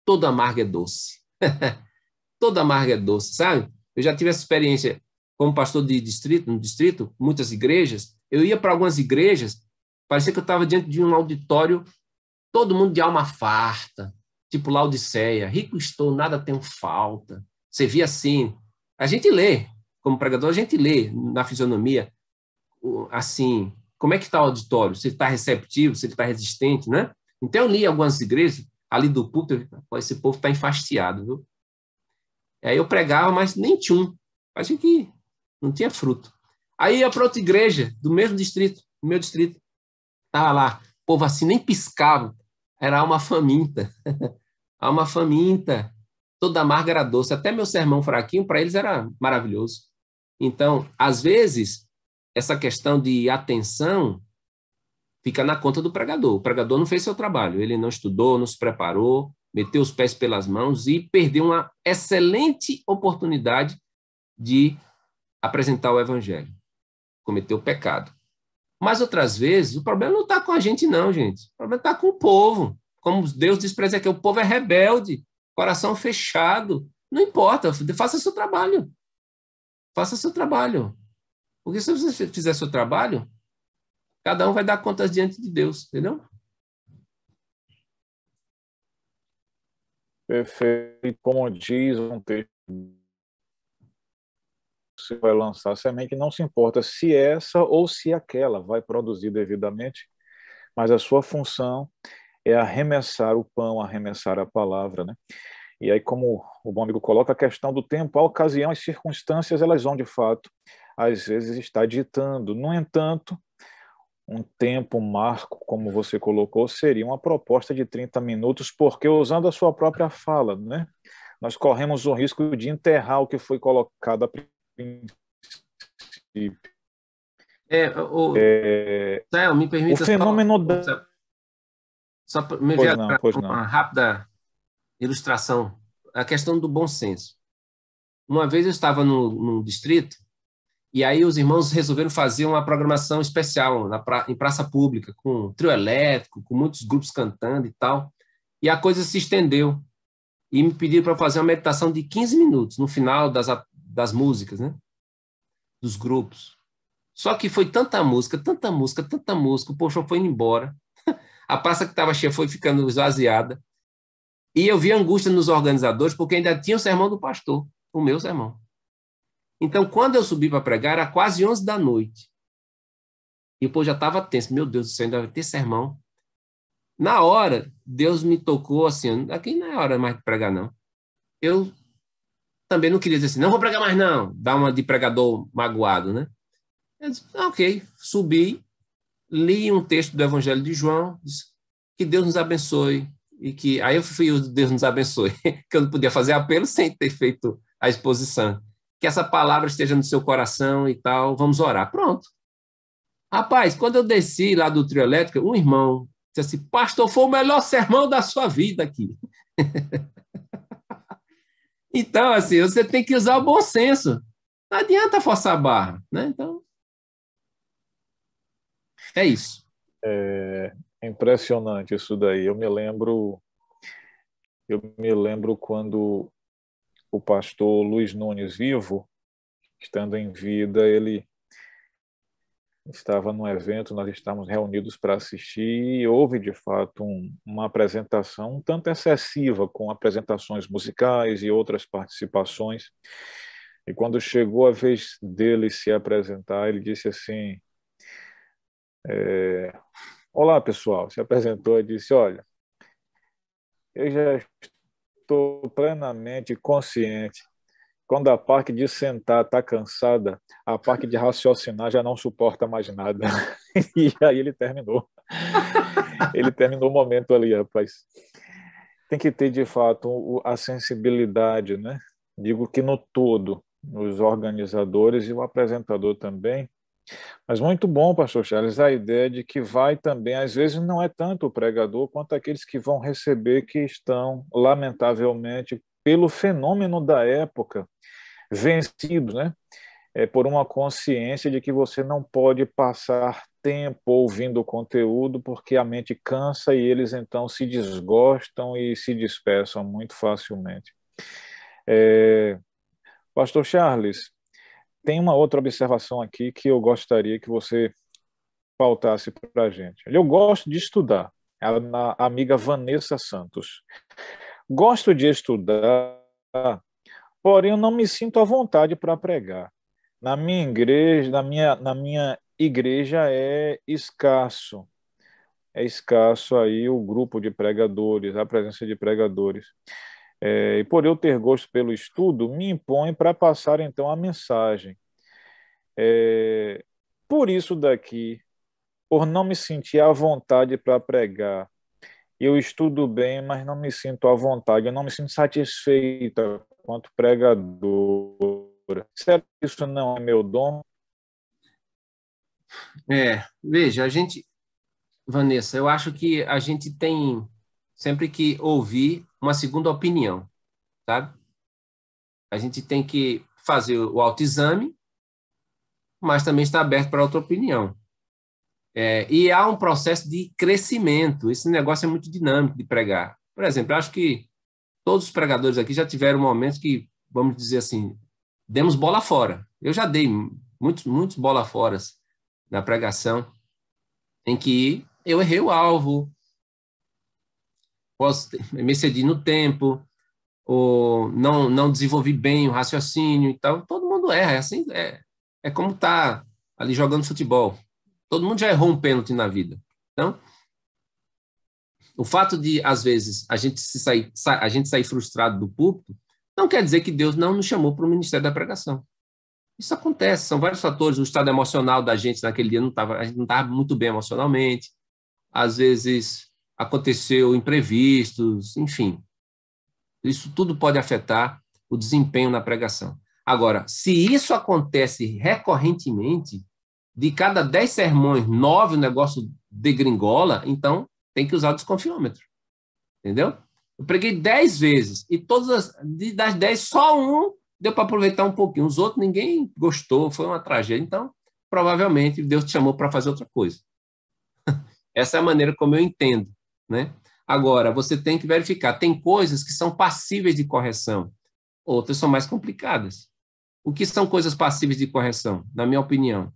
toda amarga é doce. toda amarga é doce, sabe? Eu já tive essa experiência como pastor de distrito, no distrito, muitas igrejas. Eu ia para algumas igrejas, parecia que eu estava diante de um auditório, todo mundo de alma farta, tipo Laodiceia, rico estou, nada tenho falta. Você via assim. A gente lê, como pregador, a gente lê na fisionomia, assim, como é que está o auditório? Se ele está receptivo, se ele está resistente, né? Então eu li algumas igrejas, ali do púlpito, esse povo está enfastiado, viu? Aí eu pregava, mas nem tinha um. Achei que não tinha fruto. Aí ia para outra igreja, do mesmo distrito, do meu distrito. Estava lá, o povo assim nem piscava. Era alma faminta. alma faminta. Toda amarga era doce. Até meu sermão fraquinho, para eles era maravilhoso. Então, às vezes, essa questão de atenção fica na conta do pregador. O pregador não fez seu trabalho. Ele não estudou, não se preparou, meteu os pés pelas mãos e perdeu uma excelente oportunidade de apresentar o evangelho. Cometeu pecado. Mas outras vezes, o problema não está com a gente, não, gente. O problema está com o povo. Como Deus diz para que o povo é rebelde, coração fechado. Não importa, faça seu trabalho. Faça seu trabalho. Porque se você fizer seu trabalho, cada um vai dar contas diante de Deus, entendeu? Perfeito. Como diz um texto, você vai lançar a semente, não se importa se essa ou se aquela vai produzir devidamente, mas a sua função é arremessar o pão, arremessar a palavra, né? E aí, como o bom amigo coloca, a questão do tempo, a ocasião, as circunstâncias, elas vão, de fato, às vezes estar ditando. No entanto, um tempo marco, como você colocou, seria uma proposta de 30 minutos, porque usando a sua própria fala, né? Nós corremos o risco de enterrar o que foi colocado a princípio. É, o, é, Céu, me permita o fenômeno só, da... só me ver uma rápida ilustração a questão do bom senso. Uma vez eu estava no, no distrito e aí os irmãos resolveram fazer uma programação especial na pra, em praça pública, com trio elétrico, com muitos grupos cantando e tal. E a coisa se estendeu. E me pediram para fazer uma meditação de 15 minutos no final das, das músicas, né? Dos grupos. Só que foi tanta música, tanta música, tanta música, o povo foi indo embora. A praça que estava cheia foi ficando esvaziada. E eu vi angústia nos organizadores, porque ainda tinha o sermão do pastor, o meu sermão. Então, quando eu subi para pregar, era quase 11 da noite. E o povo já estava tenso. Meu Deus do céu, ainda vai ter sermão. Na hora, Deus me tocou assim, aqui não é hora mais de pregar, não. Eu também não queria dizer assim, não vou pregar mais, não. Dar uma de pregador magoado, né? Eu disse, ah, ok, subi, li um texto do Evangelho de João, disse, que Deus nos abençoe. E que aí eu fui Deus nos abençoe, que eu não podia fazer apelo sem ter feito a exposição. Que essa palavra esteja no seu coração e tal, vamos orar. Pronto. Rapaz, quando eu desci lá do trio elétrico, um irmão disse assim, pastor, foi o melhor sermão da sua vida aqui. então, assim, você tem que usar o bom senso. Não adianta forçar a barra, né? Então, é isso. É impressionante isso daí. Eu me lembro, eu me lembro quando o pastor Luiz Nunes vivo, estando em vida, ele estava num evento, nós estávamos reunidos para assistir e houve de fato um, uma apresentação um tanto excessiva com apresentações musicais e outras participações. E quando chegou a vez dele se apresentar, ele disse assim: é, Olá, pessoal. Se apresentou e disse: Olha, eu já estou plenamente consciente. Quando a parte de sentar está cansada, a parte de raciocinar já não suporta mais nada. e aí ele terminou. Ele terminou o momento ali, rapaz. Tem que ter, de fato, a sensibilidade, né? Digo que no todo, os organizadores e o apresentador também, mas muito bom, pastor Charles, a ideia de que vai também, às vezes não é tanto o pregador quanto aqueles que vão receber que estão, lamentavelmente, pelo fenômeno da época, vencidos, né? É, por uma consciência de que você não pode passar tempo ouvindo o conteúdo porque a mente cansa e eles então se desgostam e se dispersam muito facilmente. É, Pastor Charles, tem uma outra observação aqui que eu gostaria que você pautasse para a gente. Eu gosto de estudar, na amiga Vanessa Santos. Gosto de estudar, porém eu não me sinto à vontade para pregar. Na minha igreja, na minha, na minha igreja é escasso. É escasso aí o grupo de pregadores, a presença de pregadores é, e por eu ter gosto pelo estudo, me impõe para passar então a mensagem. É, por isso daqui, por não me sentir à vontade para pregar, eu estudo bem, mas não me sinto à vontade, eu não me sinto satisfeita quanto pregadora. Será que isso não é meu dom? É, veja, a gente, Vanessa, eu acho que a gente tem sempre que ouvir uma segunda opinião, sabe? A gente tem que fazer o autoexame, mas também está aberto para outra opinião. É, e há um processo de crescimento. Esse negócio é muito dinâmico de pregar. Por exemplo, acho que todos os pregadores aqui já tiveram momentos que, vamos dizer assim, demos bola fora. Eu já dei muitos, muitos bola fora na pregação, em que eu errei o alvo, posso me excedi no tempo, ou não, não desenvolvi bem o raciocínio e tal. Todo mundo erra, é assim, é, é como tá ali jogando futebol. Todo mundo já errou um pênalti na vida. Então, o fato de às vezes a gente se sair, a gente sair frustrado do púlpito, não quer dizer que Deus não nos chamou para o ministério da pregação. Isso acontece, são vários fatores. O estado emocional da gente naquele dia não estava, a gente não estava muito bem emocionalmente. Às vezes aconteceu imprevistos, enfim. Isso tudo pode afetar o desempenho na pregação. Agora, se isso acontece recorrentemente, de cada dez sermões, nove o negócio degringola, então tem que usar o desconfiômetro. Entendeu? Eu preguei dez vezes e todas as, das dez, só um deu para aproveitar um pouquinho. Os outros ninguém gostou, foi uma tragédia. Então, provavelmente Deus te chamou para fazer outra coisa. Essa é a maneira como eu entendo, né? Agora, você tem que verificar. Tem coisas que são passíveis de correção, outras são mais complicadas. O que são coisas passíveis de correção, na minha opinião?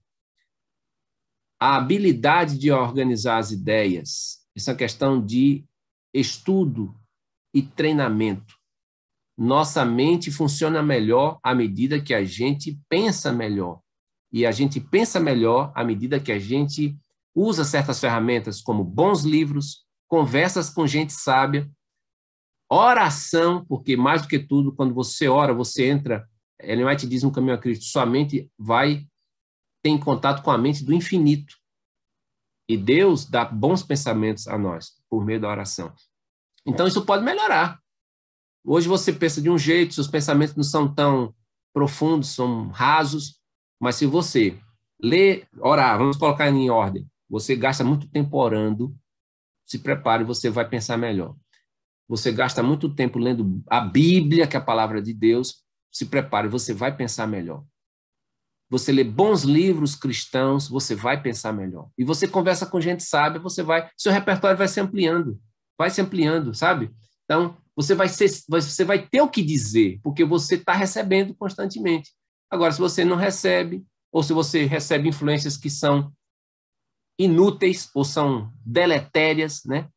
A habilidade de organizar as ideias. Isso é questão de estudo e treinamento. Nossa mente funciona melhor à medida que a gente pensa melhor. E a gente pensa melhor à medida que a gente usa certas ferramentas, como bons livros, conversas com gente sábia, oração, porque mais do que tudo, quando você ora, você entra. Ellen White diz no caminho a Cristo: sua mente vai ter contato com a mente do infinito. E Deus dá bons pensamentos a nós por meio da oração. Então, isso pode melhorar. Hoje você pensa de um jeito, seus pensamentos não são tão profundos, são rasos, mas se você ler, orar, vamos colocar em ordem, você gasta muito tempo orando, se prepare, você vai pensar melhor. Você gasta muito tempo lendo a Bíblia, que é a palavra de Deus, se prepare, você vai pensar melhor. Você lê bons livros cristãos, você vai pensar melhor. E você conversa com gente sábia, você vai, seu repertório vai se ampliando vai se ampliando, sabe? Então, você vai, ser, você vai ter o que dizer, porque você está recebendo constantemente. Agora, se você não recebe, ou se você recebe influências que são inúteis ou são deletérias, né?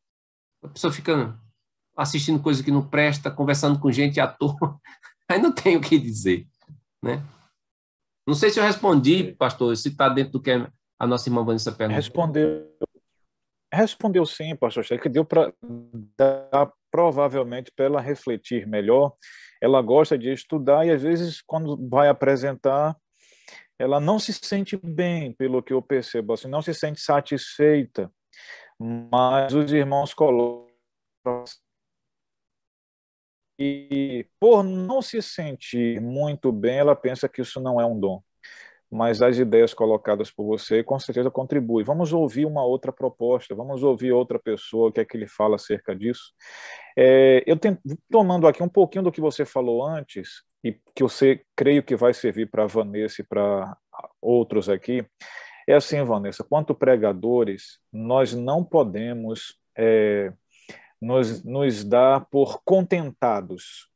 A pessoa fica assistindo coisa que não presta, conversando com gente à toa, aí não tem o que dizer, né? Não sei se eu respondi, pastor, se está dentro do que a nossa irmã Vanessa perguntou. Respondeu, Respondeu sim, pastor Chefe, que deu para dar provavelmente para ela refletir melhor. Ela gosta de estudar e às vezes quando vai apresentar, ela não se sente bem, pelo que eu percebo, assim, não se sente satisfeita. Mas os irmãos colocam e por não se sentir muito bem, ela pensa que isso não é um dom mas as ideias colocadas por você com certeza contribuem. Vamos ouvir uma outra proposta, vamos ouvir outra pessoa, o que é que ele fala acerca disso. É, eu tenho, tomando aqui um pouquinho do que você falou antes, e que você creio que vai servir para a Vanessa e para outros aqui, é assim, Vanessa, quanto pregadores, nós não podemos é, nos, nos dar por contentados.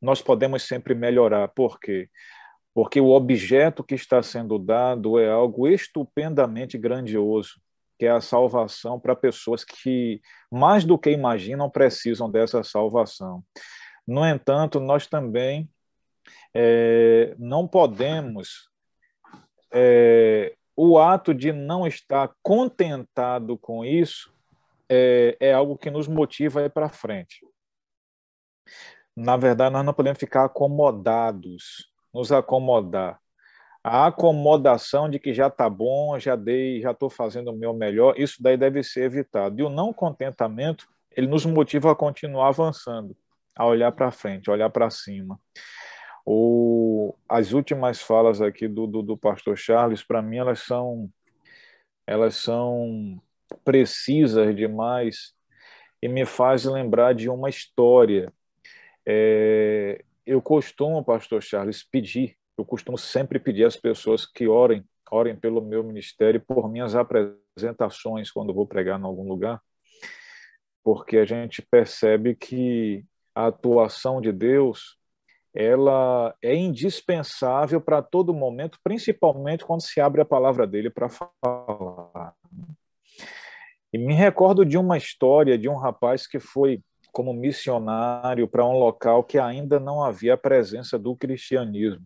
Nós podemos sempre melhorar. Por quê? Porque porque o objeto que está sendo dado é algo estupendamente grandioso, que é a salvação para pessoas que, mais do que imaginam, precisam dessa salvação. No entanto, nós também é, não podemos. É, o ato de não estar contentado com isso é, é algo que nos motiva a ir para frente. Na verdade, nós não podemos ficar acomodados nos acomodar. A acomodação de que já está bom, já dei, já estou fazendo o meu melhor, isso daí deve ser evitado. E o não contentamento, ele nos motiva a continuar avançando, a olhar para frente, olhar para cima. O, as últimas falas aqui do, do, do pastor Charles, para mim, elas são, elas são precisas demais e me faz lembrar de uma história. É, eu costumo, pastor Charles, pedir, eu costumo sempre pedir às pessoas que orem, orem pelo meu ministério, por minhas apresentações quando vou pregar em algum lugar, porque a gente percebe que a atuação de Deus ela é indispensável para todo momento, principalmente quando se abre a palavra dele para falar. E me recordo de uma história de um rapaz que foi como missionário para um local que ainda não havia a presença do cristianismo.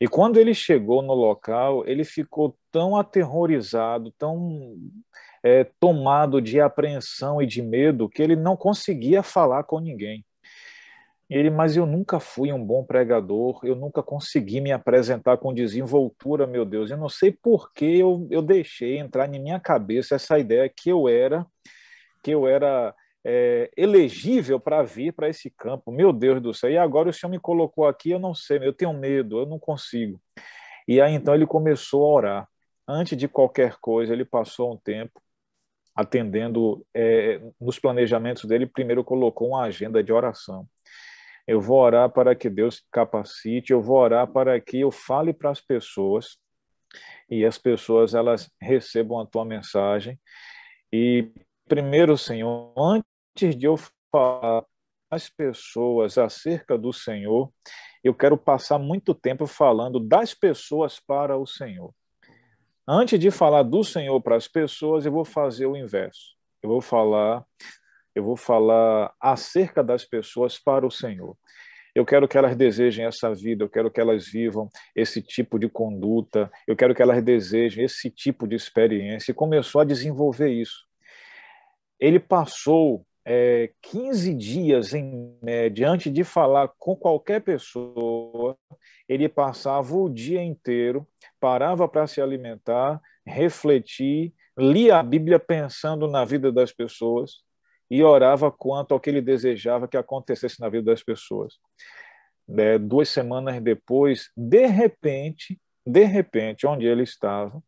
E quando ele chegou no local, ele ficou tão aterrorizado, tão é, tomado de apreensão e de medo, que ele não conseguia falar com ninguém. Ele, mas eu nunca fui um bom pregador, eu nunca consegui me apresentar com desenvoltura, meu Deus. Eu não sei por que eu, eu deixei entrar na minha cabeça essa ideia que eu era, que eu era é, elegível para vir para esse campo. Meu Deus do céu, e agora o Senhor me colocou aqui, eu não sei, eu tenho medo, eu não consigo. E aí então ele começou a orar. Antes de qualquer coisa, ele passou um tempo atendendo é, nos planejamentos dele, primeiro colocou uma agenda de oração. Eu vou orar para que Deus capacite, eu vou orar para que eu fale para as pessoas e as pessoas elas recebam a tua mensagem. E primeiro, Senhor, antes de eu falar às pessoas acerca do Senhor, eu quero passar muito tempo falando das pessoas para o Senhor. Antes de falar do Senhor para as pessoas, eu vou fazer o inverso. Eu vou falar, eu vou falar acerca das pessoas para o Senhor. Eu quero que elas desejem essa vida, eu quero que elas vivam esse tipo de conduta, eu quero que elas desejem esse tipo de experiência. E começou a desenvolver isso. Ele passou é, 15 dias em média antes de falar com qualquer pessoa, ele passava o dia inteiro, parava para se alimentar, refletir, lia a Bíblia pensando na vida das pessoas e orava quanto ao que ele desejava que acontecesse na vida das pessoas. É, duas semanas depois, de repente, de repente, onde ele estava,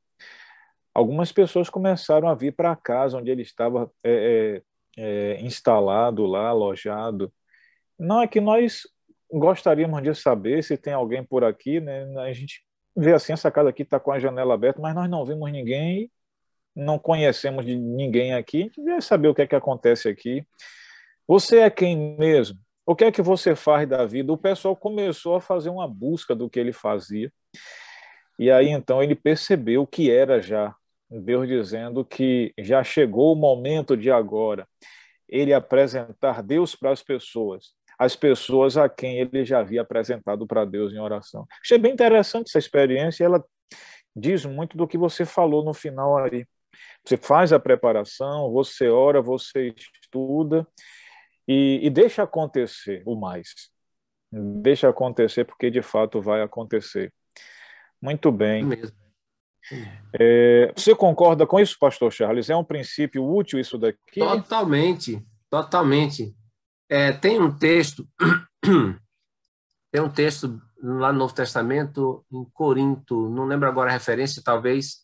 algumas pessoas começaram a vir para a casa onde ele estava é, é, instalado lá, alojado. Não é que nós gostaríamos de saber se tem alguém por aqui, né? A gente vê assim, essa casa aqui está com a janela aberta, mas nós não vimos ninguém, não conhecemos de ninguém aqui, a gente quer saber o que é que acontece aqui. Você é quem mesmo? O que é que você faz da vida? O pessoal começou a fazer uma busca do que ele fazia. E aí então ele percebeu que era já Deus dizendo que já chegou o momento de agora ele apresentar Deus para as pessoas, as pessoas a quem ele já havia apresentado para Deus em oração. Achei bem interessante essa experiência, ela diz muito do que você falou no final aí. Você faz a preparação, você ora, você estuda e, e deixa acontecer o mais. Deixa acontecer porque de fato vai acontecer. Muito bem. É é, você concorda com isso, pastor Charles? É um princípio útil isso daqui? Totalmente, totalmente. É, tem um texto, tem um texto lá no Novo Testamento, em Corinto, não lembro agora a referência, talvez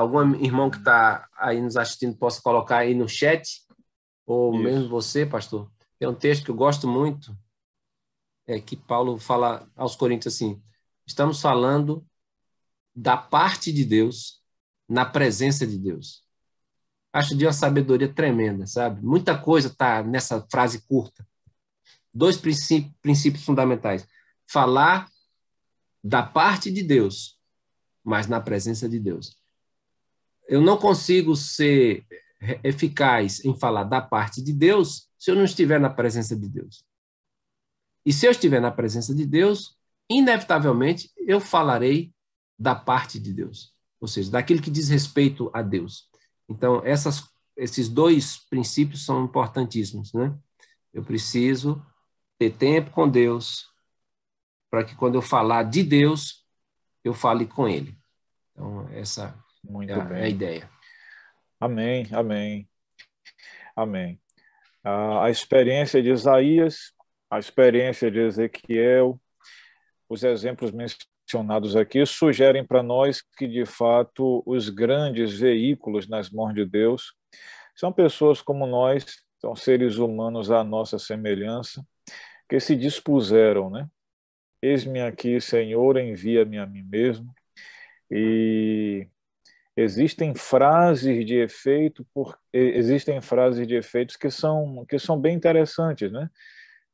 algum irmão que está aí nos assistindo possa colocar aí no chat, ou isso. mesmo você, pastor. Tem um texto que eu gosto muito, é que Paulo fala aos Coríntios assim: estamos falando da parte de Deus, na presença de Deus. Acho de uma sabedoria tremenda, sabe? Muita coisa está nessa frase curta. Dois princípios, princípios fundamentais. Falar da parte de Deus, mas na presença de Deus. Eu não consigo ser eficaz em falar da parte de Deus se eu não estiver na presença de Deus. E se eu estiver na presença de Deus, inevitavelmente eu falarei da parte de Deus, ou seja, daquilo que diz respeito a Deus. Então, essas, esses dois princípios são importantíssimos, né? Eu preciso ter tempo com Deus, para que quando eu falar de Deus, eu fale com Ele. Então, essa Muito é, a, é a ideia. Amém, amém, amém. A, a experiência de Isaías, a experiência de Ezequiel, os exemplos mencionados aqui sugerem para nós que, de fato, os grandes veículos nas mãos de Deus são pessoas como nós, são seres humanos à nossa semelhança, que se dispuseram, né? Eis-me aqui, Senhor, envia-me a mim mesmo. E existem frases de efeito, por, existem frases de efeitos que são que são bem interessantes, né?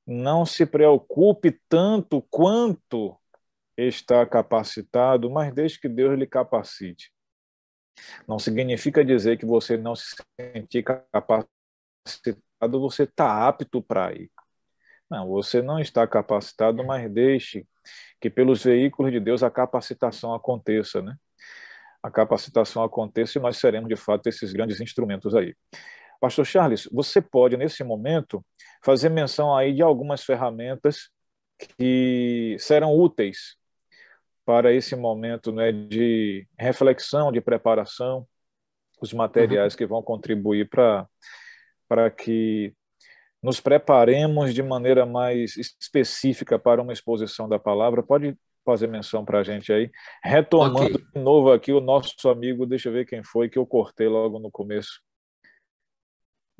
Não se preocupe tanto quanto está capacitado, mas desde que Deus lhe capacite. Não significa dizer que você não se sentir capacitado, você está apto para ir. Não, você não está capacitado, mas deixe que pelos veículos de Deus a capacitação aconteça, né? A capacitação aconteça e nós seremos de fato esses grandes instrumentos aí. Pastor Charles, você pode nesse momento fazer menção aí de algumas ferramentas que serão úteis para esse momento né, de reflexão, de preparação, os materiais uhum. que vão contribuir para que nos preparemos de maneira mais específica para uma exposição da palavra. Pode fazer menção para a gente aí. Retomando okay. de novo aqui o nosso amigo, deixa eu ver quem foi que eu cortei logo no começo.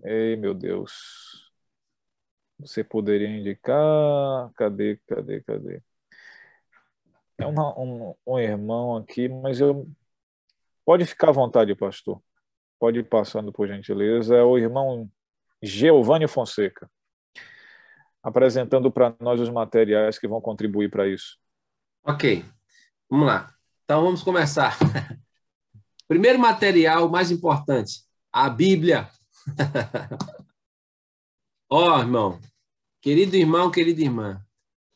Ei, meu Deus. Você poderia indicar? Cadê, cadê, cadê? É uma, um, um irmão aqui, mas eu. Pode ficar à vontade, pastor. Pode ir passando, por gentileza. É o irmão Giovanni Fonseca, apresentando para nós os materiais que vão contribuir para isso. Ok, vamos lá. Então vamos começar. Primeiro material mais importante, a Bíblia. Ó, oh, irmão, querido irmão, querida irmã,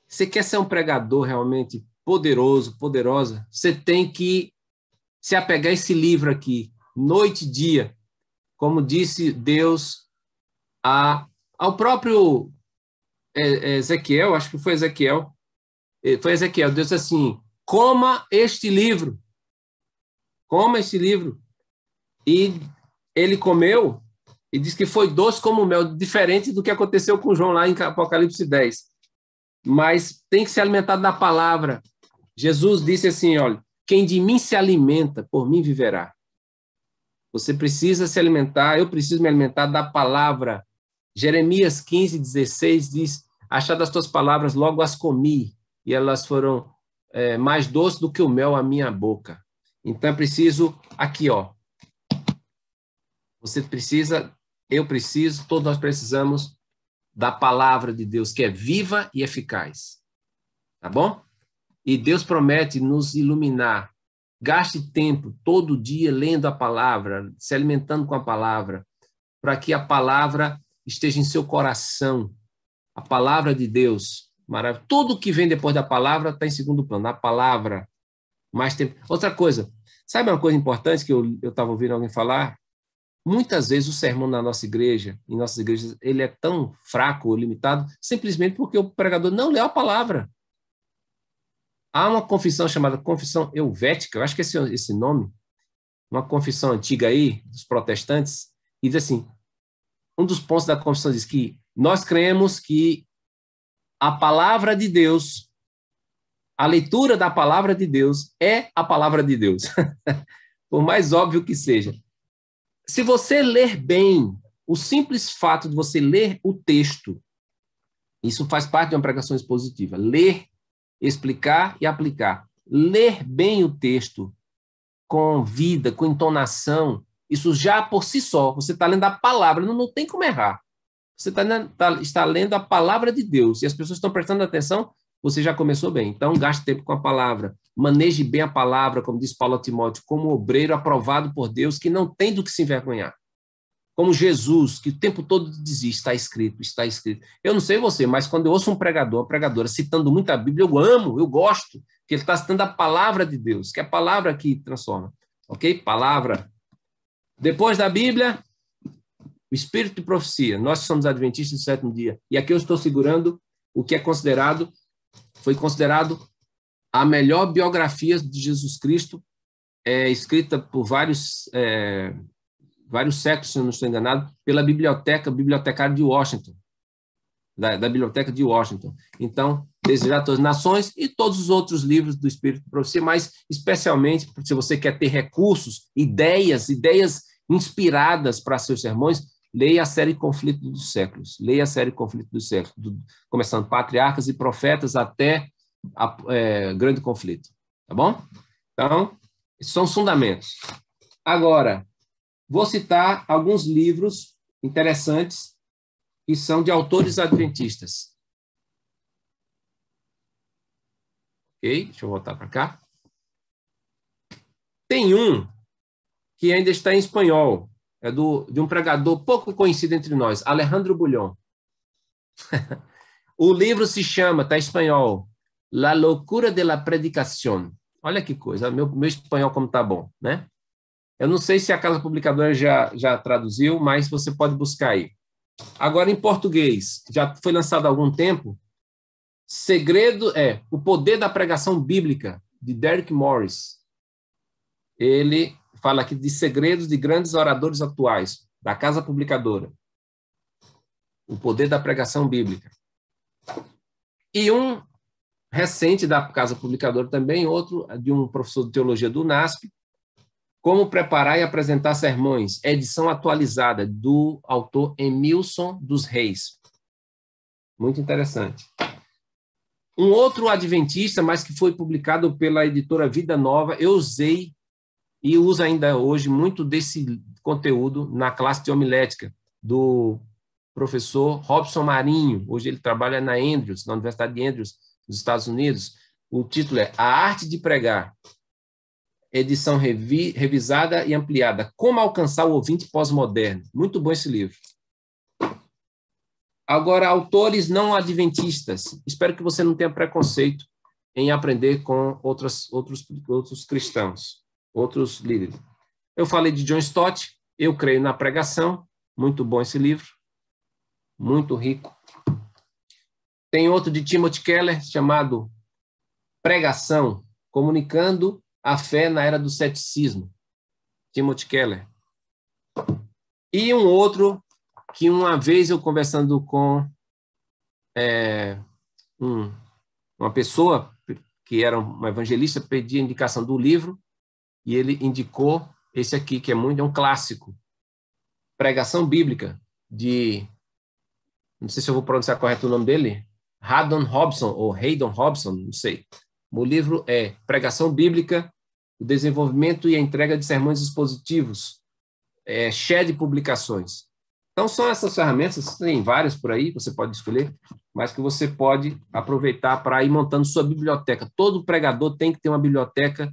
você quer ser um pregador realmente poderoso, poderosa? Você tem que se apegar a esse livro aqui, noite e dia, como disse Deus a, ao próprio é, é, Ezequiel, acho que foi Ezequiel, foi Ezequiel, Deus disse assim, coma este livro, coma este livro. E ele comeu e diz que foi doce como mel, diferente do que aconteceu com João lá em Apocalipse 10. Mas tem que se alimentar da palavra. Jesus disse assim, olha, quem de mim se alimenta, por mim viverá. Você precisa se alimentar, eu preciso me alimentar da palavra. Jeremias 15, 16 diz: Achadas as tuas palavras, logo as comi, e elas foram é, mais doces do que o mel à minha boca. Então preciso, aqui, ó. Você precisa, eu preciso, todos nós precisamos da palavra de Deus, que é viva e eficaz. Tá bom? E Deus promete nos iluminar Gaste tempo todo dia lendo a palavra, se alimentando com a palavra, para que a palavra esteja em seu coração. A palavra de Deus, maravilha. Tudo que vem depois da palavra está em segundo plano. A palavra, mais tempo. Outra coisa, sabe uma coisa importante que eu estava ouvindo alguém falar? Muitas vezes o sermão na nossa igreja, em nossas igrejas, ele é tão fraco ou limitado simplesmente porque o pregador não leu a palavra. Há uma confissão chamada Confissão Helvética, eu acho que esse esse nome, uma confissão antiga aí, dos protestantes, e diz assim: um dos pontos da confissão diz que nós cremos que a palavra de Deus, a leitura da palavra de Deus é a palavra de Deus. Por mais óbvio que seja. Se você ler bem, o simples fato de você ler o texto, isso faz parte de uma pregação expositiva. Ler explicar e aplicar. Ler bem o texto com vida, com entonação, isso já por si só, você está lendo a palavra, não, não tem como errar. Você tá, tá, está lendo a palavra de Deus e as pessoas estão prestando atenção, você já começou bem. Então, gaste tempo com a palavra, maneje bem a palavra, como diz Paulo Timóteo, como obreiro aprovado por Deus, que não tem do que se envergonhar como Jesus, que o tempo todo dizia, está escrito, está escrito. Eu não sei você, mas quando eu ouço um pregador, uma pregadora citando muito a Bíblia, eu amo, eu gosto, que ele está citando a palavra de Deus, que é a palavra que transforma. Ok? Palavra. Depois da Bíblia, o Espírito de profecia. Nós somos adventistas do sétimo dia. E aqui eu estou segurando o que é considerado, foi considerado a melhor biografia de Jesus Cristo, é, escrita por vários é, vários séculos, se eu não estou enganado, pela biblioteca, bibliotecária de Washington, da, da biblioteca de Washington. Então, Desejar todas as nações e todos os outros livros do Espírito de Profecia, mas especialmente se você quer ter recursos, ideias, ideias inspiradas para seus sermões, leia a série Conflito dos Séculos. Leia a série Conflito dos Séculos, do, começando Patriarcas e Profetas até a, é, Grande Conflito. Tá bom? Então, esses são os fundamentos. Agora, Vou citar alguns livros interessantes que são de autores adventistas. Ok? Deixa eu voltar para cá. Tem um que ainda está em espanhol. É do, de um pregador pouco conhecido entre nós, Alejandro Bulhon. o livro se chama, está em espanhol, La loucura de la predicación. Olha que coisa, meu, meu espanhol como tá bom, né? Eu não sei se a Casa Publicadora já, já traduziu, mas você pode buscar aí. Agora, em português, já foi lançado há algum tempo, Segredo é O Poder da Pregação Bíblica, de Derek Morris. Ele fala aqui de segredos de grandes oradores atuais, da Casa Publicadora. O Poder da Pregação Bíblica. E um recente da Casa Publicadora também, outro de um professor de teologia do NASP, Como preparar e apresentar sermões, edição atualizada do autor Emilson dos Reis. Muito interessante. Um outro adventista, mas que foi publicado pela editora Vida Nova, eu usei e uso ainda hoje muito desse conteúdo na classe de homilética do professor Robson Marinho. Hoje ele trabalha na Andrews, na Universidade de Andrews, nos Estados Unidos. O título é A Arte de Pregar, edição revi, revisada e ampliada. Como alcançar o ouvinte pós-moderno. Muito bom esse livro. Agora, autores não adventistas. Espero que você não tenha preconceito em aprender com outros, outros, outros cristãos, outros líderes. Eu falei de John Stott, Eu Creio na Pregação. Muito bom esse livro. Muito rico. Tem outro de Timothy Keller chamado Pregação, comunicando a fé na era do ceticismo, Timothy Keller. E um outro que uma vez eu conversando com é, um, uma pessoa que era um evangelista, pedi a indicação do livro e ele indicou esse aqui, que é muito é um clássico, Pregação Bíblica, de, não sei se eu vou pronunciar correto o nome dele, Haddon Robson, ou Haydon Robson, não sei, o livro é Pregação Bíblica, o desenvolvimento e a entrega de sermões expositivos, é, de publicações. Então, são essas ferramentas, tem várias por aí, você pode escolher, mas que você pode aproveitar para ir montando sua biblioteca. Todo pregador tem que ter uma biblioteca,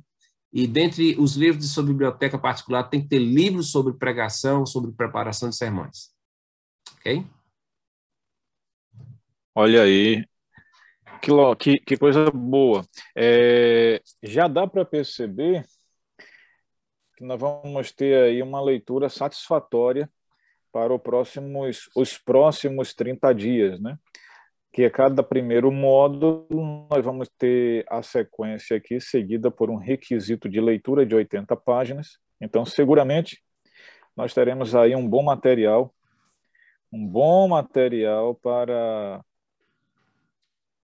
e dentre os livros de sua biblioteca particular, tem que ter livros sobre pregação, sobre preparação de sermões. Ok? Olha aí, que, que, que coisa boa. É, já dá para perceber que nós vamos ter aí uma leitura satisfatória para próximos, os próximos 30 dias, né? Que a cada primeiro módulo nós vamos ter a sequência aqui seguida por um requisito de leitura de 80 páginas. Então, seguramente nós teremos aí um bom material, um bom material para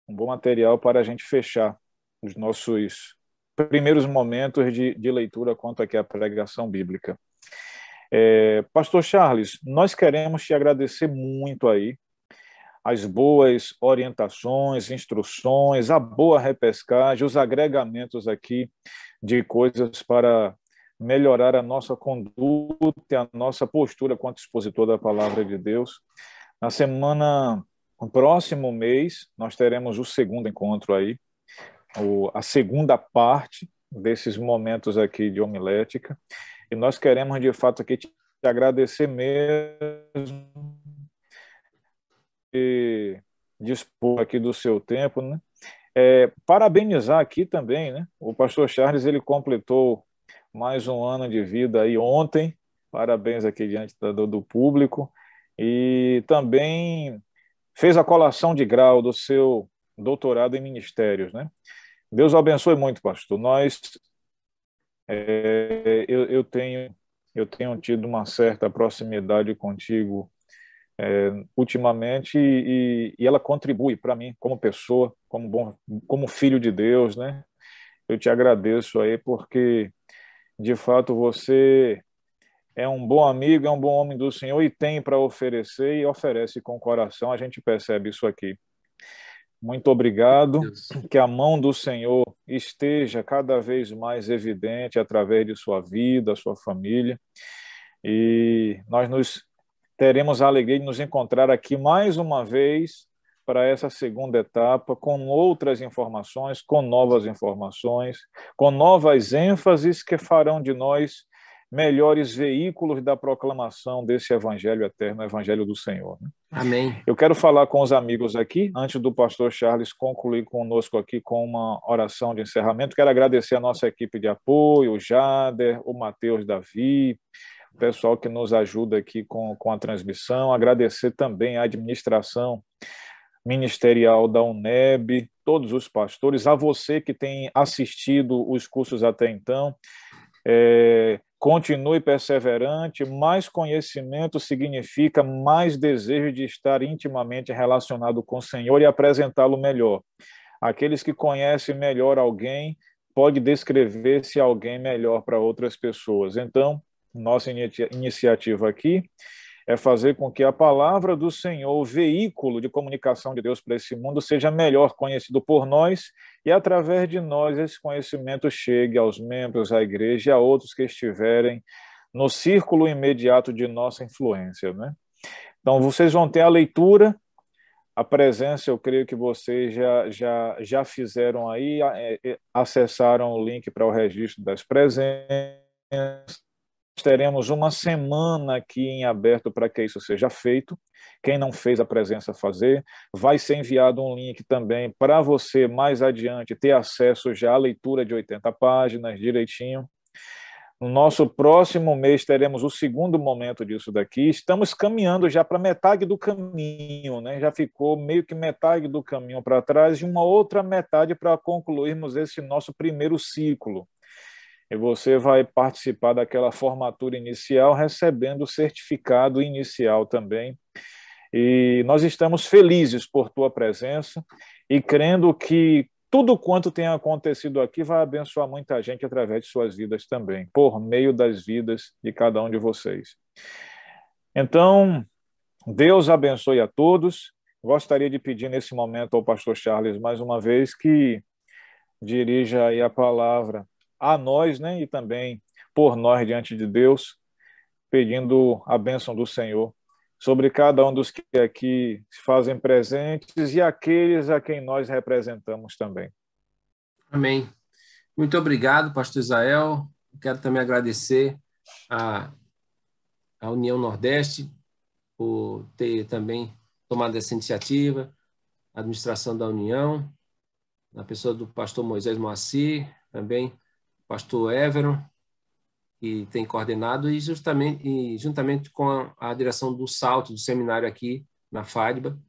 um bom material para a gente fechar os nossos primeiros momentos de, de leitura quanto aqui à pregação bíblica. É, Pastor Charles, nós queremos te agradecer muito aí as boas orientações, instruções, a boa repescagem, os agregamentos aqui de coisas para melhorar a nossa conduta, a nossa postura quanto expositor da palavra de Deus. Na semana no próximo mês, nós teremos o segundo encontro aí, a segunda parte desses momentos aqui de homilética. E nós queremos, de fato, aqui te agradecer mesmo dispor aqui do seu tempo, né? É, parabenizar aqui também, né? O pastor Charles, ele completou mais um ano de vida aí ontem, parabéns aqui diante do, do público, e também fez a colação de grau do seu doutorado em ministérios, né? Deus abençoe muito, pastor. Nós, é, eu, eu, tenho, eu tenho tido uma certa proximidade contigo é, ultimamente e, e, ela contribui para mim como pessoa, como bom, como filho de Deus, né? Eu te agradeço aí porque de fato você é um bom amigo, é um bom homem do Senhor e tem para oferecer e oferece com o coração. A gente percebe isso aqui. Muito obrigado. Que a mão do Senhor esteja cada vez mais evidente através de sua vida, sua família. E nós nos teremos a alegria de nos encontrar aqui mais uma vez para essa segunda etapa, com outras informações, com novas informações, com novas ênfases que farão de nós melhores veículos da proclamação desse evangelho eterno, o evangelho do Senhor. Né? Amém. Eu quero falar com os amigos aqui, antes do pastor Charles concluir conosco aqui com uma oração de encerramento. Quero agradecer a nossa equipe de apoio, o Jader, o Matheus Davi, pessoal que nos ajuda aqui com, com a transmissão. Agradecer também a administração ministerial da UNEB, todos os pastores, a você que tem assistido os cursos até então. É, Continue perseverante, mais conhecimento significa mais desejo de estar intimamente relacionado com o Senhor e apresentá-lo melhor. Aqueles que conhecem melhor alguém pode descrever-se alguém melhor para outras pessoas. Então, nossa iniciativa aqui é fazer com que a palavra do Senhor, o veículo de comunicação de Deus para esse mundo, seja melhor conhecido por nós e, através de nós, esse conhecimento chegue aos membros da igreja e a outros que estiverem no círculo imediato de nossa influência. Né? Então, vocês vão ter a leitura, a presença, eu creio que vocês já, já, já fizeram aí, é, é, acessaram o link para o registro das presenças teremos uma semana aqui em aberto para que isso seja feito. Quem não fez a presença fazer, vai ser enviado um link também para você mais adiante ter acesso já à leitura de 80 páginas direitinho. No nosso próximo mês teremos o segundo momento disso daqui. Estamos caminhando já para metade do caminho, né? Já ficou meio que metade do caminho para trás e uma outra metade para concluirmos esse nosso primeiro ciclo e você vai participar daquela formatura inicial recebendo o certificado inicial também. E nós estamos felizes por tua presença e crendo que tudo quanto tem acontecido aqui vai abençoar muita gente através de suas vidas também, por meio das vidas de cada um de vocês. Então, Deus abençoe a todos. Gostaria de pedir nesse momento ao pastor Charles mais uma vez que dirija aí a palavra a nós, né, e também por nós diante de Deus, pedindo a bênção do Senhor sobre cada um dos que aqui se fazem presentes e aqueles a quem nós representamos também. Amém. Muito obrigado, pastor Israel. Quero também agradecer a, a União Nordeste por ter também tomado essa iniciativa, a administração da União, na pessoa do pastor Moisés Moacir, também pastor Everon, que tem coordenado, e, justamente, e juntamente com a, a, direção do Salto, do seminário aqui na FADBA,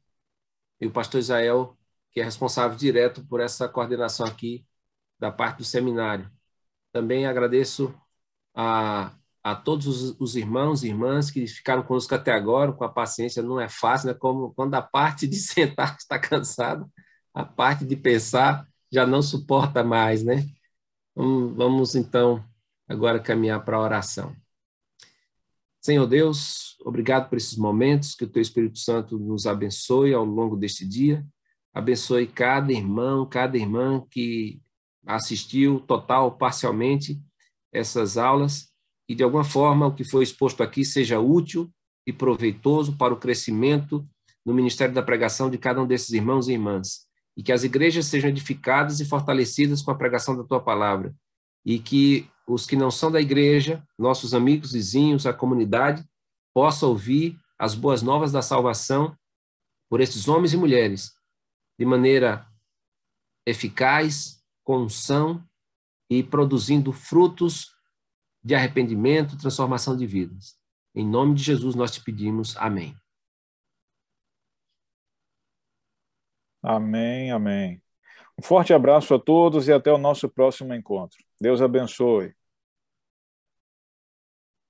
e o pastor Israel, que é responsável direto por essa coordenação aqui da parte do seminário. Também agradeço a, a todos os, os irmãos e irmãs que ficaram conosco até agora, com a paciência, não é fácil, né? Como quando a parte de sentar está cansada, a parte de pensar já não suporta mais, né? Vamos, então agora caminhar para a oração. Senhor Deus, obrigado por esses momentos, que o Teu Espírito Santo nos abençoe ao longo deste dia, abençoe cada irmão, cada irmã que assistiu total ou parcialmente essas aulas. E de alguma forma o que foi exposto aqui seja útil e proveitoso para o crescimento no ministério da pregação de cada um desses irmãos e irmãs e que as igrejas sejam edificadas e fortalecidas com a pregação da tua palavra, e que os que não são da igreja, nossos amigos, vizinhos, a comunidade, possam ouvir as boas novas da salvação por esses homens e mulheres, de maneira eficaz, com unção e produzindo frutos de arrependimento, transformação de vidas. Em nome de Jesus nós te pedimos. Amém. Amém, amém. Um forte abraço a todos e até o nosso próximo encontro. Deus abençoe.